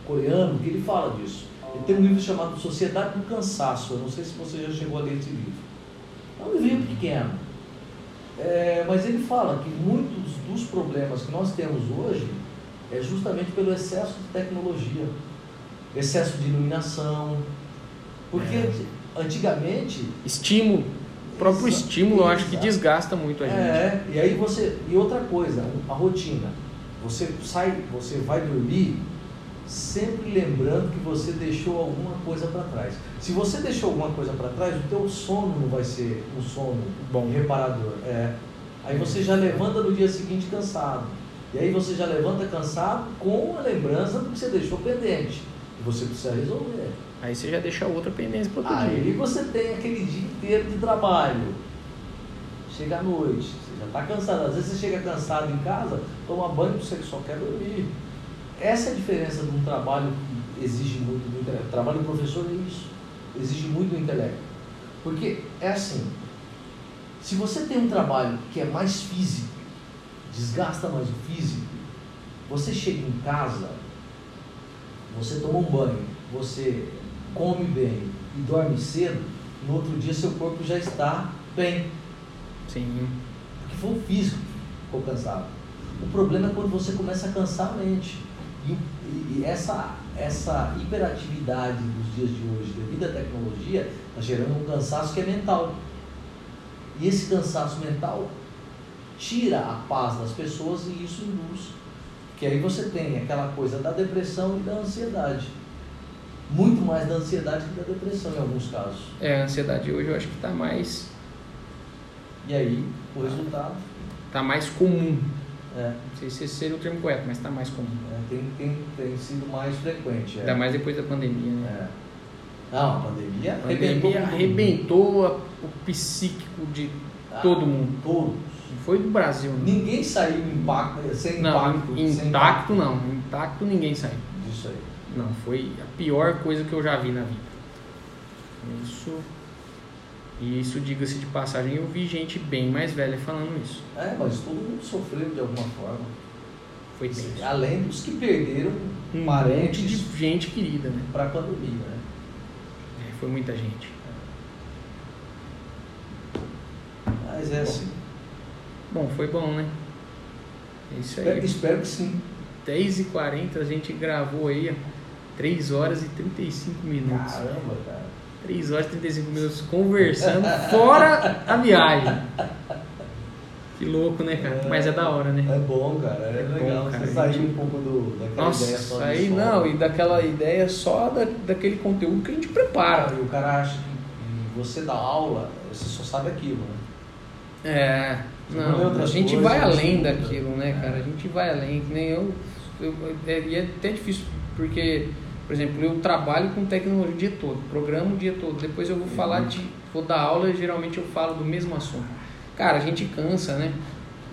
coreano que ele fala disso. Ele tem um livro chamado Sociedade do Cansaço. Eu não sei se você já chegou a ler esse livro. É um livro pequeno. É, mas ele fala que muitos dos problemas que nós temos hoje é justamente pelo excesso de tecnologia, excesso de iluminação. Porque É. antigamente. Estímulo. O próprio Exa- estímulo eu acho que exato. desgasta muito a gente. É, e aí você. E outra coisa, a rotina. Você sai, você vai dormir sempre lembrando que você deixou alguma coisa para trás. Se você deixou alguma coisa para trás, o teu sono não vai ser um sono Bom. reparador. É. Aí você já levanta no dia seguinte cansado. E aí você já levanta cansado com a lembrança do que você deixou pendente. Que você precisa resolver. Aí você já deixa outra pendência para outro Aí dia. você tem aquele dia inteiro de trabalho. Chega à noite, você já está cansado. Às vezes você chega cansado em casa, toma banho, você só quer dormir. Essa é a diferença de um trabalho que exige muito do intelecto. Trabalho do professor é isso. Exige muito do intelecto. Porque é assim, se você tem um trabalho que é mais físico, desgasta mais o físico, você chega em casa, você toma um banho, você come bem e dorme cedo, no outro dia seu corpo já está bem, Sim. porque foi o físico que ficou cansado. O problema é quando você começa a cansar a mente. E, e- essa, essa hiperatividade dos dias de hoje, devido à tecnologia, está gerando um cansaço que é mental. E esse cansaço mental tira a paz das pessoas e isso induz. Que aí você tem aquela coisa da depressão e da ansiedade. Muito mais da ansiedade que da depressão em alguns casos. É, a ansiedade hoje eu acho que tá mais, E aí, o resultado tá mais comum. é, Não sei se esse seria o termo correto, mas tá mais comum. é, tem, tem, tem sido mais frequente. É. Ainda mais depois da pandemia, né? É. Não, a pandemia A arrebentou pandemia arrebentou a- o psíquico de. Ah, todo mundo. Todos. Foi do Brasil, né? Ninguém saiu impacto, sem Não, impacto. sem intacto não. Intacto ninguém saiu. Disso aí. Não, foi a pior coisa que eu já vi na vida. Isso. E isso, diga-se de passagem, eu vi gente bem mais velha falando isso. É, mas todo mundo sofreu de alguma forma. Foi tenso. Além dos que perderam Um monte parentes de gente querida, né? para a pandemia, né? É, foi muita gente. Mas é assim. Bom, foi bom, né? É isso Espero, aí. espero que sim. 10h40 a gente gravou aí, ó, 3 horas e 35 minutos. Caramba, cara. 3 horas e 35 minutos conversando, fora a viagem. Que louco, né, cara? Mas é da hora, né? É bom, cara. É, É bom, legal. cara. Você sair um pouco do, daquela ideia só Nossa, aí som. não, e daquela ideia só da, daquele conteúdo que a gente prepara. E o cara acha que você dá aula, você só sabe aquilo, né? É, Você não não, a gente coisas, vai além daquilo, né, É. cara? A gente vai além, que nem eu, eu é, e é até difícil, porque, por exemplo, eu trabalho com tecnologia o dia todo, programo o dia todo, depois eu vou falar Uhum. de, vou dar aula e geralmente eu falo do mesmo assunto. Cara, a gente cansa, né?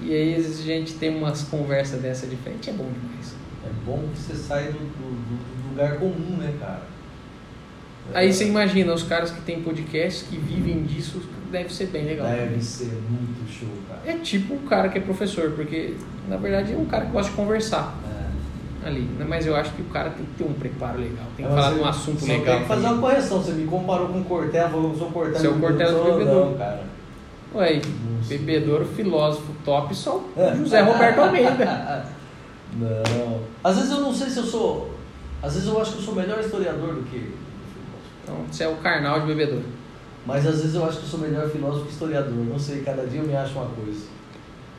E aí a gente tem umas conversas dessa diferente, é bom demais. É bom que você sai do, do- do- lugar comum, né, cara? Aí É, você imagina, os caras que têm podcasts, que vivem disso, deve ser bem legal. Deve ser muito show, cara. É tipo um cara que é professor, porque na verdade é um cara que gosta de conversar É. ali. né? Mas eu acho que o cara tem que ter um preparo legal, tem que Mas falar de um assunto legal. Tem que fazer uma correção. Você me comparou com o Cortella, falou que eu sou Cortella. Seu Cortella do Bebedouro, Bebedouro. Não, cara. Ué, bebedouro, filósofo top, só É. o José Roberto Almeida. Não. Às vezes eu não sei se eu sou. Às vezes eu acho que eu sou melhor historiador do que. Então você é o carnal de bebedouro. Mas às vezes eu acho que eu sou melhor filósofo que historiador. Não sei, cada dia eu me acho uma coisa.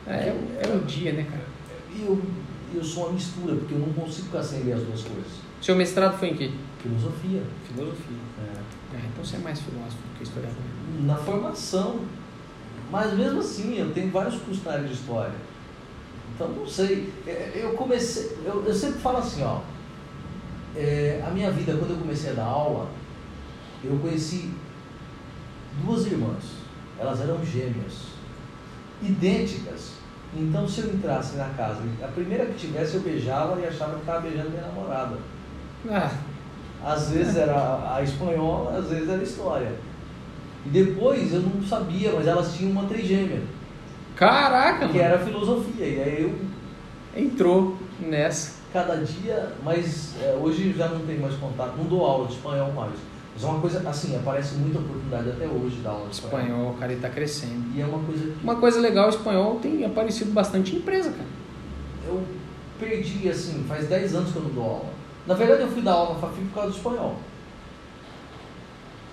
É, é o dia, né, cara? E eu, eu sou uma mistura, porque eu não consigo ler as duas coisas. Seu mestrado foi em quê? Filosofia. Filosofia. É. É, então você é mais filósofo do que historiador. Na formação. Mas mesmo assim, eu tenho vários cursos na área de história. Então, não sei. É, Eu comecei. Eu, eu sempre falo assim, ó. é, a minha vida, quando eu comecei a dar aula, eu conheci duas irmãs. Elas eram gêmeas. Idênticas. Então, se eu entrasse na casa, a primeira que tivesse eu beijava e achava que estava beijando minha namorada. Ah, Às vezes era a espanhola, às vezes era a história. E depois eu não sabia, mas elas tinham uma trigêmea, caraca, que mano. era filosofia. E aí eu, Entrou nessa. cada dia, mas é, hoje já não tenho mais contato, não dou aula de espanhol mais. Mas é uma coisa, assim, aparece muita oportunidade até hoje dar aula de espanhol. Espanhol, cara, ele tá crescendo. E é uma coisa que Uma coisa legal, o espanhol tem aparecido bastante em empresa, cara. eu, perdi, assim, faz 10 anos que eu não dou aula. Na verdade, eu fui dar aula na Fafi por causa do espanhol.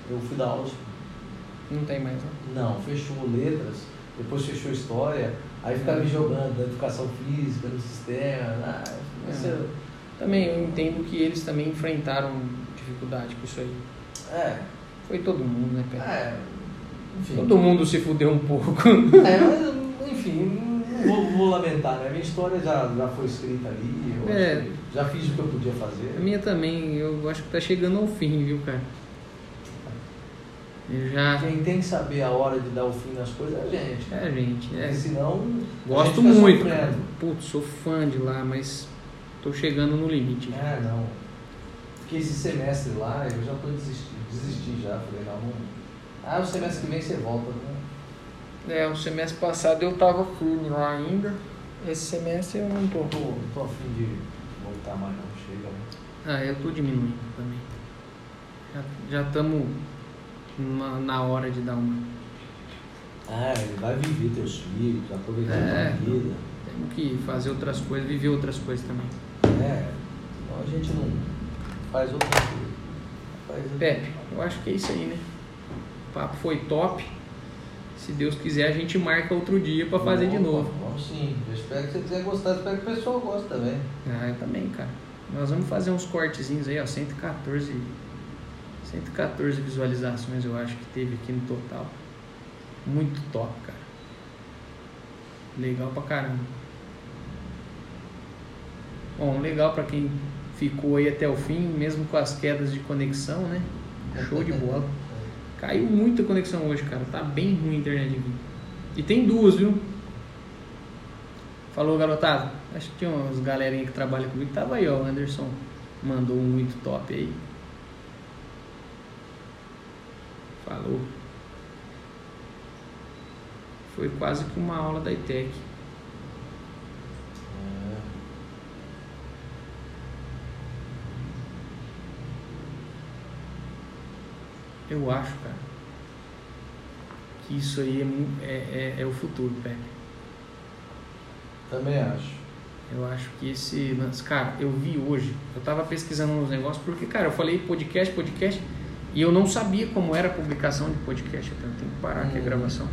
Eu fui dar aula de Não tem mais, né? Não, fechou letras, depois fechou história, aí ficava me jogando na educação física, no sistema. Ah, isso É. Também eu entendo que eles também enfrentaram dificuldade com isso aí. É, Foi todo mundo, né, Pedro? é, enfim. Todo mundo se fudeu um pouco. É, mas, enfim, vou, vou lamentar, né? A minha história já, já foi escrita ali, eu É. já fiz o que eu podia fazer. A minha também, eu acho que tá chegando ao fim, viu, cara? Já. Quem tem que saber a hora de dar o fim nas coisas é a gente. É, gente, Porque é. senão. a Gosto gente muito, sofrendo. cara. Putz, sou fã de lá, mas tô chegando no limite. É, não. Porque esse semestre lá, eu já tô desistindo. Desisti já. Falei, não, não. Ah, o semestre que vem você volta, né? É, o semestre passado eu tava firme lá ainda. Esse semestre eu não tô. Tô, tô afim de voltar mais, não. Chega. né? Ah, eu tô diminuindo também. Já estamos na, hora de dar uma. Ah, ele vai viver teus filhos, aproveitar É. a tua vida. Temos que fazer outras coisas, viver outras coisas também. É, a gente não faz outra coisa. Faz Pepe, eu acho que é isso aí, né? O papo foi top. Se Deus quiser, a gente marca outro dia pra fazer de Opa, novo. Vamos sim. Eu espero que você tenha gostado. Espero que o pessoal goste também. Ah, eu também, cara. Nós vamos fazer uns cortezinhos aí, ó. 114, 114 visualizações eu acho que teve aqui no total. Muito top, cara. Legal pra caramba. Bom, legal pra quem ficou aí até o fim, mesmo com as quedas de conexão, né? Show de bola. Caiu muita conexão hoje, cara. Tá bem ruim a internet aqui. E tem duas, viu? Falou, garotada. Acho que tinha umas galerinha que trabalha comigo. Tava aí, ó. O Anderson mandou um muito top aí. Falou. Foi quase que uma aula da ITEC. É. Eu acho, cara, que isso aí é, é, é, é o futuro, Pepe. Também acho. Eu acho que esse lance, cara, eu vi hoje, eu tava pesquisando uns negócios, porque, cara, eu falei podcast, podcast, e eu não sabia como era a publicação de podcast, então eu tenho que parar aqui a Hum. gravação.